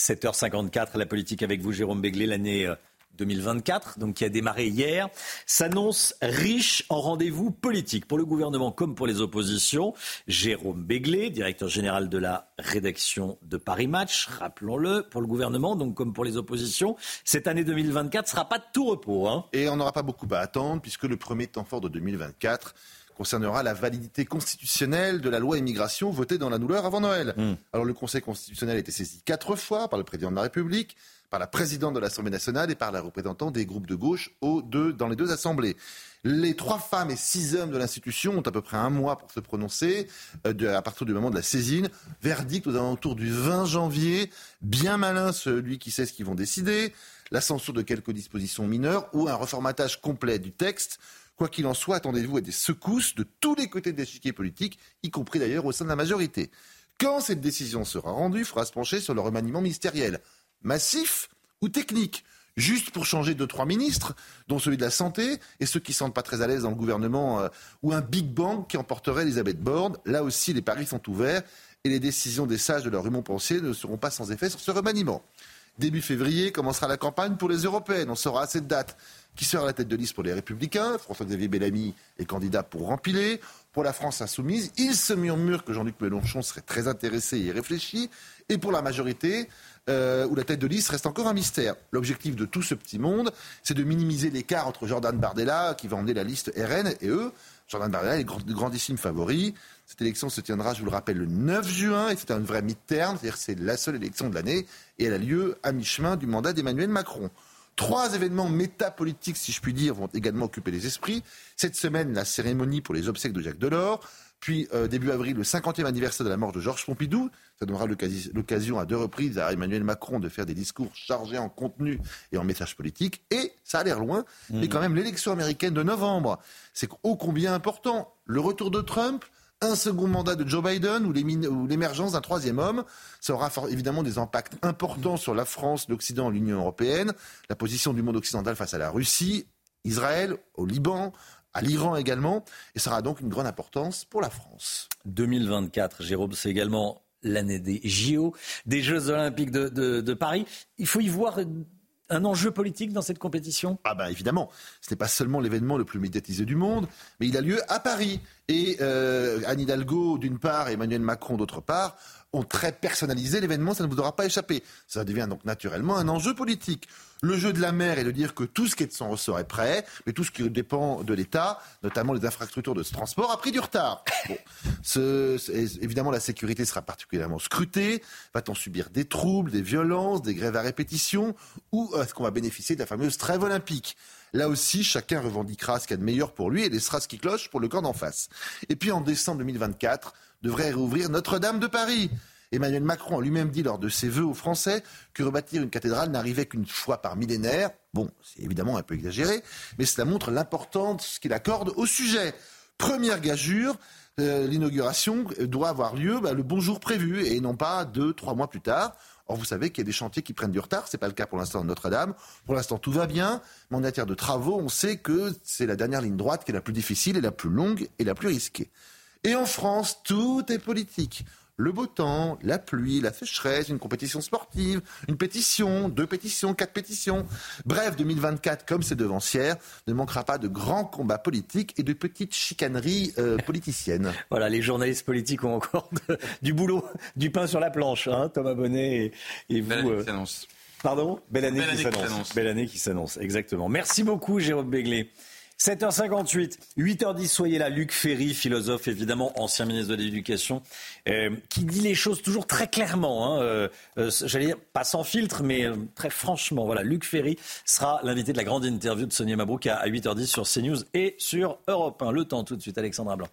7h54, la politique avec vous, Jérôme Béglé, l'année 2024, euh, donc qui a démarré hier, s'annonce riche en rendez-vous politiques pour le gouvernement comme pour les oppositions. Jérôme Béglé, directeur général de la rédaction de Paris Match, rappelons-le, pour le gouvernement, donc comme pour les oppositions, cette année 2024 ne sera pas de tout repos. Hein. Et on n'aura pas beaucoup à attendre puisque le premier temps fort de 2024 concernera la validité constitutionnelle de la loi immigration votée dans la douleur avant Noël. Hmm. Alors le Conseil constitutionnel a été saisi quatre fois par le président de la République, par la présidente de l'Assemblée nationale et par la représentante des groupes de gauche aux deux, dans les deux assemblées. Les trois femmes et six hommes de l'institution ont à peu près un mois pour se prononcer euh, à partir du moment de la saisine. Verdict aux alentours du 20 janvier. Bien malin celui qui sait ce qu'ils vont décider. La censure de quelques dispositions mineures ou un reformatage complet du texte. Quoi qu'il en soit, attendez-vous à des secousses de tous les côtés de l'échiquier politique, y compris d'ailleurs au sein de la majorité. Quand cette décision sera rendue, il faudra se pencher sur le remaniement ministériel. Massif ou technique? Juste pour changer deux, trois ministres, dont celui de la santé, et ceux qui ne sentent pas très à l'aise dans le gouvernement, euh, ou un Big Bang qui emporterait Elisabeth Borne. Là aussi, les paris sont ouverts, et les décisions des sages de leur humour pensier ne seront pas sans effet sur ce remaniement. Début février commencera la campagne pour les européennes. On saura à cette date qui sera la tête de liste pour les Républicains. François-Xavier Bellamy est candidat pour rempiler. Pour la France insoumise, il se murmure que Jean-Luc Mélenchon serait très intéressé et réfléchi. Et pour la majorité, euh, où la tête de liste reste encore un mystère. L'objectif de tout ce petit monde, c'est de minimiser l'écart entre Jordan Bardella, qui va emmener la liste RN, et eux. Jordan Bardella est grandissime favori. Cette élection se tiendra, je vous le rappelle, le 9 juin, et c'est un vrai mi-terme, c'est-à-dire c'est la seule élection de l'année, et elle a lieu à mi-chemin du mandat d'Emmanuel Macron. Trois événements métapolitiques, si je puis dire, vont également occuper les esprits. Cette semaine, la cérémonie pour les obsèques de Jacques Delors. Puis, euh, début avril, le 50e anniversaire de la mort de Georges Pompidou. Ça donnera l'occasion à deux reprises à Emmanuel Macron de faire des discours chargés en contenu et en message politique. Et, ça a l'air loin, mais quand même, l'élection américaine de novembre, c'est ô combien important? Le retour de Trump, un second mandat de Joe Biden ou l'émergence d'un troisième homme. Ça aura évidemment des impacts importants sur la France, l'Occident, l'Union européenne, la position du monde occidental face à la Russie, Israël, au Liban, à l'Iran également, et ça aura donc une grande importance pour la France. 2024, Jérôme, c'est également l'année des JO, des Jeux Olympiques de, de Paris. Il faut y voir un enjeu politique dans cette compétition? Ah bah évidemment, ce n'est pas seulement l'événement le plus médiatisé du monde, mais il a lieu à Paris. Et euh, Anne Hidalgo d'une part et Emmanuel Macron d'autre part ont très personnalisé l'événement, ça ne vous aura pas échappé. Ça devient donc naturellement un enjeu politique. Le jeu de la mer est de dire que tout ce qui est de son ressort est prêt, mais tout ce qui dépend de l'État, notamment les infrastructures de ce transport, a pris du retard. Évidemment, la sécurité sera particulièrement scrutée. Va-t-on subir des troubles, des violences, des grèves à répétition, ou est-ce qu'on va bénéficier de la fameuse trêve olympique? Là aussi, chacun revendiquera ce qu'il y a de meilleur pour lui et laissera ce qui cloche pour le camp d'en face. Et puis en décembre 2024, devrait rouvrir Notre-Dame de Paris. Emmanuel Macron a lui-même dit lors de ses vœux aux Français que rebâtir une cathédrale n'arrivait qu'une fois par millénaire. Bon, c'est évidemment un peu exagéré, mais cela montre l'importance qu'il accorde au sujet. Première gageure, euh, l'inauguration doit avoir lieu bah, le bon jour prévu et non pas deux, trois mois plus tard. Or, vous savez qu'il y a des chantiers qui prennent du retard. Ce n'est pas le cas pour l'instant de Notre-Dame. Pour l'instant, tout va bien. Mais en matière de travaux, on sait que c'est la dernière ligne droite qui est la plus difficile et la plus longue et la plus risquée. Et en France, tout est politique le beau temps, la pluie, la sécheresse, une compétition sportive, une pétition, deux pétitions, quatre pétitions. Bref, 2024, comme c'est devancière, ne manquera pas de grands combats politiques et de petites chicaneries euh, <laughs> politiciennes. Voilà, les journalistes politiques ont encore du boulot, du pain sur la planche, hein, Thomas Bonnet et, vous. Belle année qui euh, Pardon? Belle année, qui s'annonce. Belle année qui s'annonce, exactement. Merci beaucoup, Jérôme Béglé. 7h58, 8h10, soyez là. Luc Ferry, philosophe évidemment, ancien ministre de l'Éducation, euh, qui dit les choses toujours très clairement. Hein, euh, euh, J'allais dire pas sans filtre, mais très franchement. Voilà, Luc Ferry sera l'invité de la grande interview de Sonia Mabrouk à, 8h10 sur CNews et sur Europe 1. Le temps tout de suite, Alexandra Blanc.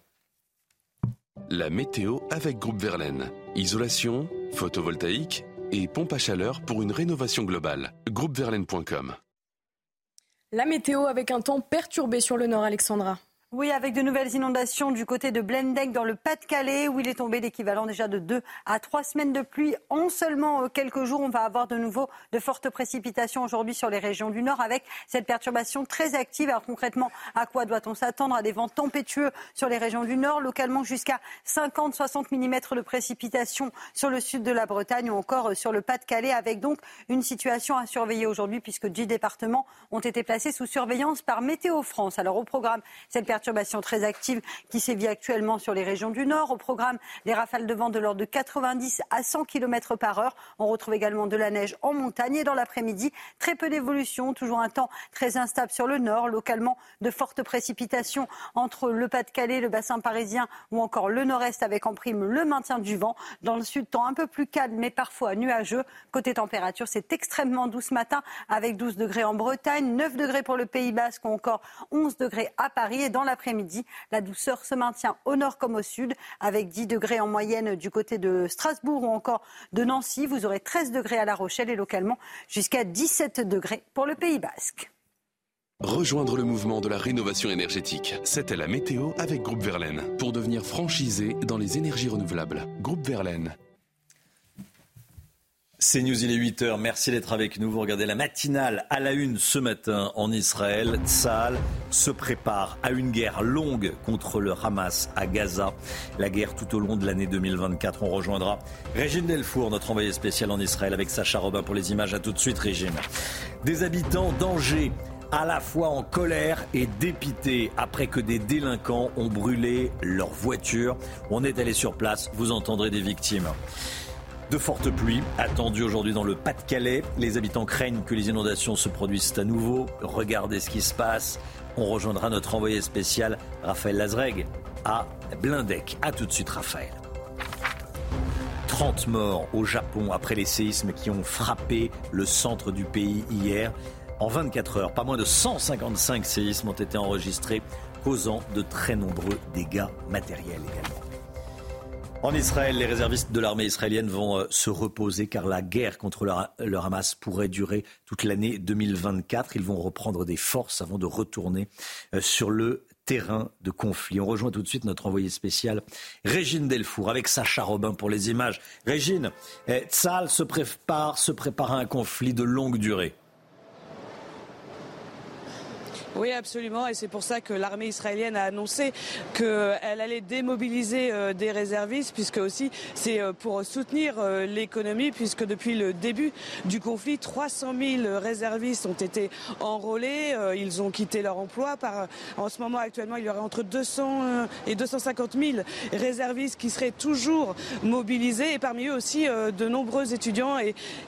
La météo avec Groupe Verlaine. Isolation, photovoltaïque et pompe à chaleur pour une rénovation globale. Groupeverlaine.com la météo avec un temps perturbé sur le nord, Alexandra. Oui, avec de nouvelles inondations du côté de Blendec dans le Pas-de-Calais, où il est tombé l'équivalent déjà de deux à trois semaines de pluie. En seulement euh, quelques jours, on va avoir de nouveau de fortes précipitations aujourd'hui sur les régions du Nord, avec cette perturbation très active. Alors concrètement, à quoi doit-on s'attendre? À des vents tempétueux sur les régions du Nord, localement jusqu'à 50-60 mm de précipitations sur le sud de la Bretagne ou encore euh, sur le Pas-de-Calais, avec donc une situation à surveiller aujourd'hui, puisque 10 départements ont été placés sous surveillance par Météo France. Alors au programme, cette perturbation très active qui sévit actuellement sur les régions du nord. Au programme, des rafales de vent de l'ordre de 90 à 100 km par heure. On retrouve également de la neige en montagne et dans l'après-midi, très peu d'évolution, toujours un temps très instable sur le nord, localement de fortes précipitations entre le Pas-de-Calais, le bassin parisien ou encore le nord-est avec en prime le maintien du vent. Dans le sud, temps un peu plus calme mais parfois nuageux. Côté température, c'est extrêmement doux ce matin avec 12 degrés en Bretagne, 9 degrés pour le Pays Basque ou encore 11 degrés à Paris et dans l'après-midi. La douceur se maintient au nord comme au sud, avec 10 degrés en moyenne du côté de Strasbourg ou encore de Nancy. Vous aurez 13 degrés à La Rochelle et localement jusqu'à 17 degrés pour le Pays basque. Rejoindre le mouvement de la rénovation énergétique. C'était la météo avec Groupe Verlaine pour devenir franchisé dans les énergies renouvelables. Groupe Verlaine. C'est News, il est 8h. Merci d'être avec nous. Vous regardez la matinale à la une ce matin en Israël. Tsahal se prépare à une guerre longue contre le Hamas à Gaza. La guerre tout au long de l'année 2024. On rejoindra Régine Delfour, notre envoyé spécial en Israël, avec Sacha Robin pour les images. À tout de suite, Régine. Des habitants d'Angers à la fois en colère et dépité après que des délinquants ont brûlé leur voiture. On est allé sur place, vous entendrez des victimes. De fortes pluies attendues aujourd'hui dans le Pas-de-Calais. Les habitants craignent que les inondations se produisent à nouveau. Regardez ce qui se passe. On rejoindra notre envoyé spécial Raphaël Lazreg à Blindec. A tout de suite Raphaël. 30 morts au Japon après les séismes qui ont frappé le centre du pays hier. en 24 heures. Pas moins de 155 séismes ont été enregistrés, causant de très nombreux dégâts matériels également. En Israël, les réservistes de l'armée israélienne vont euh, se reposer car la guerre contre le Hamas pourrait durer toute l'année 2024. Ils vont reprendre des forces avant de retourner euh, sur le terrain de conflit. On rejoint tout de suite notre envoyé spécial, Régine Delfour, avec Sacha Robin pour les images. Régine, eh, Tzal se prépare, se prépare à un conflit de longue durée. Oui, absolument. Et c'est pour ça que l'armée israélienne a annoncé qu'elle allait démobiliser euh, des réservistes, puisque aussi c'est euh, pour soutenir euh, l'économie, puisque depuis le début du conflit, 300 000 réservistes ont été enrôlés. Ils ont quitté leur emploi. Par, en ce moment, actuellement, il y aurait entre 200 et 250 000 réservistes qui seraient toujours mobilisés. Et parmi eux aussi, de nombreux étudiants.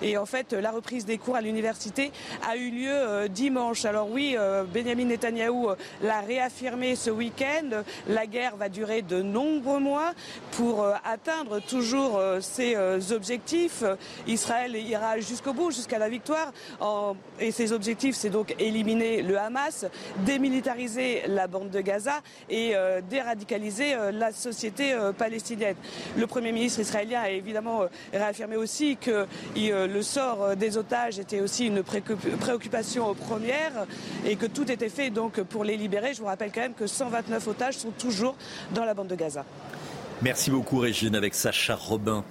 Et, en fait, la reprise des cours à l'université a eu lieu dimanche. Alors oui, Benjamin Netanyahou euh, l'a réaffirmé ce week-end. La guerre va durer de nombreux mois pour euh, atteindre toujours euh, ses objectifs. Israël ira jusqu'au bout, jusqu'à la victoire. Et ses objectifs, c'est donc éliminer le Hamas, démilitariser la bande de Gaza et déradicaliser la société palestinienne. Le Premier ministre israélien a évidemment réaffirmé aussi que le sort des otages était aussi une préoccupation première et que tout était fait donc pour les libérer. Je vous rappelle quand même que 129 otages sont toujours dans la bande de Gaza. Merci beaucoup Régine avec Sacha Robin.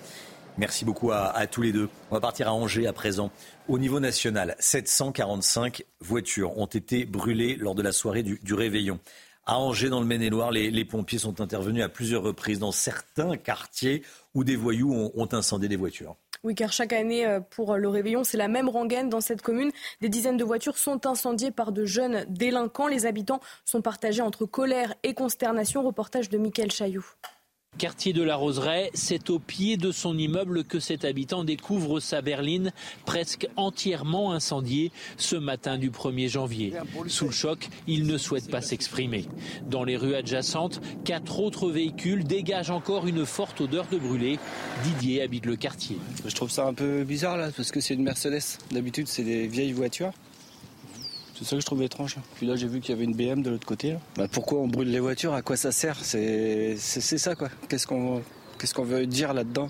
Merci beaucoup à, tous les deux. On va partir à Angers à présent. Au niveau national, 745 voitures ont été brûlées lors de la soirée du, réveillon. À Angers, dans le Maine-et-Loire, les, pompiers sont intervenus à plusieurs reprises dans certains quartiers où des voyous ont incendié des voitures. Oui, car chaque année, euh, pour le réveillon, c'est la même rengaine dans cette commune. Des dizaines de voitures sont incendiées par de jeunes délinquants. Les habitants sont partagés entre colère et consternation. Reportage de Mickaël Chailloux. Quartier de la Roseraie, c'est au pied de son immeuble que cet habitant découvre sa berline presque entièrement incendiée ce matin du 1er janvier. Sous le choc, il ne souhaite pas s'exprimer. Dans les rues adjacentes, quatre autres véhicules dégagent encore une forte odeur de brûlé. Didier habite le quartier. Je trouve ça un peu bizarre là, parce que c'est une Mercedes. D'habitude, c'est des vieilles voitures. C'est ça que je trouve étrange. Puis là, j'ai vu qu'il y avait une BM de l'autre côté. Bah, pourquoi on brûle les voitures? À quoi ça sert? C'est ça, quoi. Qu'est-ce qu'on qu'est-ce qu'on veut dire là-dedans?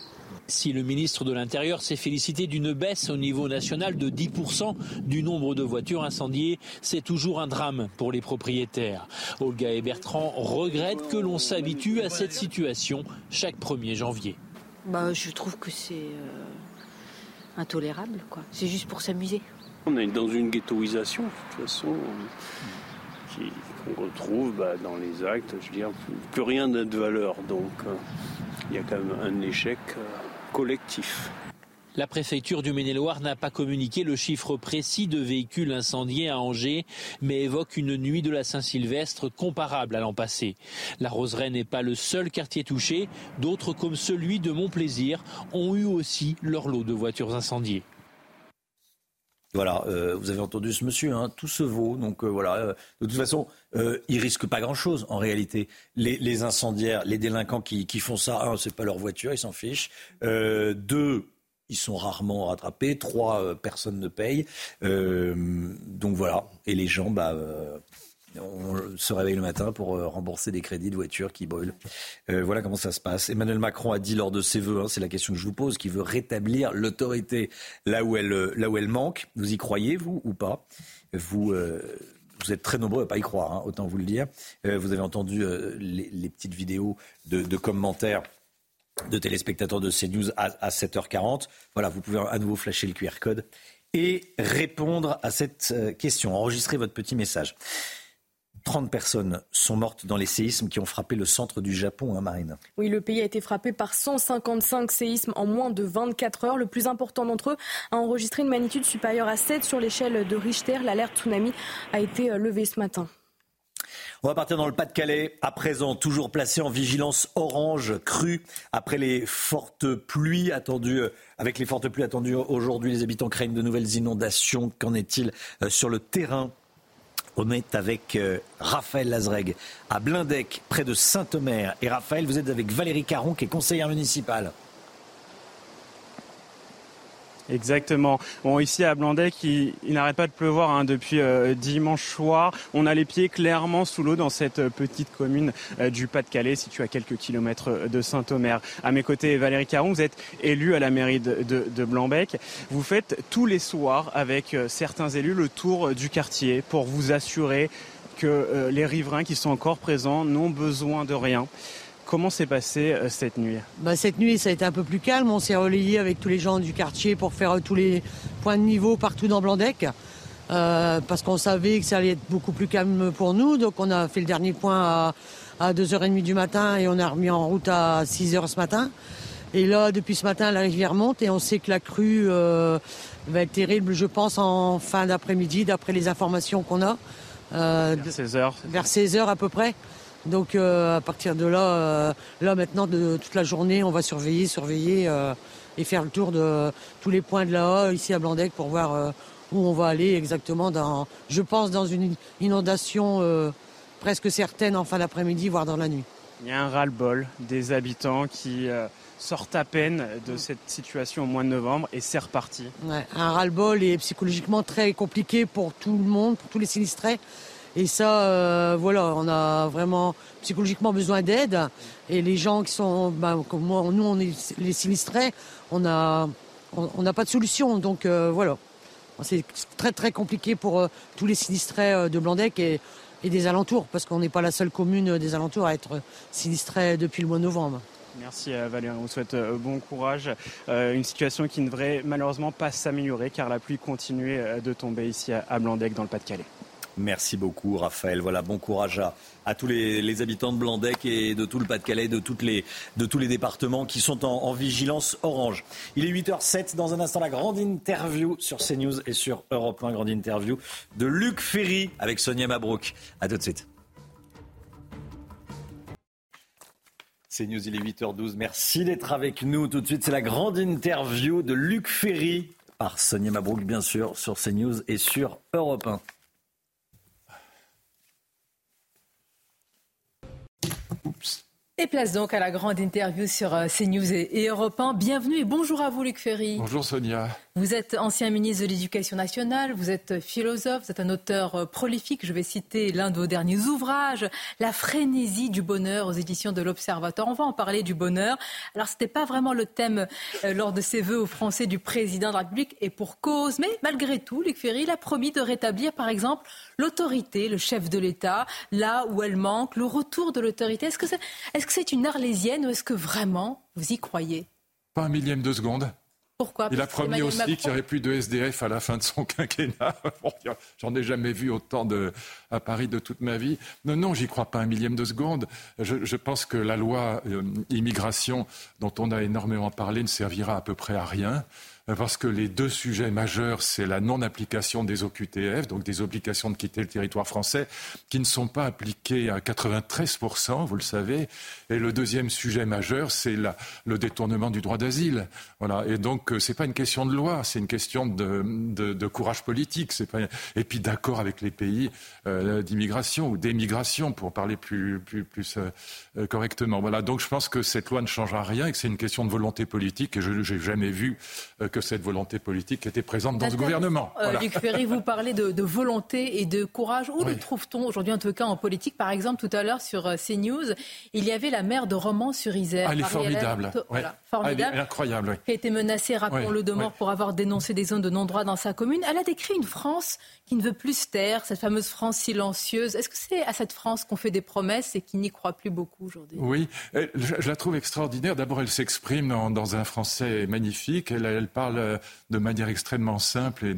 Si le ministre de l'Intérieur s'est félicité d'une baisse au niveau national de 10% du nombre de voitures incendiées, c'est toujours un drame pour les propriétaires. Olga et Bertrand regrettent que l'on s'habitue à cette situation chaque 1er janvier. Bah, je trouve que c'est euh, intolérable. quoi. C'est juste pour s'amuser. On est dans une ghettoisation, de toute façon, qu'on retrouve bah, dans les actes. Je veux dire, plus rien n'a de valeur. Donc, euh, il y a quand même un échec euh, collectif. La préfecture du Maine-et-Loire n'a pas communiqué le chiffre précis de véhicules incendiés à Angers, mais évoque une nuit de la Saint-Sylvestre comparable à l'an passé. La Roseraie n'est pas le seul quartier touché. D'autres, comme celui de Montplaisir, ont eu aussi leur lot de voitures incendiées. Voilà, euh, vous avez entendu ce monsieur, hein, tout se vaut. Donc euh, voilà, euh, de toute façon, ils risquent pas grand-chose en réalité. Les, incendiaires, les délinquants qui, font ça, un, c'est pas leur voiture, ils s'en fichent. deux, ils sont rarement rattrapés. Trois, personne ne paye. donc voilà, et les gens, bah on se réveille le matin pour euh, rembourser des crédits de voitures qui brûlent. Euh, voilà comment ça se passe. Emmanuel Macron a dit lors de ses vœux, hein, c'est la question que je vous pose, qu'il veut rétablir l'autorité là où elle elle manque. Vous y croyez vous ou pas? Vous euh, vous êtes très nombreux à pas y croire, hein, autant vous le dire. vous avez entendu les, petites vidéos de, commentaires de téléspectateurs de CNews à, à 7h40. Voilà, vous pouvez à nouveau flasher le QR code et répondre à cette question. Enregistrez votre petit message. 30 personnes sont mortes dans les séismes qui ont frappé le centre du Japon, hein, Marine. Oui, le pays a été frappé par 155 séismes en moins de 24 heures. Le plus important d'entre eux a enregistré une magnitude supérieure à 7 sur l'échelle de Richter. L'alerte tsunami a été euh, levée ce matin. On va partir dans le Pas-de-Calais, à présent toujours placé en vigilance orange crue après les fortes pluies attendues. Euh, avec les fortes pluies attendues aujourd'hui, les habitants craignent de nouvelles inondations. Qu'en est-il euh, sur le terrain? On est avec euh, Raphaël Lazreg à Blindec, près de Saint-Omer. Et Raphaël, vous êtes avec Valérie Caron, qui est conseillère municipale. Exactement. Bon, ici à Blandec, il, n'arrête pas de pleuvoir hein, depuis euh, dimanche soir. On a les pieds clairement sous l'eau dans cette euh, petite commune euh, du Pas-de-Calais, située à quelques kilomètres de Saint-Omer. À mes côtés, Valérie Caron, vous êtes élue à la mairie de, de. Vous faites tous les soirs avec certains élus le tour du quartier pour vous assurer que les riverains qui sont encore présents n'ont besoin de rien. Comment s'est passée euh, cette nuit? Bah, Cette nuit, ça a été un peu plus calme. On s'est relayé avec tous les gens du quartier pour faire euh, tous les points de niveau partout dans Blandec. Euh, parce qu'on savait que ça allait être beaucoup plus calme pour nous. Donc on a fait le dernier point à, 2h30 du matin et on a remis en route à 6h ce matin. Et là, depuis ce matin, la rivière monte et on sait que la crue va être terrible, je pense, en fin d'après-midi, d'après les informations qu'on a. vers 16h. Vers 16h à peu près. Donc euh, à partir de là, euh, là maintenant de toute la journée, on va surveiller, surveiller euh, et faire le tour de tous les points de la haut ici à Blandec pour voir où on va aller exactement dans, je pense, dans une inondation presque certaine en fin d'après-midi, voire dans la nuit. Il y a un ras-le-bol des habitants qui sortent à peine de cette situation au mois de novembre et c'est reparti. Ouais, un ras-le-bol est psychologiquement très compliqué pour tout le monde, pour tous les sinistrés. Et ça, euh, voilà, on a vraiment psychologiquement besoin d'aide. Et les gens qui sont, ben, comme nous, on est les sinistrés, on n'a pas de solution. Donc euh, voilà, c'est très très compliqué pour euh, tous les sinistrés de Blandec et, des alentours, parce qu'on n'est pas la seule commune des alentours à être sinistrée depuis le mois de novembre. Merci Valérie, on vous souhaite bon courage. une situation qui ne devrait malheureusement pas s'améliorer car la pluie continue de tomber ici à Blandec dans le Pas-de-Calais. Merci beaucoup, Raphaël. Voilà, bon courage à, tous les, habitants de Blandec et de tout le Pas-de-Calais, de, tous les départements qui sont en, vigilance orange. Il est 8h07. Dans un instant, la grande interview sur CNews et sur Europe 1, grande interview de Luc Ferry avec Sonia Mabrouk. À tout de suite. CNews, il est 8h12. Merci d'être avec nous. Tout de suite, c'est la grande interview de Luc Ferry par Sonia Mabrouk, bien sûr, sur CNews et sur Europe 1. Oops. Et place donc à la grande interview sur euh, CNews et Europe 1. Bienvenue et bonjour à vous Luc Ferry. Bonjour Sonia. Vous êtes ancien ministre de l'Éducation nationale, vous êtes philosophe, vous êtes un auteur euh, prolifique. Je vais citer l'un de vos derniers ouvrages, La frénésie du bonheur aux éditions de l'Observateur. On va en parler du bonheur. Alors, ce n'était pas vraiment le thème euh, lors de ses vœux aux Français du président de la République et pour cause. Mais malgré tout, Luc Ferry, il a promis de rétablir, par exemple, l'autorité, le chef de l'État, là où elle manque, le retour de l'autorité. Est-ce que c'est est -ce c'est une arlésienne ou est-ce que vraiment vous y croyez? Pas un millième de seconde. Pourquoi? Il a promis aussi qu'il n'y aurait plus de SDF à la fin de son <laughs> quinquennat. J'en ai jamais vu autant de, à Paris de toute ma vie. Non, non, j'y crois pas un millième de seconde. Je, pense que la loi euh, immigration, dont on a énormément parlé, ne servira à peu près à rien parce que les deux sujets majeurs, c'est la non-application des OQTF, donc des obligations de quitter le territoire français, qui ne sont pas appliquées à 93%, vous le savez. Et le deuxième sujet majeur, c'est le détournement du droit d'asile. Voilà. Et donc, euh, c'est pas une question de loi, c'est une question de, courage politique. Pas... Et puis d'accord avec les pays euh, d'immigration ou d'émigration, pour parler plus, euh, correctement. Voilà. Donc, je pense que cette loi ne changera rien et que c'est une question de volonté politique. Et je n'ai jamais vu que cette volonté politique était présente dans ce gouvernement. Euh, Luc Ferry, vous parlez de, volonté et de courage. Où le trouve-t-on aujourd'hui, en tout cas en politique? Par exemple, tout à l'heure sur euh, CNews, il y avait la maire de Romans-sur-Isère. Ah, elle est formidable. Formidable. elle est incroyable. Qui a été menacée, rappelons-le, de mort pour avoir dénoncé des zones de non-droit dans sa commune. Elle a décrit une France qui ne veut plus se taire, cette fameuse France silencieuse. Est-ce que c'est à cette France qu'on fait des promesses et qui n'y croit plus beaucoup aujourd'hui? Oui, je, la trouve extraordinaire. D'abord, elle s'exprime dans, un français magnifique. Elle, elle parle parle de manière extrêmement simple et,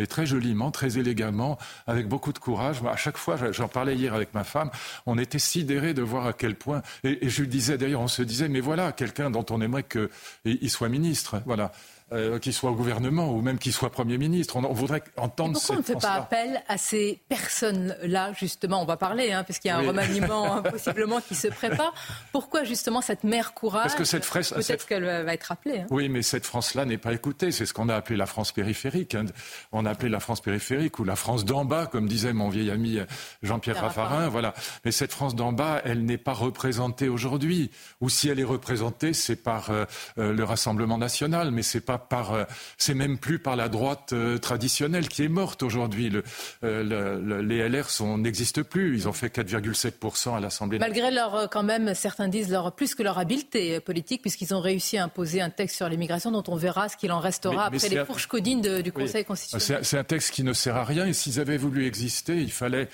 et, très joliment, très élégamment, avec beaucoup de courage. À chaque fois, j'en parlais hier avec ma femme, on était sidérés de voir à quel point. Et, je lui disais d'ailleurs, on se disait, mais voilà, quelqu'un dont on aimerait qu'il soit ministre. Voilà. Euh, qu'il soit au gouvernement ou même qu'il soit Premier ministre. On, voudrait entendre Pourquoi on ne fait pas appel à ces personnes-là, justement? On va parler, hein, puisqu'il y a un remaniement <laughs> hein, possiblement qui se prépare. Pourquoi justement cette mère courage Parce que cette Peut-être qu'elle va être appelée. Hein. Oui, mais cette France-là n'est pas écoutée. C'est ce qu'on a appelé la France périphérique. Hein. On a appelé la France périphérique ou la France d'en bas, comme disait mon vieil ami Jean-Pierre Raffarin. Voilà. Mais cette France d'en bas, elle n'est pas représentée aujourd'hui. Ou si elle est représentée, c'est par euh, euh, le Rassemblement national, mais c'est pas par, euh, c'est même plus par la droite euh, traditionnelle qui est morte aujourd'hui. Le, le, les LR n'existent plus. Ils ont fait 4,7% à l'Assemblée. Malgré leur, quand même, certains disent leur, plus que leur habileté politique, puisqu'ils ont réussi à imposer un texte sur l'immigration dont on verra ce qu'il en restera après les fourches codines du Conseil constitutionnel. C'est un texte qui ne sert à rien. Et s'ils avaient voulu exister, il fallait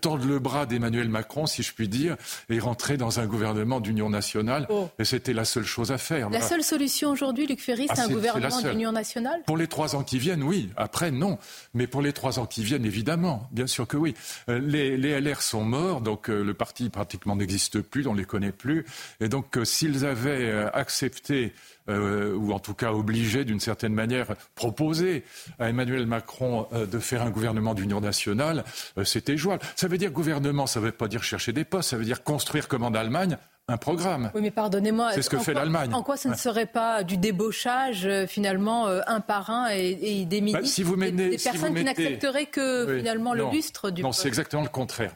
tordre le bras d'Emmanuel Macron, si je puis dire, et rentrer dans un gouvernement d'union nationale. Oh. Et c'était la seule chose à faire. La seule solution aujourd'hui, Luc Ferry, c'est ah, un gouvernement nationale Pour les trois ans qui viennent, oui. Après, non. Mais pour les trois ans qui viennent, évidemment. Bien sûr que oui. Euh, les, les LR sont morts, donc euh, le parti pratiquement n'existe plus, on ne les connaît plus. Et donc, euh, s'ils avaient accepté ou en tout cas obligé d'une certaine manière, proposer à Emmanuel Macron de faire un gouvernement d'union nationale, c'était jouable. Ça veut dire gouvernement, ça ne veut pas dire chercher des postes, ça veut dire construire comme en Allemagne un programme. Oui, mais pardonnez-moi. C'est ce que fait l'Allemagne. En quoi ce ne serait pas du débauchage, euh, finalement, euh, un par un et, des bah, ministres si vous des, personnes qui n'accepteraient que, finalement, le lustre du Non, c'est exactement le contraire.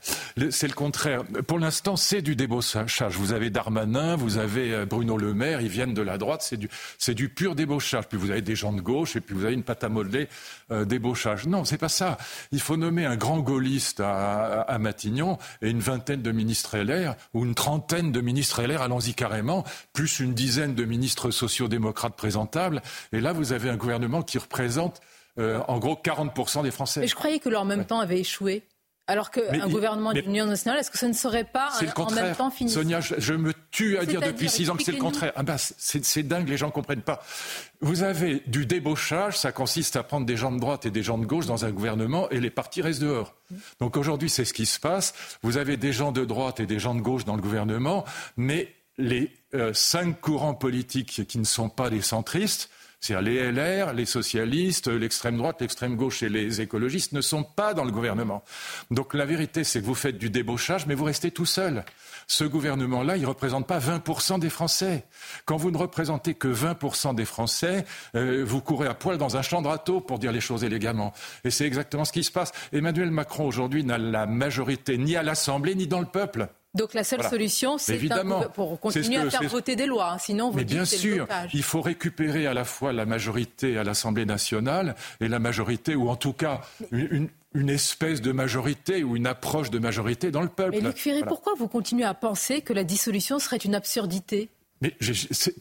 C'est le contraire. Pour l'instant, c'est du débauchage. Vous avez Darmanin, vous avez euh, Bruno Le Maire, ils viennent de la droite, c'est du, du pur débauchage. Puis vous avez des gens de gauche, et puis vous avez une pâte à modeler débauchage. Non, c'est pas ça. Il faut nommer un grand gaulliste à, à Matignon et une vingtaine de ministres LR, ou une trentaine de ministres LR, allons-y carrément, plus une dizaine de ministres sociaux-démocrates présentables. Et là, vous avez un gouvernement qui représente euh, en gros 40% des Français. Mais je croyais que leur même temps avait échoué. Alors qu'un gouvernement d'union nationale, est-ce que ce ne serait pas en même temps fini Sonia, je, me tue à dire depuis six ans que c'est le contraire. Ah ben, c'est dingue, les gens ne comprennent pas. Vous avez du débauchage, ça consiste à prendre des gens de droite et des gens de gauche dans un gouvernement et les partis restent dehors. Donc aujourd'hui, c'est ce qui se passe. Vous avez des gens de droite et des gens de gauche dans le gouvernement, mais les euh, cinq courants politiques qui ne sont pas des centristes, c'est-à-dire les LR, les socialistes, l'extrême droite, l'extrême gauche et les écologistes ne sont pas dans le gouvernement. Donc la vérité, c'est que vous faites du débauchage, mais vous restez tout seul. Ce gouvernement-là, il ne représente pas 20% des Français. Quand vous ne représentez que 20% des Français, euh, vous courez à poil dans un champ de râteau, pour dire les choses élégamment. Et c'est exactement ce qui se passe. Emmanuel Macron, aujourd'hui, n'a la majorité ni à l'Assemblée, ni dans le peuple. Donc la seule solution, c'est pour continuer à faire voter des lois. Hein. Sinon, vous Mais bien sûr, il faut récupérer à la fois la majorité à l'Assemblée nationale et la majorité, ou en tout cas une, espèce de majorité ou une approche de majorité dans le peuple. Mais Luc Ferry, pourquoi vous continuez à penser que la dissolution serait une absurdité? Mais,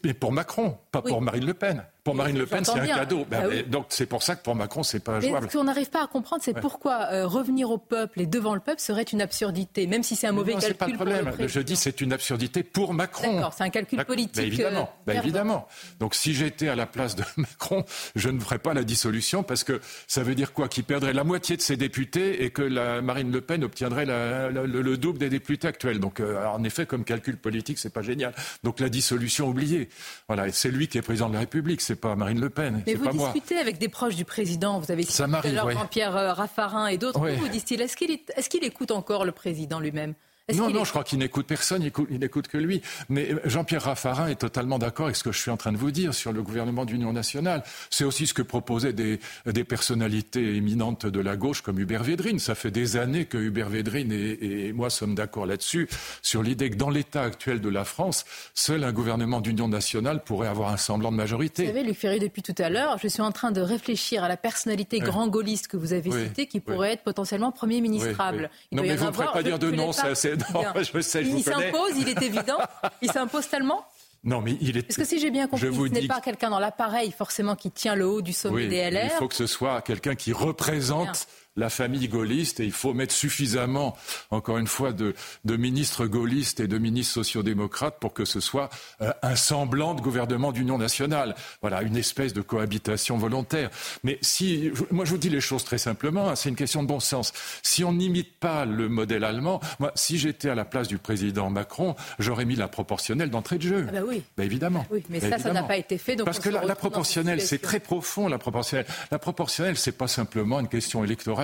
mais, pour Macron, pas pour Marine Le Pen. Pour Marine Le Pen, c'est un cadeau. Bah bah donc c'est pour ça que pour Macron, c'est pas jouable. Ce qu'on n'arrive pas à comprendre, c'est pourquoi euh, revenir au peuple et devant le peuple serait une absurdité, même si c'est un mauvais calcul. Pas le problème. Je dis c'est une absurdité pour Macron. D'accord, c'est un calcul politique. Bah, évidemment, euh, évidemment. Donc si j'étais à la place de <laughs> Macron, je ne ferais pas la dissolution parce que ça veut dire quoi? Qu'il perdrait la moitié de ses députés et que la Marine Le Pen obtiendrait le, double des députés actuels. Donc euh, en effet, comme calcul politique, c'est pas génial. Donc la dissolution oubliée. Voilà, c'est lui qui est président de la République, c'est pas Marine Le Pen. Mais vous discutez avec des proches du président, vous avez cité Jean-Pierre euh, Raffarin et d'autres. Vous disent-ils, est-ce qu'il est, qu'il écoute encore le président lui-même? Non, non, je crois qu'il n'écoute personne, il n'écoute que lui. Mais euh, Jean-Pierre Raffarin est totalement d'accord avec ce que je suis en train de vous dire sur le gouvernement d'union nationale. C'est aussi ce que proposaient des, des, personnalités éminentes de la gauche comme Hubert Védrine. Ça fait des années que Hubert Védrine et, et moi sommes d'accord là-dessus, sur l'idée que dans l'état actuel de la France, seul un gouvernement d'union nationale pourrait avoir un semblant de majorité. Vous savez, Luc Ferry, depuis tout à l'heure, je suis en train de réfléchir à la personnalité grand gaulliste que vous avez citée, qui pourrait être potentiellement Premier ministrable. non, mais vous ne ferez pas dire de non, c'est <laughs> assez je sais, je il s'impose, il est évident. Il s'impose tellement non, mais il est. Est-ce que si j'ai bien compris, ce n'est pas quelqu'un dans l'appareil forcément qui tient le haut du sommet des LR. Il faut que ce soit quelqu'un qui représente la famille gaulliste et il faut mettre suffisamment, encore une fois, de, ministres gaullistes et de ministres sociodémocrates pour que ce soit euh, un semblant de gouvernement d'union nationale. Voilà, une espèce de cohabitation volontaire. Mais si, moi je vous dis les choses très simplement, hein, c'est une question de bon sens. Si on n'imite pas le modèle allemand, moi, si j'étais à la place du président Macron, j'aurais mis la proportionnelle d'entrée de jeu. Ah bah oui. Bah évidemment. Oui, mais bah ça, ça n'a pas été fait. Donc Parce que la, la proportionnelle, c'est très profond, la proportionnelle. La proportionnelle, c'est pas simplement une question électorale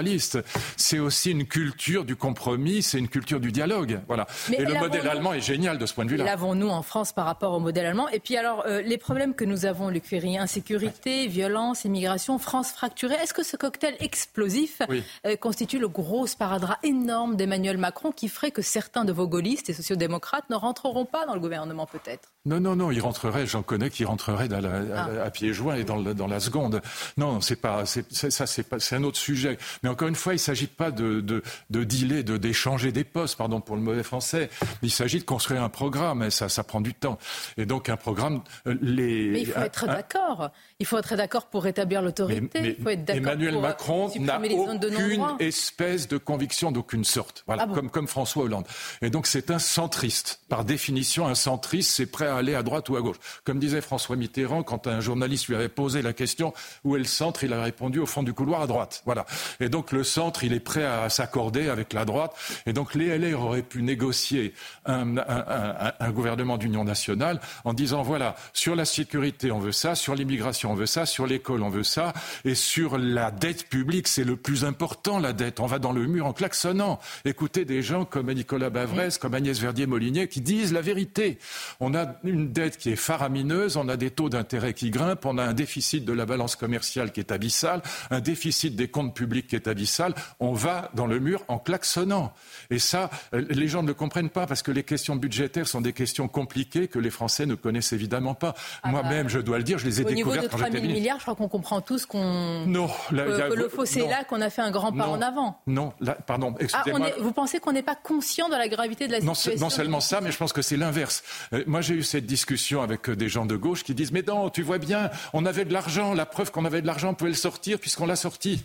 C'est aussi une culture du compromis, c'est une culture du dialogue. Voilà. et le modèle allemand est génial de ce point de vue-là. L'avons-nous en France par rapport au modèle allemand? Et puis alors, euh, les problèmes que nous avons, Ferry, insécurité, violence, immigration, France fracturée, est-ce que ce cocktail explosif euh, constitue le gros sparadrap énorme d'Emmanuel Macron qui ferait que certains de vos gaullistes et sociodémocrates ne rentreront pas dans le gouvernement peut-être? Non, non, non, ils rentreraient, j'en connais qui rentreraient ah. à, pieds joints et dans, dans la seconde. Non, c'est pas, c'est, ça, c'est pas, c'est un autre sujet. Mais encore une fois, il ne s'agit pas de, de, de dealer, de d'échanger des postes, pardon pour le mauvais français. Il s'agit de construire un programme, et ça, ça prend du temps. Et donc un programme, euh, les. Mais il faut être d'accord. Il faut être d'accord pour rétablir l'autorité. il faut être d'accord Emmanuel pour Macron n'a aucune espèce de conviction d'aucune sorte. Voilà, ah comme, comme François Hollande. Et donc c'est un centriste. Par définition, un centriste, c'est prêt à aller à droite ou à gauche. Comme disait François Mitterrand, quand un journaliste lui avait posé la question où est le centre, il a répondu au fond du couloir à droite. Voilà. Et donc le centre, il est prêt à s'accorder avec la droite. Et donc les LR auraient pu négocier un, un, un gouvernement d'union nationale en disant voilà, sur la sécurité, on veut ça, sur l'immigration, on veut ça, sur l'école, on veut ça, et sur la dette publique, c'est le plus important, la dette. On va dans le mur en klaxonnant. Écoutez des gens comme Nicolas Bavrez, comme Agnès Verdier-Molinier, qui disent la vérité. On a une dette qui est faramineuse, on a des taux d'intérêt qui grimpent, on a un déficit de la balance commerciale qui est abyssal, un déficit des comptes publics qui est abyssal. On va dans le mur en klaxonnant. Et ça, euh, les gens ne le comprennent pas parce que les questions budgétaires sont des questions compliquées que les Français ne connaissent évidemment pas. Ah Moi-même, bah, je dois le dire, je les ai découvertes quand j'étais 000 milliards, je crois qu'on comprend tous qu'on. Non, que, le fossé est là, qu'on a fait un grand pas en avant. Non, pardon, ah, excusez-moi. vous pensez qu'on n'est pas conscient de la gravité de la situation Non seulement ça, mais je pense que c'est l'inverse. Euh, moi, j'ai eu cette discussion avec euh, des gens de gauche qui disent Mais non, tu vois bien, on avait de l'argent, la preuve qu'on avait de l'argent, on pouvait le sortir puisqu'on l'a sorti.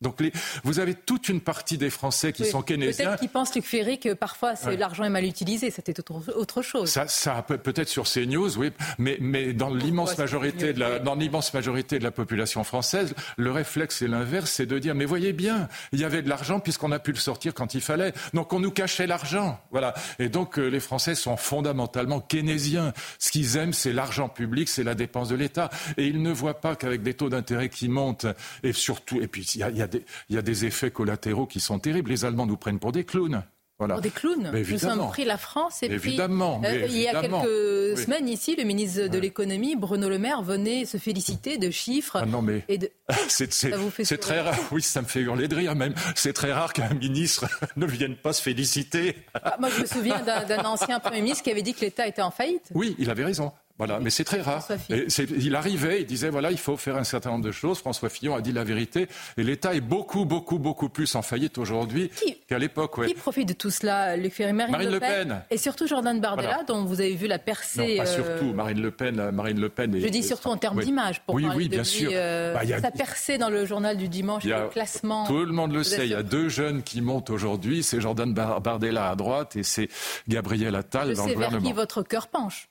Donc les, vous avez toute une partie des Français qui sont keynésiens. Peut-être qu'ils pensent, Luc Ferry, que parfois l'argent est mal utilisé. C'était autre, chose. Ça, ça peut-être sur CNews, oui, mais, mais dans l'immense majorité de la, dans l'immense majorité de la population française, le réflexe est l'inverse, c'est de dire mais voyez bien, il y avait de l'argent puisqu'on a pu le sortir quand il fallait. Donc on nous cachait l'argent, voilà. Et donc euh, les Français sont fondamentalement keynésiens. Ce qu'ils aiment, c'est l'argent public, c'est la dépense de l'État, et ils ne voient pas qu'avec des taux d'intérêt qui montent, et surtout, et puis il y a, y a il y a des effets collatéraux qui sont terribles. Les Allemands nous prennent pour des clowns. Voilà. Pour des clowns. Nous sommes pris la France et évidemment, puis, euh, il y a quelques semaines ici, le ministre de l'économie, Bruno Le Maire, venait se féliciter de chiffres. Ah non mais et de... <laughs> c'est très rare. Oui, ça me fait hurler de rire même. C'est très rare qu'un ministre <laughs> ne vienne pas se féliciter. Ah, moi, je me souviens d'un ancien premier ministre qui avait dit que l'État était en faillite. Oui, il avait raison. Voilà, mais c'est très rare. il arrivait, il disait voilà, il faut faire un certain nombre de choses. François Fillon a dit la vérité, et l'État est beaucoup, beaucoup, beaucoup plus en faillite aujourd'hui qu'à l'époque. Qui profite de tout cela, Luc Ferry, Marine, Le, Pen, et surtout Jordan Bardella, dont vous avez vu la percée. Non, pas surtout euh, Marine Le Pen, Marine Le Pen. Je dis surtout en termes d'image, oui, oui, bien sûr. Euh, bah, a... Percée dans le journal du dimanche, le classement. Tout le monde le sait. Il y a deux jeunes qui montent aujourd'hui. C'est Jordan Bardella à droite et c'est Gabriel Attal dans le gouvernement. C'est vers qui votre cœur penche.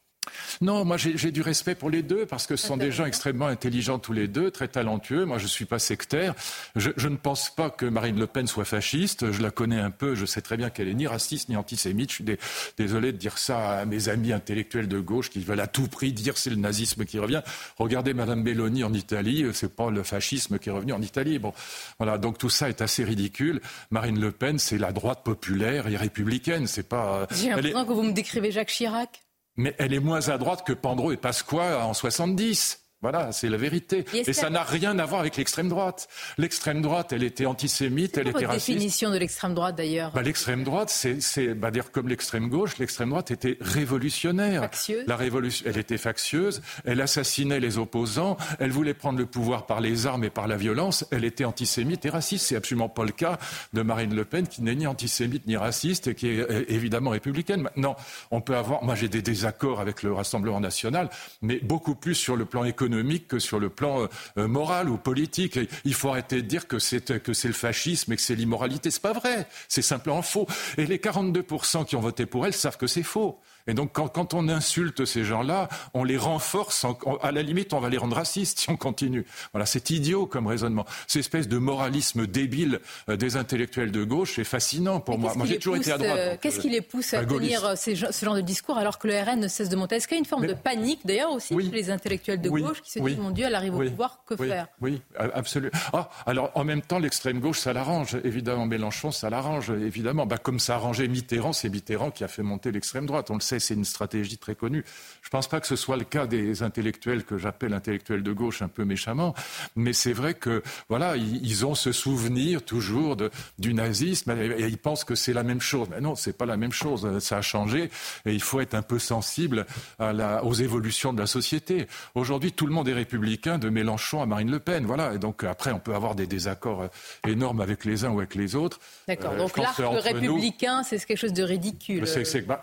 Non, moi j'ai du respect pour les deux parce que ce sont des gens extrêmement intelligents tous les deux, très talentueux. Moi je ne suis pas sectaire. Je, ne pense pas que Marine Le Pen soit fasciste. Je la connais un peu. Je sais très bien qu'elle est ni raciste ni antisémite. Je suis désolé de dire ça à mes amis intellectuels de gauche qui veulent à tout prix dire c'est le nazisme qui revient. Regardez Madame Belloni en Italie, c'est pas le fascisme qui est revenu en Italie. Bon, voilà. Donc tout ça est assez ridicule. Marine Le Pen, c'est la droite populaire et républicaine. C'est pas. J'ai l'impression que vous me décrivez Jacques Chirac mais elle est moins à droite que Pandro et Pasqua en 70. Voilà, c'est la vérité. Et, ça n'a rien à voir avec l'extrême droite. L'extrême droite, elle était antisémite, elle était votre raciste. définition de l'extrême droite d'ailleurs bah, L'extrême droite, c'est bah, dire comme l'extrême gauche, l'extrême droite était révolutionnaire. Factieuse. La révolution, elle était factieuse, elle assassinait les opposants, elle voulait prendre le pouvoir par les armes et par la violence, elle était antisémite et raciste. C'est absolument pas le cas de Marine Le Pen qui n'est ni antisémite ni raciste et qui est euh, évidemment républicaine. Maintenant, on peut avoir, moi j'ai des désaccords avec le Rassemblement national, mais beaucoup plus sur le plan économique que sur le plan euh, euh, moral ou politique. il faut arrêter de dire que c'est que c'est le fascisme et que c'est l'immoralité. C'est pas vrai. C'est simplement faux. Et les 42% qui ont voté pour elle savent que c'est faux. Et donc, quand, on insulte ces gens-là, on les renforce. à la limite, on va les rendre racistes <laughs> si on continue. Voilà, c'est idiot comme raisonnement. Cette espèce de moralisme débile euh, des intellectuels de gauche est fascinant pour moi. Moi, j'ai toujours été à droite. Euh, qu'est-ce qui les pousse à tenir euh, ce genre de discours alors que le RN ne cesse de monter? Est-ce qu'il y a une forme de panique, d'ailleurs, aussi chez les intellectuels de gauche qui se disent, mon Dieu, elle arrive au pouvoir, que faire? Oui, absolument. Ah, alors, en même temps, l'extrême gauche, ça l'arrange. Évidemment, Mélenchon, ça l'arrange, évidemment. Bah, comme ça arrangeait Mitterrand, c'est Mitterrand qui a fait monter l'extrême droite. On le sait, c'est une stratégie très connue. Je ne pense pas que ce soit le cas des intellectuels que j'appelle intellectuels de gauche un peu méchamment, mais c'est vrai que voilà, ils, ont ce souvenir toujours du nazisme et ils pensent que c'est la même chose. Mais non, c'est pas la même chose. Ça a changé et il faut être un peu sensible aux évolutions de la société. Aujourd'hui, tout le monde est républicain, de Mélenchon à Marine Le Pen. Voilà. Et donc après, on peut avoir des désaccords énormes avec les uns ou avec les autres. D'accord. Euh, donc l'arc républicain, c'est quelque chose de ridicule. Bah,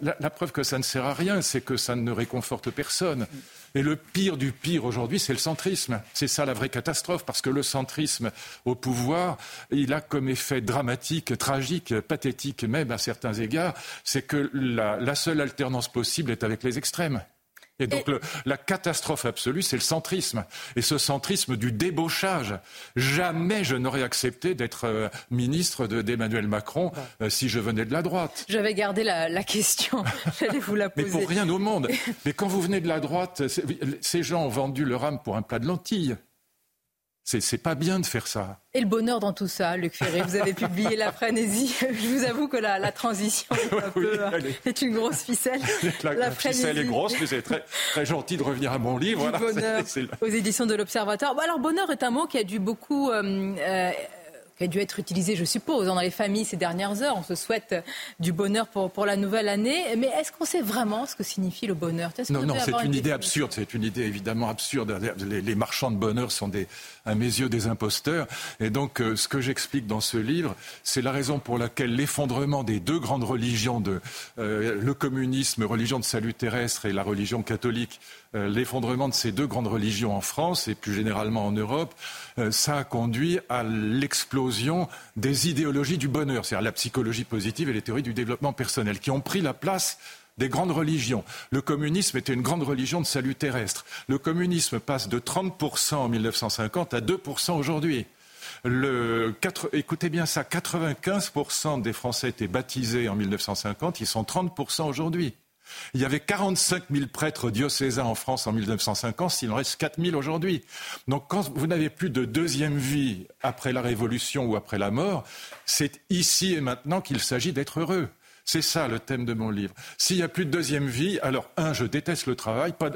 la, la, preuve que ça ne sert à rien, c'est que ça ne réconforte personne. Et le pire du pire aujourd'hui, c'est le centrisme. C'est ça la vraie catastrophe, parce que le centrisme au pouvoir, il a comme effet dramatique, tragique, pathétique même à certains égards, c'est que la seule alternance possible est avec les extrêmes. Et donc la catastrophe absolue, c'est le centrisme. Et ce centrisme du débauchage. Jamais je n'aurais accepté d'être euh, ministre d'Emmanuel Macron euh, si je venais de la droite. J'avais gardé la, question. <laughs> J'allais vous la poser. Mais pour rien au monde. Mais quand vous venez de la droite, ces gens ont vendu leur âme pour un plat de lentilles. C'est pas bien de faire ça. Et le bonheur dans tout ça, Luc Ferré. Vous avez publié La frénésie. Je vous avoue que la, transition <laughs> est, une grosse ficelle. <laughs> La, ficelle est grosse, mais c'est très, très gentil de revenir à mon livre. bonheur aux éditions de l'Observateur. alors, bonheur est un mot qui a dû beaucoup. Euh, euh, qui a dû être utilisé, je suppose, dans les familles ces dernières heures. On se souhaite du bonheur pour, pour la nouvelle année. Mais est-ce qu'on sait vraiment ce que signifie le bonheur? Non, non, c'est une, idée absurde. C'est une idée évidemment absurde. Les, marchands de bonheur sont des, à mes yeux des imposteurs. Et donc, euh, ce que j'explique dans ce livre, c'est la raison pour laquelle l'effondrement des deux grandes religions, de, euh, le communisme, religion de salut terrestre, et la religion catholique, euh, l'effondrement de ces deux grandes religions en France et plus généralement en Europe, euh, ça a conduit à l'explosion des idéologies du bonheur, c'est-à-dire la psychologie positive et les théories du développement personnel, qui ont pris la place des grandes religions. Le communisme était une grande religion de salut terrestre. Le communisme passe de 30% en 1950 à 2% aujourd'hui. Le écoutez bien ça, 95% des Français étaient baptisés en 1950, ils sont 30% aujourd'hui. Il y avait 45 000 prêtres diocésains en France en 1950, il en reste 4 000 aujourd'hui. Donc quand vous n'avez plus de deuxième vie après la Révolution ou après la mort, c'est ici et maintenant qu'il s'agit d'être heureux. C'est ça le thème de mon livre. S'il n'y a plus de deuxième vie, alors un, je déteste le travail, pas,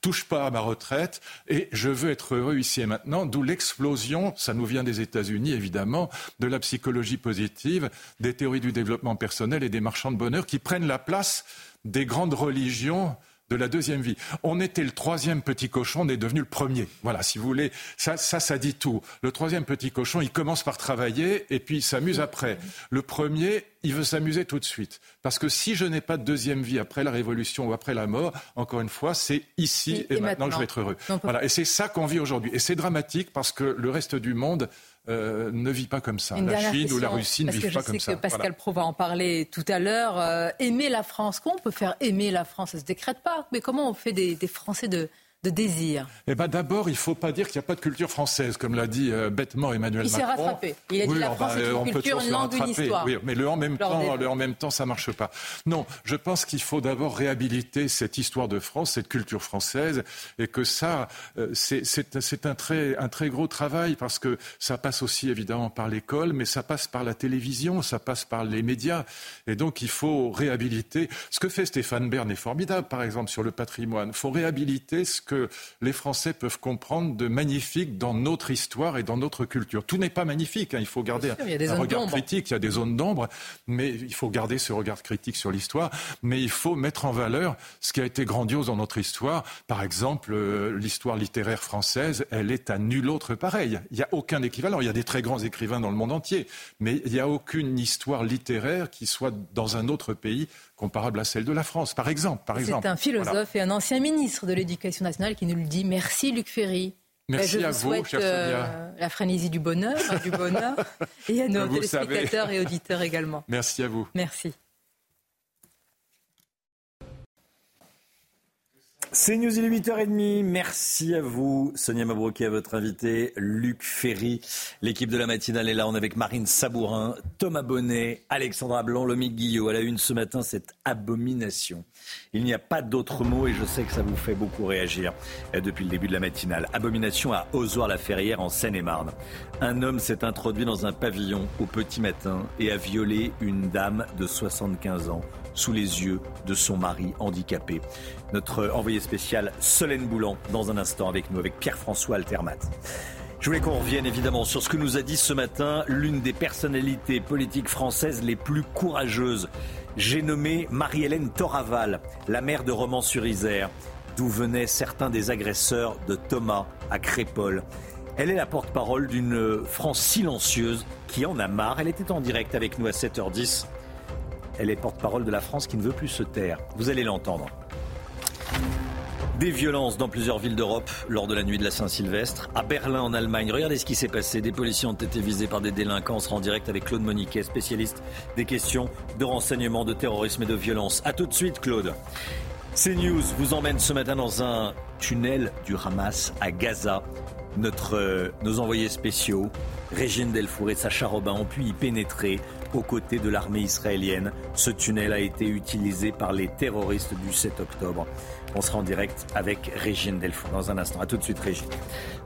touche pas à ma retraite, et je veux être heureux ici et maintenant, d'où l'explosion, ça nous vient des États-Unis évidemment, de la psychologie positive, des théories du développement personnel et des marchands de bonheur qui prennent la place des grandes religions de la deuxième vie. On était le troisième petit cochon, on est devenu le premier. Voilà, si vous voulez, ça, ça, ça dit tout. Le troisième petit cochon, il commence par travailler et puis il s'amuse après. Le premier, il veut s'amuser tout de suite. Parce que si je n'ai pas de deuxième vie après la révolution ou après la mort, encore une fois, c'est ici et, maintenant, que je vais être heureux. Voilà, et c'est ça qu'on vit aujourd'hui. Et c'est dramatique parce que le reste du monde euh, ne vit pas comme ça. la Chine ou la Russie ne vivent pas comme ça. Que Pascal Pro va en parler tout à l'heure. Euh, aimer la France, comment on peut faire aimer la France? Ça se décrète pas. Mais comment on fait des Français de, de désir Eh ben d'abord, il ne faut pas dire qu'il n'y a pas de culture française, comme l'a dit euh, bêtement Emmanuel Macron. Il s'est rattrapé. Il a dit la France est une culture, une langue, une histoire. Oui, mais le en même temps, le en même temps, ça marche pas. Non, je pense qu'il faut d'abord réhabiliter cette histoire de France, cette culture française, et que ça, euh, c'est un très, un très gros travail parce que ça passe aussi évidemment par l'école, mais ça passe par la télévision, ça passe par les médias, et donc il faut réhabiliter. Ce que fait Stéphane Bern est formidable, par exemple sur le patrimoine. Il faut réhabiliter ce que les Français peuvent comprendre de magnifique dans notre histoire et dans notre culture. Tout n'est pas magnifique, hein. il faut garder un, regard critique, il y a des zones d'ombre, mais il faut garder ce regard critique sur l'histoire, mais il faut mettre en valeur ce qui a été grandiose dans notre histoire. Par exemple, euh, l'histoire littéraire française, elle est à nul autre pareil. Il n'y a aucun équivalent. Il y a des très grands écrivains dans le monde entier, mais il n'y a aucune histoire littéraire qui soit dans un autre pays comparable à celle de la France, par exemple. C'est un philosophe et un ancien ministre de l'Éducation nationale qui nous le dit. Merci Luc Ferry. Merci je à vous, cher euh, la frénésie du bonheur, hein, du bonheur, <laughs> et à nos téléspectateurs et auditeurs également. Merci à vous. Merci. C'est News, il est 8h30. Merci à vous, Sonia Mabroquet, à votre invité, Luc Ferry. L'équipe de la matinale est là. On est avec Marine Sabourin, Thomas Bonnet, Alexandra Blanc, Lomique Guillot. À la une ce matin, cette abomination. Il n'y a pas d'autre mot et je sais que ça vous fait beaucoup réagir euh, depuis le début de la matinale. Abomination à Ozoir-la-Ferrière en Seine-et-Marne. Un homme s'est introduit dans un pavillon au petit matin et a violé une dame de 75 ans sous les yeux de son mari handicapé. Notre envoyé spécial Solène Boulan dans un instant avec nous, avec Pierre-François Altermat. Je voulais qu'on revienne évidemment sur ce que nous a dit ce matin l'une des personnalités politiques françaises les plus courageuses. J'ai nommé Marie-Hélène Toraval, la mère de Romans-sur-Isère, d'où venaient certains des agresseurs de Thomas à Crépole. Elle est la porte-parole d'une France silencieuse qui en a marre. Elle était en direct avec nous à 7h10. Elle est porte-parole de la France qui ne veut plus se taire. Vous allez l'entendre. Des violences dans plusieurs villes d'Europe lors de la nuit de la Saint-Sylvestre. À Berlin, en Allemagne, regardez ce qui s'est passé. Des policiers ont été visés par des délinquants. On sera en direct avec Claude Moniquet, spécialiste des questions de renseignement, de terrorisme et de violence. A tout de suite, Claude. CNews vous emmène ce matin dans un tunnel du Hamas à Gaza. Euh, nos envoyés spéciaux, Régine Delfour et Sacha Robin, ont pu y pénétrer aux côtés de l'armée israélienne. Ce tunnel a été utilisé par les terroristes du 7 octobre. On sera en direct avec Régine Delfour dans un instant. A tout de suite, Régine.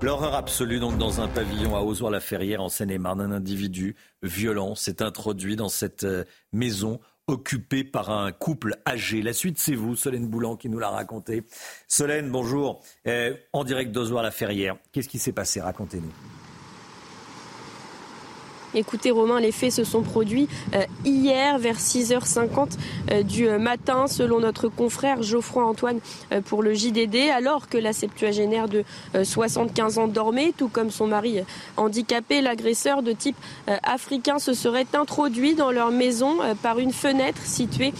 L'horreur absolue, donc, dans un pavillon à Ozoir-la-Ferrière, en Seine-et-Marne. Un individu violent s'est introduit dans cette euh, maison occupée par un couple âgé. La suite, c'est vous, Solène Boulan, qui nous l'a raconté. Solène, bonjour. Euh, en direct d'Ozoir-la-Ferrière. Qu'est-ce qui s'est passé? Racontez-nous. Écoutez Romain, les faits se sont produits euh, hier vers 6h50 euh, du euh, matin selon notre confrère Geoffroy Antoine pour le JDD alors que la septuagénaire de 75 ans dormait tout comme son mari handicapé. L'agresseur de type africain se serait introduit dans leur maison par une fenêtre située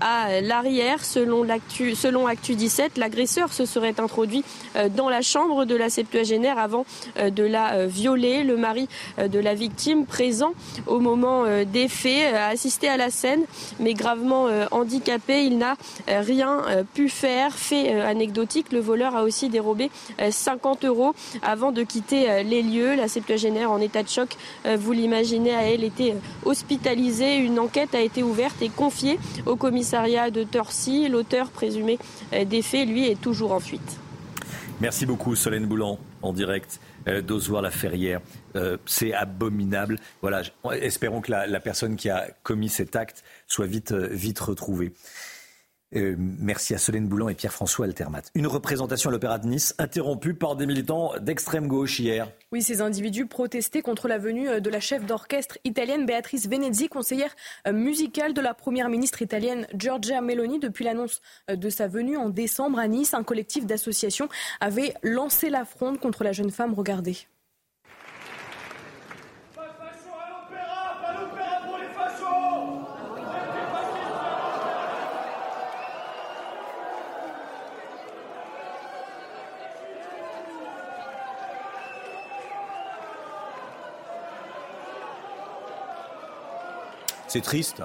à l'arrière selon, selon Actu 17. L'agresseur se serait introduit dans la chambre de la septuagénaire avant de la violer. Le mari de la victime présent au moment euh, des faits, a assisté à la scène, mais gravement euh, handicapé. Il n'a euh, rien pu faire. Fait anecdotique, le voleur a aussi dérobé 50 euros avant de quitter les lieux. La septuagénaire en état de choc, vous l'imaginez, a elle été hospitalisée. Une enquête a été ouverte et confiée au commissariat de Torcy. L'auteur présumé des faits, lui, est toujours en fuite. Merci beaucoup, Solène Boulan, en direct d'Ozoir-la-Ferrière. Euh, c'est abominable. Voilà, espérons que la, personne qui a commis cet acte soit vite, euh, vite retrouvée. Euh, merci à Solène Boulan et Pierre-François Altermat. Une représentation à l'Opéra de Nice interrompue par des militants d'extrême gauche hier. Oui, ces individus protestaient contre la venue de la chef d'orchestre italienne Beatrice Venezzi, conseillère musicale de la première ministre italienne Giorgia Meloni. Depuis l'annonce de sa venue en décembre à Nice, un collectif d'associations avait lancé la fronde contre la jeune femme. Regardez. C'est triste.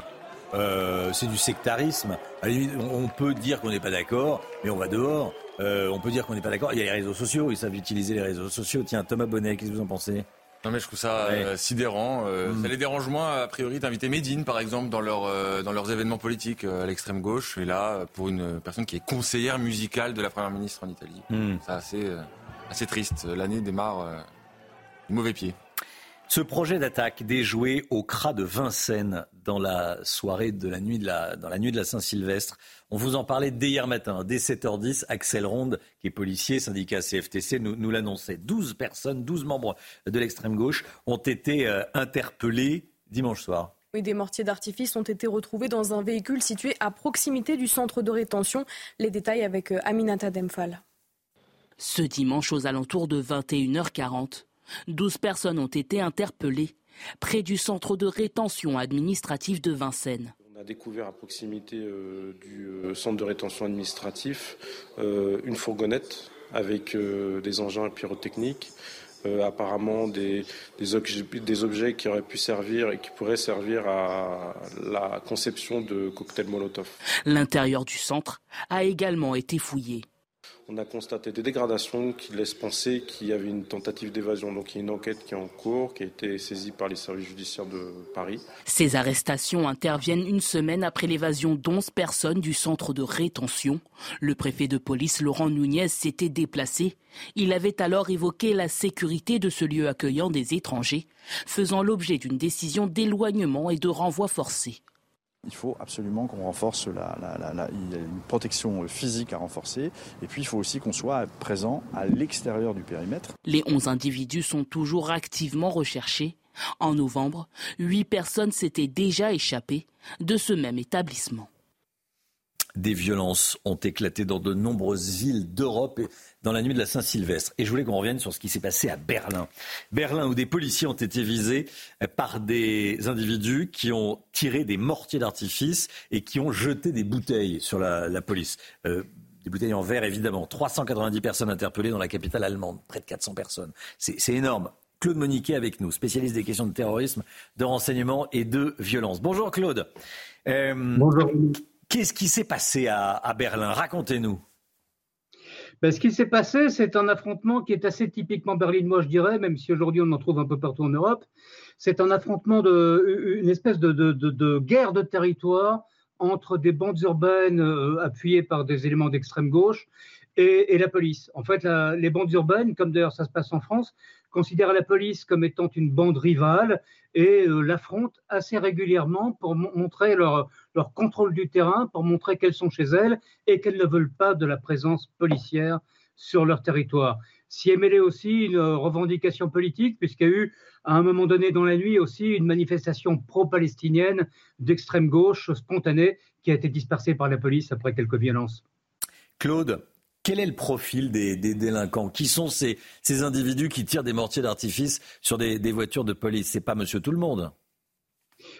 Euh, c'est du sectarisme. on peut dire qu'on n'est pas d'accord, mais on va dehors. Euh, on peut dire qu'on n'est pas d'accord. Il y a les réseaux sociaux, ils savent utiliser les réseaux sociaux. Tiens, Thomas Bonnet, qu'est-ce que vous en pensez? Non mais je trouve ça euh, sidérant. Mm. Ça les dérange moins, a priori, d'inviter Médine, par exemple, dans, leur, dans leurs événements politiques à l'extrême gauche. Et là, pour une personne qui est conseillère musicale de la Première ministre en Italie. Mm. C'est assez, assez triste. L'année démarre du mauvais pied. Ce projet d'attaque déjoué au CRA de Vincennes dans la soirée de la nuit de la, dans la nuit de la Saint-Sylvestre. On vous en parlait dès hier matin, dès 7h10. Axel Ronde, qui est policier, syndicat CFTC, nous, nous l'annonçait. 12 personnes, 12 membres de l'extrême gauche ont été euh, interpellés dimanche soir. Oui, des mortiers d'artifice ont été retrouvés dans un véhicule situé à proximité du centre de rétention. Les détails avec euh, Aminata Demphal. Ce dimanche aux alentours de 21h40, 12 personnes ont été interpellées près du centre de rétention administrative de Vincennes. On a découvert à proximité euh, du euh, centre de rétention administratif euh, une fourgonnette avec des engins pyrotechniques, apparemment des, objets, des, objets, qui auraient pu servir et qui pourraient servir à la conception de cocktails Molotov. L'intérieur du centre a également été fouillé. On a constaté des dégradations qui laissent penser qu'il y avait une tentative d'évasion. Donc il y a une enquête qui est en cours, qui a été saisie par les services judiciaires de Paris. Ces arrestations interviennent une semaine après l'évasion d'11 personnes du centre de rétention. Le préfet de police Laurent Nunez s'était déplacé. Il avait alors évoqué la sécurité de ce lieu accueillant des étrangers, faisant l'objet d'une décision d'éloignement et de renvoi forcé. Il faut absolument qu'on renforce la, il y a une protection physique à renforcer. Et puis il faut aussi qu'on soit présent à l'extérieur du périmètre. Les 11 individus sont toujours activement recherchés. En novembre, 8 personnes s'étaient déjà échappées de ce même établissement. Des violences ont éclaté dans de nombreuses villes d'Europe dans la nuit de la Saint-Sylvestre. Et je voulais qu'on revienne sur ce qui s'est passé à Berlin. Berlin, où des policiers ont été visés par des individus qui ont tiré des mortiers d'artifice et qui ont jeté des bouteilles sur la, police. Euh, des bouteilles en verre, évidemment. 390 personnes interpellées dans la capitale allemande. Près de 400 personnes. C'est énorme. Claude Moniquet avec nous, spécialiste des questions de terrorisme, de renseignement et de violence. Bonjour Claude. Euh, Bonjour. Qu'est-ce qui s'est passé à, Berlin? Racontez-nous. Ben, ce qui s'est passé, c'est un affrontement qui est assez typiquement berlinois, je dirais, même si aujourd'hui on en trouve un peu partout en Europe. C'est un affrontement de, une espèce de, guerre de territoire entre des bandes urbaines euh, appuyées par des éléments d'extrême gauche et, la police. En fait, les bandes urbaines, comme d'ailleurs ça se passe en France, considèrent la police comme étant une bande rivale et euh, l'affrontent assez régulièrement pour montrer leur, leur contrôle du terrain, pour montrer qu'elles sont chez elles et qu'elles ne veulent pas de la présence policière sur leur territoire. S'y est mêlée aussi une revendication politique, puisqu'il y a eu à un moment donné dans la nuit aussi une manifestation pro-palestinienne d'extrême gauche spontanée qui a été dispersée par la police après quelques violences. Claude, quel est le profil des, délinquants Qui sont ces, individus qui tirent des mortiers d'artifice sur des, voitures de police? C'est pas Monsieur Tout le Monde.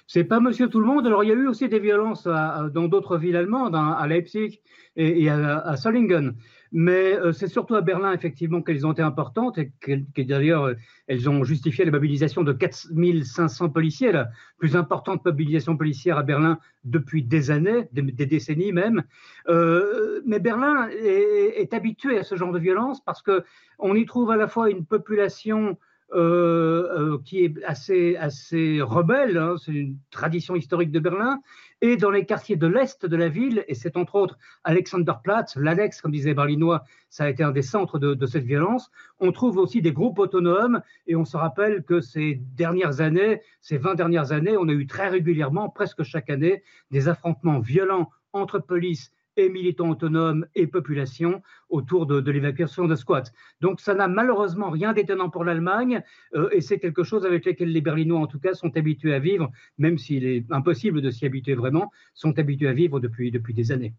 C'est pas Monsieur Tout le Monde. Alors il y a eu aussi des violences dans d'autres villes allemandes, hein, à Leipzig et, à, Solingen. Mais euh, c'est surtout à Berlin, effectivement, qu'elles ont été importantes et que, d'ailleurs, euh, elles ont justifié la mobilisation de 4500 policiers, la plus importante mobilisation policière à Berlin depuis des années, des, décennies même. Euh, mais Berlin est, est, habitué à ce genre de violence parce qu'on y trouve à la fois une population euh, euh, qui est assez, assez rebelle, hein, c'est une tradition historique de Berlin, et dans les quartiers de l'Est de la ville, et c'est entre autres Alexanderplatz, l'Alex, comme disait Berlinois, ça a été un des centres de, de, cette violence, on trouve aussi des groupes autonomes, et on se rappelle que ces dernières années, ces 20 dernières années, on a eu très régulièrement, presque chaque année, des affrontements violents entre police et militants autonomes et population autour de, l'évacuation de squats. Donc ça n'a malheureusement rien d'étonnant pour l'Allemagne euh, et c'est quelque chose avec lequel les Berlinois en tout cas sont habitués à vivre, même s'il est impossible de s'y habituer vraiment, sont habitués à vivre depuis, depuis des années.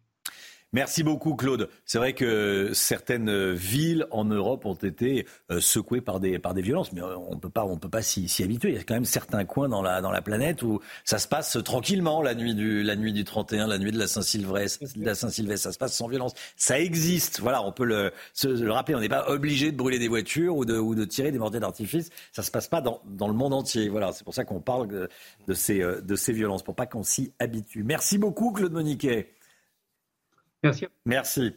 Merci beaucoup Claude. C'est vrai que certaines villes en Europe ont été euh, secouées par des, par des violences, mais euh, on ne peut pas, on peut pas s'y, habituer. Il y a quand même certains coins dans la, dans la planète où ça se passe tranquillement la nuit du, la nuit du 31, la nuit de la Saint-Sylvestre, la Saint-Sylvestre, ça se passe sans violence. Ça existe. Voilà, on peut le, se, le rappeler. On n'est pas obligé de brûler des voitures ou de, ou de tirer des mortiers d'artifice. Ça se passe pas dans, dans le monde entier. Voilà, c'est pour ça qu'on parle de, de, ces, euh, de ces violences, pour pas qu'on s'y habitue. Merci beaucoup Claude Moniquet. Merci. Merci.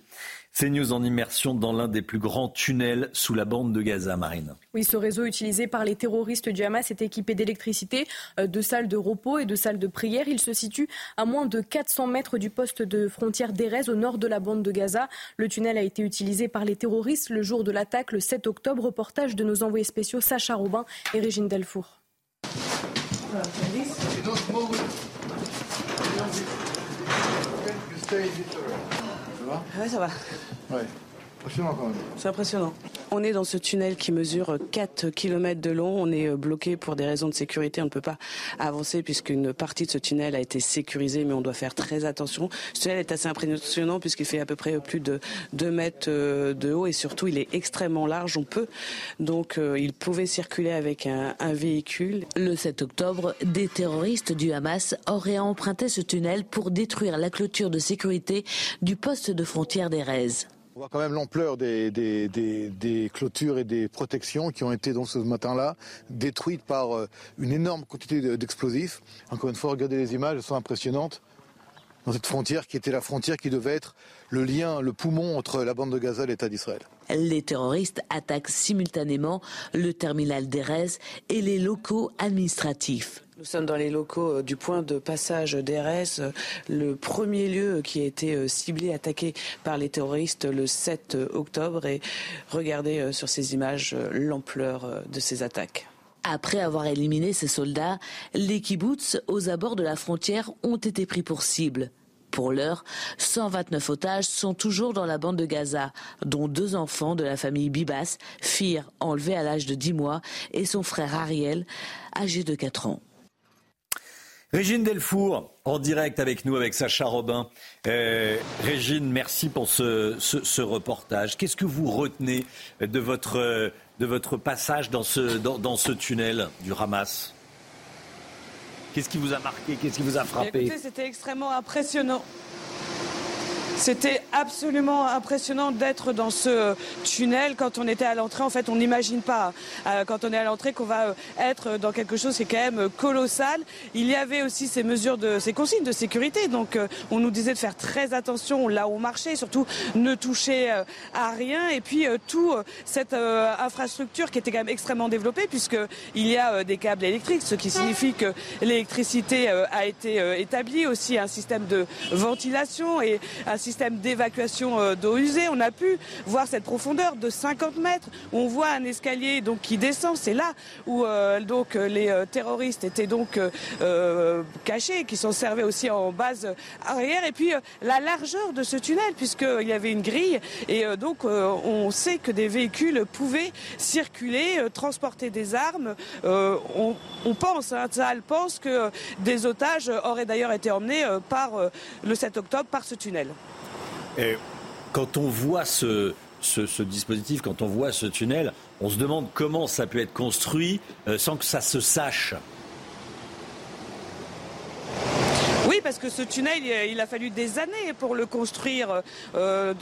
C'est News en immersion dans l'un des plus grands tunnels sous la bande de Gaza, Marine. Oui, ce réseau utilisé par les terroristes du Hamas est équipé d'électricité, euh, de salles de repos et de salles de prière. Il se situe à moins de 400 mètres du poste de frontière d'Erez au nord de la bande de Gaza. Le tunnel a été utilisé par les terroristes le jour de l'attaque, le 7 octobre. Reportage de nos envoyés spéciaux Sacha Robin et Régine Delfour. Ouais, ça va. Ouais. Impressionnant quand même. C'est impressionnant. On est dans ce tunnel qui mesure 4 km de long. On est euh, bloqué pour des raisons de sécurité. On ne peut pas avancer puisqu'une partie de ce tunnel a été sécurisée, mais on doit faire très attention. Ce tunnel est assez impressionnant puisqu'il fait à peu près plus de 2 mètres euh, de haut et surtout il est extrêmement large. On peut donc euh, il pouvait circuler avec un, un véhicule. Le 7 octobre, des terroristes du Hamas auraient emprunté ce tunnel pour détruire la clôture de sécurité du poste de frontière d'Erez. On voit quand même l'ampleur des, des, clôtures et des protections qui ont été donc ce matin-là détruites par euh, une énorme quantité d'explosifs. Encore une fois, regardez les images, elles sont impressionnantes. dans cette frontière qui était la frontière qui devait être le lien, le poumon entre la bande de Gaza et l'État d'Israël. Les terroristes attaquent simultanément le terminal d'Erez et les locaux administratifs. Nous sommes dans les locaux euh, du point de passage d'Erez, euh, le premier lieu qui a été euh, ciblé, attaqué par les terroristes le 7 octobre. Et regardez sur ces images l'ampleur de ces attaques. Après avoir éliminé ces soldats, les kibbutz aux abords de la frontière ont été pris pour cible. Pour l'heure, 129 otages sont toujours dans la bande de Gaza, dont deux enfants de la famille Bibas, Fir, enlevé à l'âge de 10 mois, et son frère Ariel, âgé de 4 ans. Régine Delfour, en direct avec nous, avec Sacha Robin. Euh, Régine, merci pour ce, reportage. Qu'est-ce que vous retenez de votre, de votre passage dans ce, dans, ce tunnel du Hamas? Qu'est-ce qui vous a marqué? Qu'est-ce qui vous a frappé? C'était extrêmement impressionnant. C'était absolument impressionnant d'être dans ce tunnel. Quand on était à l'entrée, en fait, on n'imagine pas, euh, quand on est à l'entrée, qu'on va euh, être dans quelque chose qui est quand même colossal. Il y avait aussi ces mesures de, ces consignes de sécurité. Donc, euh, on nous disait de faire très attention là où on marchait, surtout ne toucher à rien. Et puis, tout cette infrastructure qui était quand même extrêmement développée, puisqu'il y a des câbles électriques, ce qui signifie que l'électricité a été établie, aussi un système de ventilation et système d'évacuation euh, d'eau usée. On a pu voir cette profondeur de 50 mètres. On voit un escalier donc qui descend. C'est là où euh, donc les euh, terroristes étaient donc cachés, qui sont servis aussi en base arrière. Et puis la largeur de ce tunnel, puisqu'il y avait une grille. Et donc on sait que des véhicules pouvaient circuler, transporter des armes. On, pense, hein, pense que des otages auraient d'ailleurs été emmenés par le 7 octobre par ce tunnel. Et quand on voit ce, dispositif, quand on voit ce tunnel, on se demande comment ça peut être construit euh, sans que ça se sache. Oui, parce que ce tunnel, il a fallu des années pour le construire. Euh,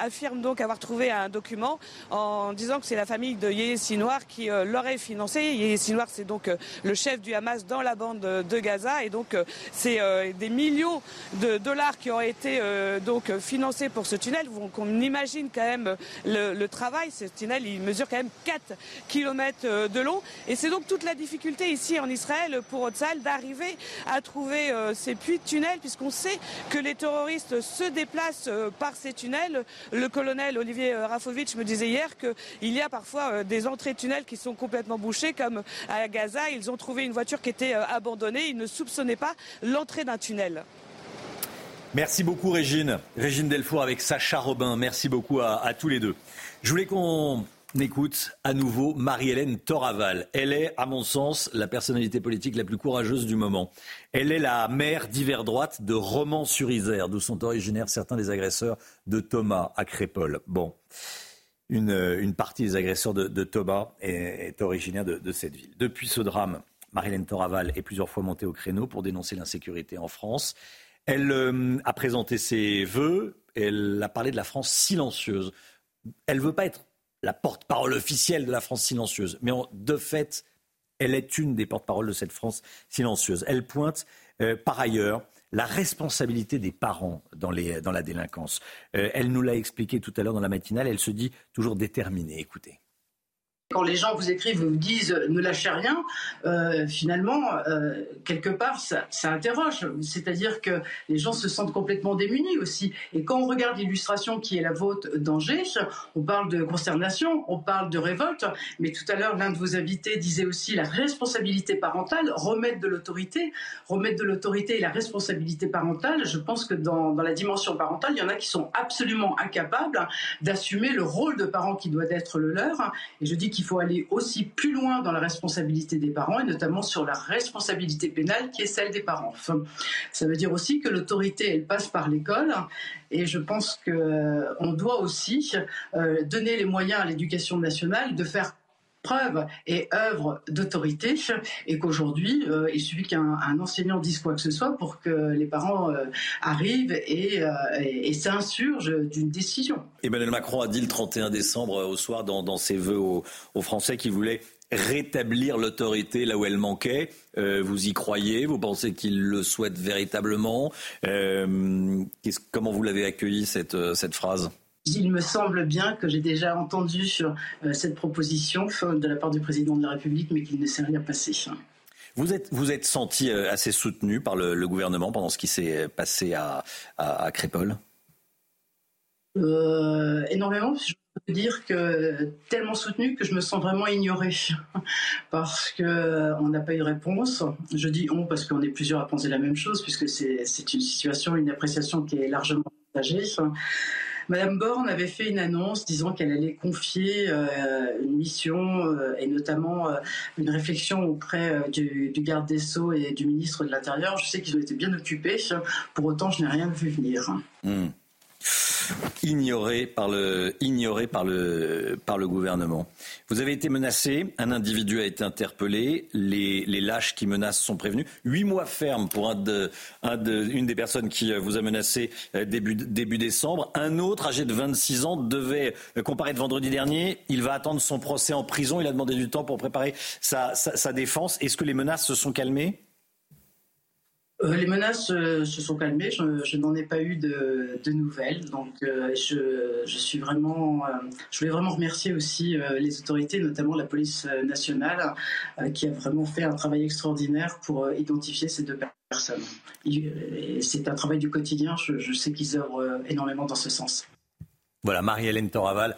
affirme donc avoir trouvé un document en disant que c'est la famille de Yehé Sinoir qui euh, l'aurait financé. Yehé Sinoir, c'est donc euh, le chef du Hamas dans la bande de Gaza. Et donc, c'est des millions de dollars qui auraient été donc financés pour ce tunnel. On imagine quand même le, travail. Ce tunnel, il mesure quand même 4 km de long. Et c'est donc toute la difficulté ici en Israël pour Otsal d'arriver à trouver ces puits de tunnels, puisqu'on sait que les terroristes se déplacent euh, par ces tunnels. Le colonel Olivier euh, Rafovitch me disait hier qu'il y a parfois euh, des entrées tunnels qui sont complètement bouchées, comme à Gaza. Ils ont trouvé une voiture qui était abandonnée. Ils ne soupçonnaient pas l'entrée d'un tunnel. Merci beaucoup Régine. Régine Delfour avec Sacha Robin. Merci beaucoup à, à tous les deux. Je voulais qu'on écoute à nouveau Marie-Hélène Toraval. Elle est, à mon sens, la personnalité politique la plus courageuse du moment. Elle est la mère d'hiver droite de Romans-sur-Isère, d'où sont originaires certains des agresseurs de Thomas à Crépole. Bon, une, partie des agresseurs de, Thomas est, originaire de, cette ville. Depuis ce drame, Marie-Hélène Toraval est plusieurs fois montée au créneau pour dénoncer l'insécurité en France. Elle euh, a présenté ses vœux, elle a parlé de la France silencieuse. Elle ne veut pas être la porte-parole officielle de la France silencieuse. Mais de fait, elle est une des porte-paroles de cette France silencieuse. Elle pointe euh, par ailleurs la responsabilité des parents dans, la délinquance. Euh, elle nous l'a expliqué tout à l'heure dans la matinale, elle se dit toujours déterminée. Écoutez. Quand les gens vous écrivent, vous disent ne lâchez rien, euh, finalement, euh, quelque part, ça, interroge. C'est-à-dire que les gens se sentent complètement démunis aussi. Et quand on regarde l'illustration qui est la vôtre d'Angers, on parle de consternation, on parle de révolte, mais tout à l'heure, l'un de vos invités disait aussi la responsabilité parentale, remettre de l'autorité, remettre de l'autorité et la responsabilité parentale. Je pense que dans, dans la dimension parentale, il y en a qui sont absolument incapables d'assumer le rôle de parent qui doit être le leur. Et je dis qu'il il faut aller aussi plus loin dans la responsabilité des parents et notamment sur la responsabilité pénale qui est celle des parents. ça veut dire aussi que l'autorité, elle passe par l'école et je pense qu'on euh, doit aussi euh, donner les moyens à l'éducation nationale de faire preuve et œuvre d'autorité et qu'aujourd'hui, euh, il suffit qu'un enseignant dise quoi que ce soit pour que les parents euh, arrivent et, euh, s'insurgent d'une décision. Emmanuel Macron a dit le 31 décembre au soir dans, ses vœux aux, Français qu'il voulait rétablir l'autorité là où elle manquait. Euh, vous y croyez? Vous pensez qu'il le souhaite véritablement? Euh, Comment vous l'avez accueilli euh, cette phrase? Il me semble bien que j'ai déjà entendu sur cette proposition de la part du président de la République, mais qu'il ne s'est rien passé. Vous êtes, vous êtes senti assez soutenu par le, gouvernement pendant ce qui s'est passé à, à, à Crépole? Euh, Énormément. Je peux dire que tellement soutenu que je me sens vraiment ignorée <laughs> parce que on n'a pas eu de réponse. Je dis on parce qu'on est plusieurs à penser la même chose puisque c'est une situation, une appréciation qui est largement partagée. Madame Borne avait fait une annonce disant qu'elle allait confier euh, une mission euh, et notamment euh, une réflexion auprès du, garde des Sceaux et du ministre de l'Intérieur. Je sais qu'ils ont été bien occupés. Pour autant, je n'ai rien vu venir. Hmm ignoré par le, ignoré par le, gouvernement. Vous avez été menacé, un individu a été interpellé, les, lâches qui menacent sont prévenus. Huit mois ferme pour une des personnes qui euh, vous a menacé euh, début, décembre. Un autre, âgé de 26 ans, devait euh, comparaître vendredi dernier. Il va attendre son procès en prison. Il a demandé du temps pour préparer sa défense. Est-ce que les menaces se sont calmées? Euh, les menaces euh, se sont calmées, je, n'en ai pas eu de, nouvelles, donc euh, je, suis vraiment, je voulais vraiment remercier aussi les autorités, notamment la police nationale, qui a vraiment fait un travail extraordinaire pour identifier ces deux personnes. C'est un travail du quotidien, je, sais qu'ils œuvrent énormément dans ce sens. Voilà, Marie-Hélène Toraval,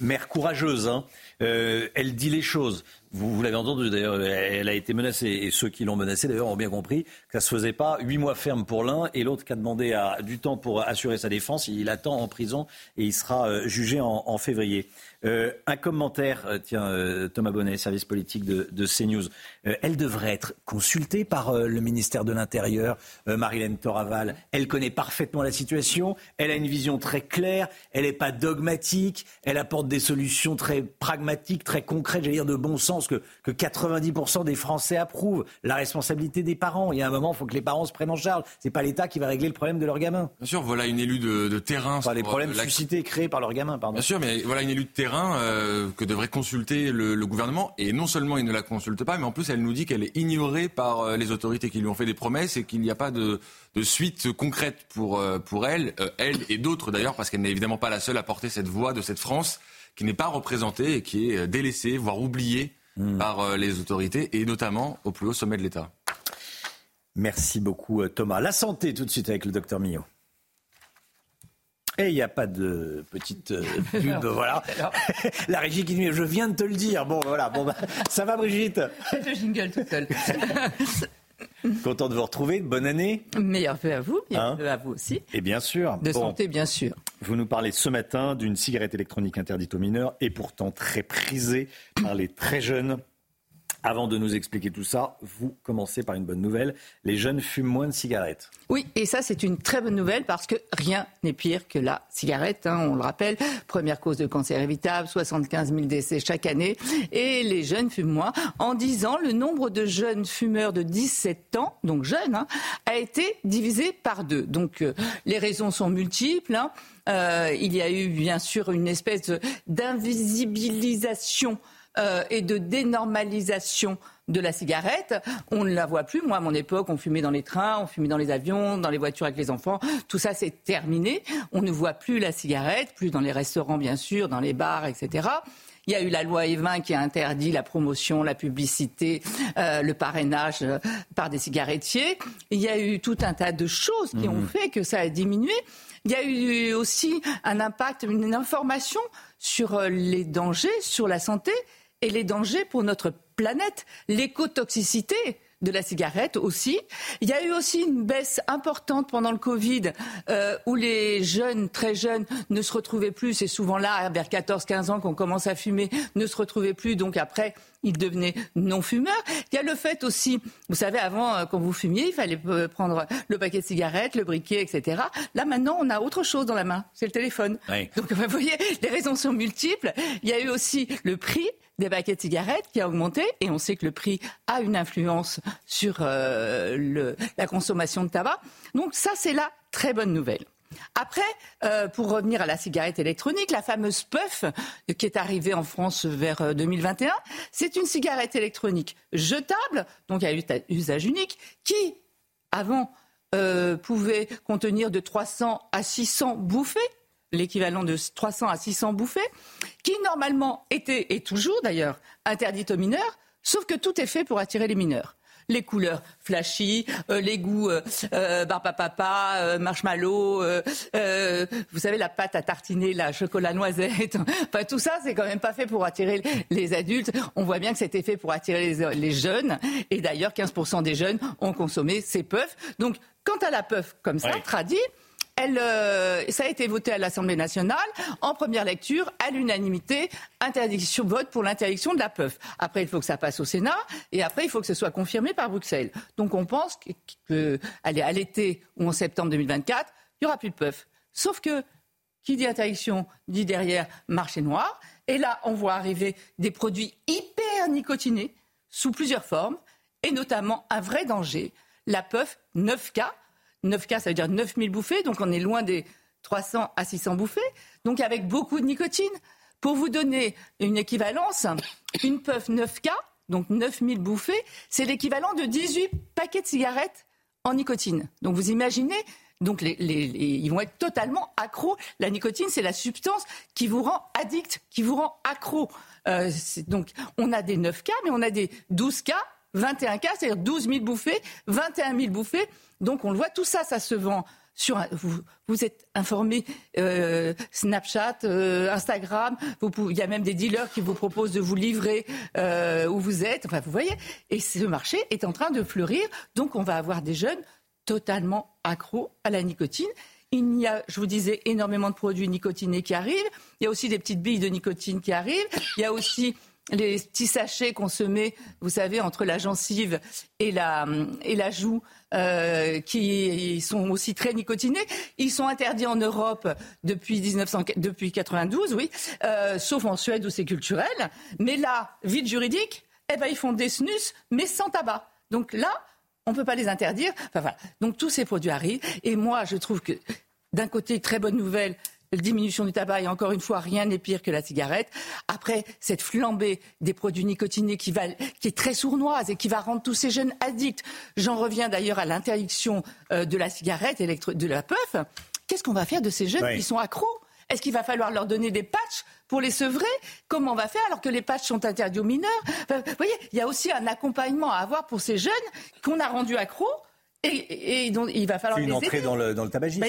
mère courageuse, hein. elle dit les choses. Vous, l'avez entendu d'ailleurs, elle a été menacée et ceux qui l'ont menacée d'ailleurs ont bien compris que ça se faisait pas. Huit mois ferme pour l'un et l'autre qui a demandé du temps pour assurer sa défense. Il attend en prison et il sera euh, jugé en, février. Euh, un commentaire, euh, tiens, Thomas Bonnet, service politique de, de CNews. elle devrait être consultée par le ministère de l'Intérieur, Marilène Toraval. Elle connaît parfaitement la situation, elle a une vision très claire, elle n'est pas dogmatique, elle apporte des solutions très pragmatiques, très concrètes, j'allais dire de bon sens, que, que 90% des Français approuvent. La responsabilité des parents. Il y a un moment, il faut que les parents se prennent en charge. C'est pas l'État qui va régler le problème de leur gamin. Bien sûr, voilà une élue de, de terrain. Enfin, les problèmes suscités, créés par leur gamin, pardon. Bien sûr, mais voilà une élue de terrain euh, que devrait consulter le, gouvernement. Et non seulement il ne la consulte pas, mais en plus elle nous dit qu'elle est ignorée par euh, les autorités qui lui ont fait des promesses et qu'il n'y a pas de, suite concrète pour, euh, pour elle, elle et d'autres d'ailleurs, parce qu'elle n'est évidemment pas la seule à porter cette voix de cette France qui n'est pas représentée et qui est délaissée, voire oubliée hmm. par les autorités et notamment au plus haut sommet de l'État. Merci beaucoup Thomas. La santé tout de suite avec le docteur Millot. Et il n'y a pas de petite euh, <laughs> pub, voilà. <laughs> La régie qui dit, je viens de te le dire. Bon, voilà. Bon, bah, ça va, Brigitte? <laughs> Je jingle tout seul. <laughs> Content de vous retrouver. Bonne année. Meilleur vœu à vous, meilleur hein à vous aussi. Et bien sûr. De santé, bien sûr. Vous nous parlez ce matin d'une cigarette électronique interdite aux mineurs et pourtant très prisée par les très jeunes. Avant de nous expliquer tout ça, vous commencez par une bonne nouvelle. Les jeunes fument moins de cigarettes. Oui, et ça c'est une très bonne nouvelle parce que rien n'est pire que la cigarette. Hein, on le rappelle, première cause de cancer évitable, 75 000 décès chaque année. Et les jeunes fument moins. En 10 ans, le nombre de jeunes fumeurs de 17 ans, donc jeunes, hein, a été divisé par deux. Donc euh, les raisons sont multiples. Hein. Euh, il y a eu bien sûr une espèce d'invisibilisation euh, et de dénormalisation de la cigarette. On ne la voit plus. Moi, à mon époque, on fumait dans les trains, on fumait dans les avions, dans les voitures avec les enfants. Tout ça, c'est terminé. On ne voit plus la cigarette, plus dans les restaurants, bien sûr, dans les bars, etc. Il y a eu la loi Evin qui a interdit la promotion, la publicité, euh, le parrainage euh, par des cigarettiers. Il y a eu tout un tas de choses qui ont mmh. fait que ça a diminué. Il y a eu aussi un impact, une information sur les dangers, sur la santé et les dangers pour notre planète, l'écotoxicité de la cigarette aussi. Il y a eu aussi une baisse importante pendant le Covid euh, où les jeunes, très jeunes, ne se retrouvaient plus. C'est souvent là, vers 14-15 ans qu'on commence à fumer, ne se retrouvaient plus. Donc après, ils devenaient non-fumeurs. Il y a le fait aussi, vous savez, avant, euh, quand vous fumiez, il fallait euh, prendre le paquet de cigarettes, le briquet, etc. Là, maintenant, on a autre chose dans la main, c'est le téléphone. Donc, <laughs> vous voyez, les raisons sont multiples. Il y a eu aussi le prix des paquets de cigarettes qui a augmenté et on sait que le prix a une influence sur euh, la consommation de tabac. Donc ça, c'est la très bonne nouvelle. Après, euh, pour revenir à la cigarette électronique, la fameuse puff euh, qui est arrivée en France vers 2021, c'est une cigarette électronique jetable, donc à usage unique, qui, avant, pouvait contenir de 300 à 600 bouffées l'équivalent de 300 à 600 bouffées, qui normalement était, et toujours d'ailleurs, interdite aux mineurs, sauf que tout est fait pour attirer les mineurs les couleurs flashy, euh, les goûts euh, euh papa, euh, marshmallow, vous savez la pâte à tartiner, la chocolat noisette. <laughs> Enfin tout ça, c'est quand même pas fait pour attirer les adultes. On voit bien que c'était fait pour attirer les, jeunes. Et d'ailleurs, 15% des jeunes ont consommé ces puffs. Donc quant à la puff comme ça, tradie, euh, ça a été voté à l'Assemblée nationale en première lecture à l'unanimité, interdiction vote pour l'interdiction de la puff. Après, il faut que ça passe au Sénat et après, il faut que ce soit confirmé par Bruxelles. Donc, on pense qu'à l'été ou en septembre 2024, il n'y aura plus de puff. Sauf que qui dit interdiction dit derrière marché noir. Et là, on voit arriver des produits hyper nicotinés sous plusieurs formes et notamment un vrai danger, la puff 9K 9K, ça veut dire 9000 bouffées, donc on est loin des 300 à 600 bouffées, donc avec beaucoup de nicotine. Pour vous donner une équivalence, une puff 9K, donc 9000 bouffées, c'est l'équivalent de 18 paquets de cigarettes en nicotine. Donc vous imaginez, donc ils vont être totalement accros. La nicotine, c'est la substance qui vous rend addict, qui vous rend accro. Euh, donc on a des 9K, mais on a des 12K, 21K, c'est-à-dire 12 000 bouffées, 21 000 bouffées. Donc on le voit, tout ça, ça se vend sur vous, vous êtes informé euh, Snapchat, euh, Instagram, il y a même des dealers qui vous proposent de vous livrer euh, où vous êtes. Enfin, vous voyez, et ce marché est en train de fleurir. Donc, on va avoir des jeunes totalement accros à la nicotine. Il y a, je vous disais, énormément de produits nicotinés qui arrivent. Il y a aussi des petites billes de nicotine qui arrivent. Il y a aussi les petits sachets qu'on se met, vous savez, entre la gencive et la, et la joue, euh, qui sont aussi très nicotinés. Ils sont interdits en Europe depuis 1900, depuis 92, oui, euh, sauf en Suède où c'est culturel. Mais là, vide juridique, eh ben, ils font des snus, mais sans tabac. Donc là, on ne peut pas les interdire. Donc tous ces produits arrivent. Et moi, je trouve que d'un côté, très bonne nouvelle, diminution du tabac, et encore une fois, rien n'est pire que la cigarette. Après, cette flambée des produits nicotinés qui, va, qui est très sournoise et qui va rendre tous ces jeunes addicts. J'en reviens d'ailleurs à l'interdiction euh, de la cigarette, de la puff. Qu'est-ce qu'on va faire de ces jeunes qui sont accros? Est-ce qu'il va falloir leur donner des patchs pour les sevrer? Comment on va faire alors que les patchs sont interdits aux mineurs? Vous voyez, il y a aussi un accompagnement à avoir pour ces jeunes qu'on a rendus accros et, donc, il va falloir. une entrée dans le, dans le tabagisme.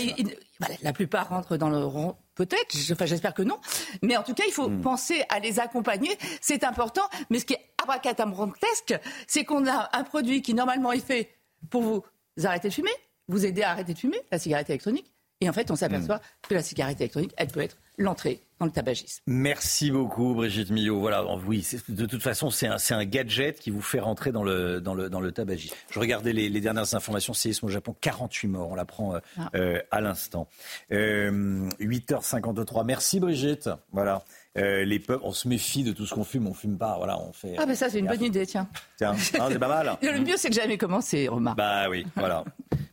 Bah, la plupart rentrent dans le rond, peut-être. Enfin, j'espère que non. Mais en tout cas, il faut hmm. penser à les accompagner. C'est important. Mais ce qui est abracadabrantesque, c'est qu'on a un produit qui normalement est fait pour vous arrêter de fumer, vous aider à arrêter de fumer, la cigarette électronique. Et en fait, on s'aperçoit hmm. que la cigarette électronique, elle peut être l'entrée dans le tabagisme. Merci beaucoup, Brigitte Millot. Voilà, oui, de toute façon, c'est un, un, gadget qui vous fait rentrer dans le, dans le, dans le tabagisme. Je regardais les, les dernières informations, séisme au Japon, 48 morts, on l'apprend euh, ah. euh, à l'instant. Euh, 8h53, merci Brigitte. Voilà. Euh, les peuples, on se méfie de tout ce qu'on fume, on fume pas. Voilà, on fait. Ah, ben ça, c'est une bonne idée, tiens. Tiens, <laughs> ah, c'est pas mal. le mieux, c'est que jamais commencé, Romain. Bah oui, <laughs> voilà.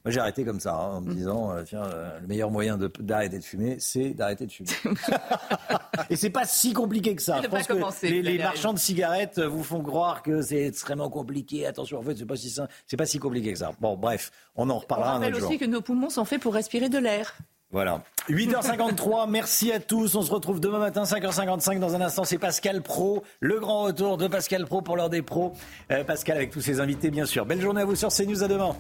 Moi, j'ai arrêté comme ça, hein, en me disant, euh, tiens, euh, le meilleur moyen d'arrêter de, fumer, c'est d'arrêter de fumer. <laughs> Et c'est pas si compliqué que ça. Je pense que les, marchands de cigarettes vous font croire que c'est extrêmement compliqué. Attention, en fait, c'est pas si c'est pas si compliqué que ça. Bon, bref, on en reparlera on un autre jour. aussi que nos poumons sont faits pour respirer de l'air. Voilà. 8h53, <laughs> merci à tous. On se retrouve demain matin, 5h55. Dans un instant, c'est Pascal Pro. Le grand retour de Pascal Pro pour l'heure des pros. Euh, Pascal avec tous ses invités, bien sûr. Belle journée à vous sur CNews. À demain.